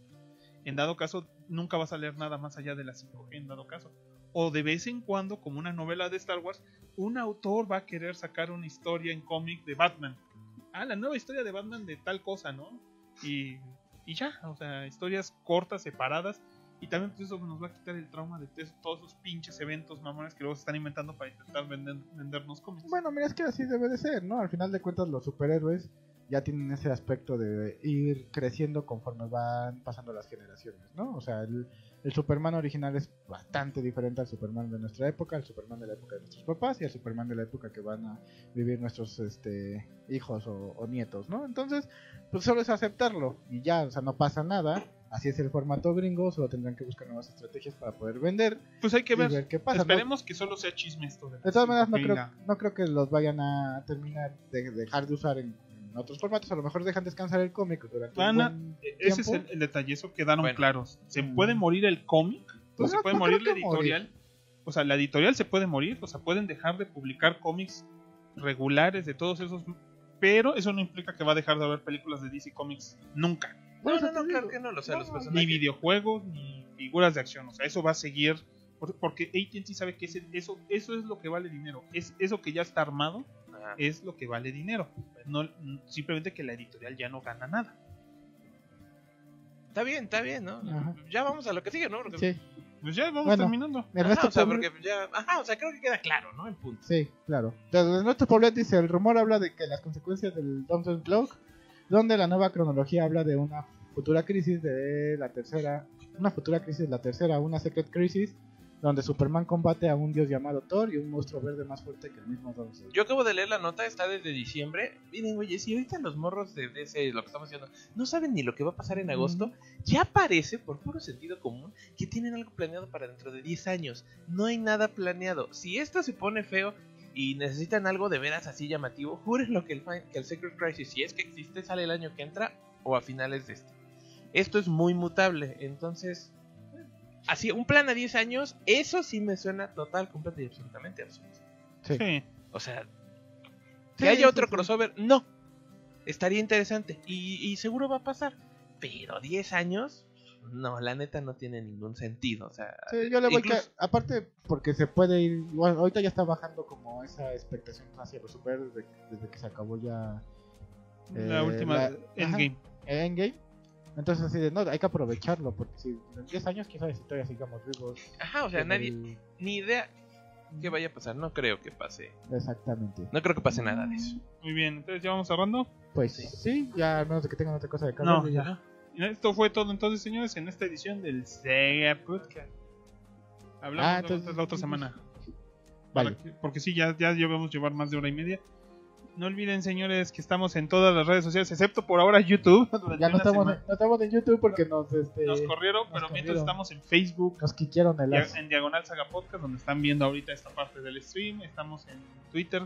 en dado caso nunca vas a leer nada más allá de la 5G en dado caso. O de vez en cuando, como una novela de Star Wars, un autor va a querer sacar una historia en cómic de Batman. Ah, la nueva historia de Batman de tal cosa, ¿no? Y, y ya, o sea, historias cortas, separadas. Y también pues, eso nos va a quitar el trauma de todos esos pinches eventos mamones que luego se están inventando para intentar vender- vendernos cómics. Bueno, mira, es que así debe de ser, ¿no? Al final de cuentas, los superhéroes ya tienen ese aspecto de ir creciendo conforme van pasando las generaciones, ¿no? O sea, el, el Superman original es bastante diferente al Superman de nuestra época, al Superman de la época de nuestros papás y al Superman de la época que van a vivir nuestros este, hijos o, o nietos, ¿no? Entonces, pues solo es aceptarlo y ya, o sea, no pasa nada. Así es el formato gringo, solo tendrán que buscar nuevas estrategias para poder vender Pues hay que ver. ver qué pasa. ¿no? Esperemos que solo sea chisme esto. De todas maneras, no creo, no creo que los vayan a terminar de dejar de usar en, en otros formatos. A lo mejor dejan descansar el cómic durante Van un a- buen Ese es el, el detalle, eso quedaron Bueno. claros. Se Mm. puede morir el cómic, o Pues se no- puede no morir la morir. editorial. O sea, la editorial se puede morir, o sea, pueden dejar de publicar cómics regulares de todos esos. Pero eso no implica que va a dejar de haber películas de DC Comics nunca. No, no, claro que no. O sea, los No, Ni personajes. videojuegos, ni figuras de acción. O sea, eso va a seguir. por- Porque AT&T sabe que ese- eso, eso es lo que vale dinero. Es eso que ya está armado Ajá. es lo que vale dinero. No, simplemente que la editorial ya no gana nada. Está bien, está bien, ¿no? Ajá. Ya vamos a lo que sigue, ¿no? Porque- Sí, Pues ya vamos Bueno. terminando. Ajá, Ernesto o sea, porque ya. Ajá, o sea, creo que queda claro, ¿no? El punto. Sí, claro. Entonces, nuestro Poblet dice, el rumor habla de que las consecuencias del Thompson Clock, donde la nueva cronología habla de una futura crisis de la tercera, una futura crisis de la tercera, una Secret Crisis, donde Superman combate a un dios llamado Thor y un monstruo verde más fuerte que el mismo Thompson. Yo acabo de leer la nota, está desde diciembre. Miren, güey, si ahorita los morros de DC, lo que estamos haciendo, no saben ni lo que va a pasar en agosto, ya parece, por puro sentido común, que tienen algo planeado para dentro de 10 años. No hay nada planeado. Si esto se pone feo y necesitan algo de veras así llamativo, júrenlo que el, que el Secret Crisis, si es que existe, sale el año que entra o a finales de este. Esto es muy mutable, entonces... Así, un plan a 10 años, eso sí me suena total, completo y absolutamente absurdo. Sí. Sí. O sea, Sí, que haya otro sí. crossover, no. Estaría interesante y, y seguro va a pasar. Pero 10 años, no, la neta no tiene ningún sentido. O sea, Sí, yo le voy incluso- que, aparte porque se puede ir, bueno, ahorita ya está bajando como esa expectación hacia los super desde, desde que se acabó ya La Eh, última la- Endgame. Endgame. Entonces así de, no, hay que aprovecharlo porque si en 10 años quién sabe si todavía sigamos vivos. Ajá, o sea, nadie, el- ni idea que vaya a pasar. No creo que pase. Exactamente. No creo que pase nada de eso. Muy bien, entonces ya vamos cerrando. Pues Sí. sí, ya a menos de que tengan otra cosa de No, cabello, ya. Esto fue todo entonces, señores, en esta edición del Sega Podcast. Hablamos Ah, entonces- la otra semana. Vale. Que- porque sí, ya, ya llevamos llevar más de hora y media. No olviden, señores, que estamos en todas las redes sociales, excepto por ahora YouTube. Ya no estamos, semana. no estamos en YouTube porque nos, este, Nos corrieron, nos pero mientras estamos en Facebook, nos quiquieron el en Diagonal Saga Podcast, donde están viendo ahorita esta parte del stream. Estamos en Twitter,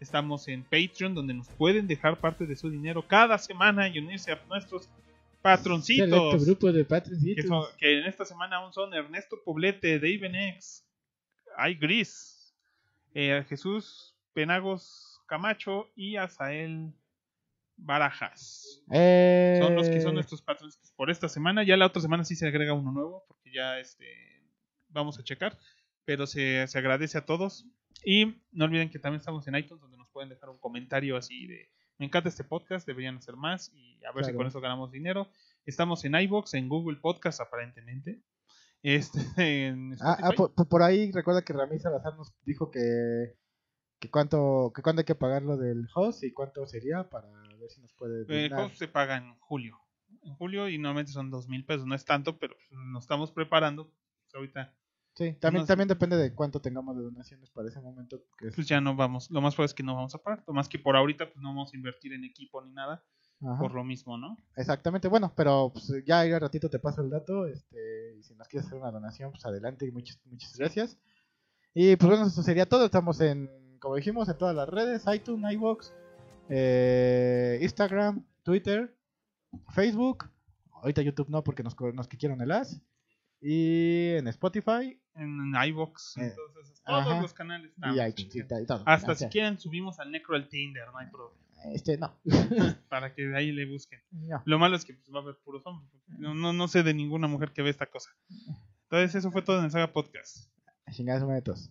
estamos en Patreon, donde nos pueden dejar parte de su dinero cada semana y unirse a nuestros patroncitos. grupo de Que, patroncitos. son- que en esta semana aún son Ernesto Poblete, Dave X, Ay Gris, eh, Jesús Penagos Camacho y Azael Barajas. Eh, Son los que son nuestros patroncitos por esta semana. Ya la otra semana sí se agrega uno nuevo, porque ya este vamos a checar. Pero se, se agradece a todos. Y no olviden que también estamos en iTunes, donde nos pueden dejar un comentario así de me encanta este podcast, deberían hacer más y a ver si con eso ganamos dinero. Estamos en iBox, en Google Podcast aparentemente. Este, en Ah, ah, por- por ahí recuerda que Ramírez Salazar nos dijo que, que cuánto que cuándo hay que pagar lo del host y cuánto sería para ver si nos puede El host se paga en julio. En julio y normalmente son dos mil pesos. No es tanto, pero nos estamos preparando. Pues, ahorita Sí, también, también depende de cuánto tengamos de donaciones para ese momento. Que es- pues ya no vamos. Lo más probable es que no vamos a pagar. Lo más que por ahorita pues no vamos a invertir en equipo ni nada. Ajá, Por lo mismo, ¿no? Exactamente, bueno, pero pues, ya al ratito te paso el dato. Este, y si nos quieres hacer una donación, pues adelante y muchas, muchas gracias. Y pues bueno, eso sería todo. Estamos en, como dijimos, en todas las redes: iTunes, iVoox, eh, Instagram, Twitter, Facebook. Ahorita YouTube no, porque nos, nos quieren el as. Y en Spotify En iVox, Eh, todos, ajá. los canales. y y, todo. Hasta si quieren subimos al Necro al Tinder, no hay problema. Este, no. Para que de ahí le busquen. No. Lo malo es que pues, va a haber puros hombres. No, no, no sé de ninguna mujer que ve esta cosa. Entonces eso fue todo en el Saga Podcast. Chingadas metos.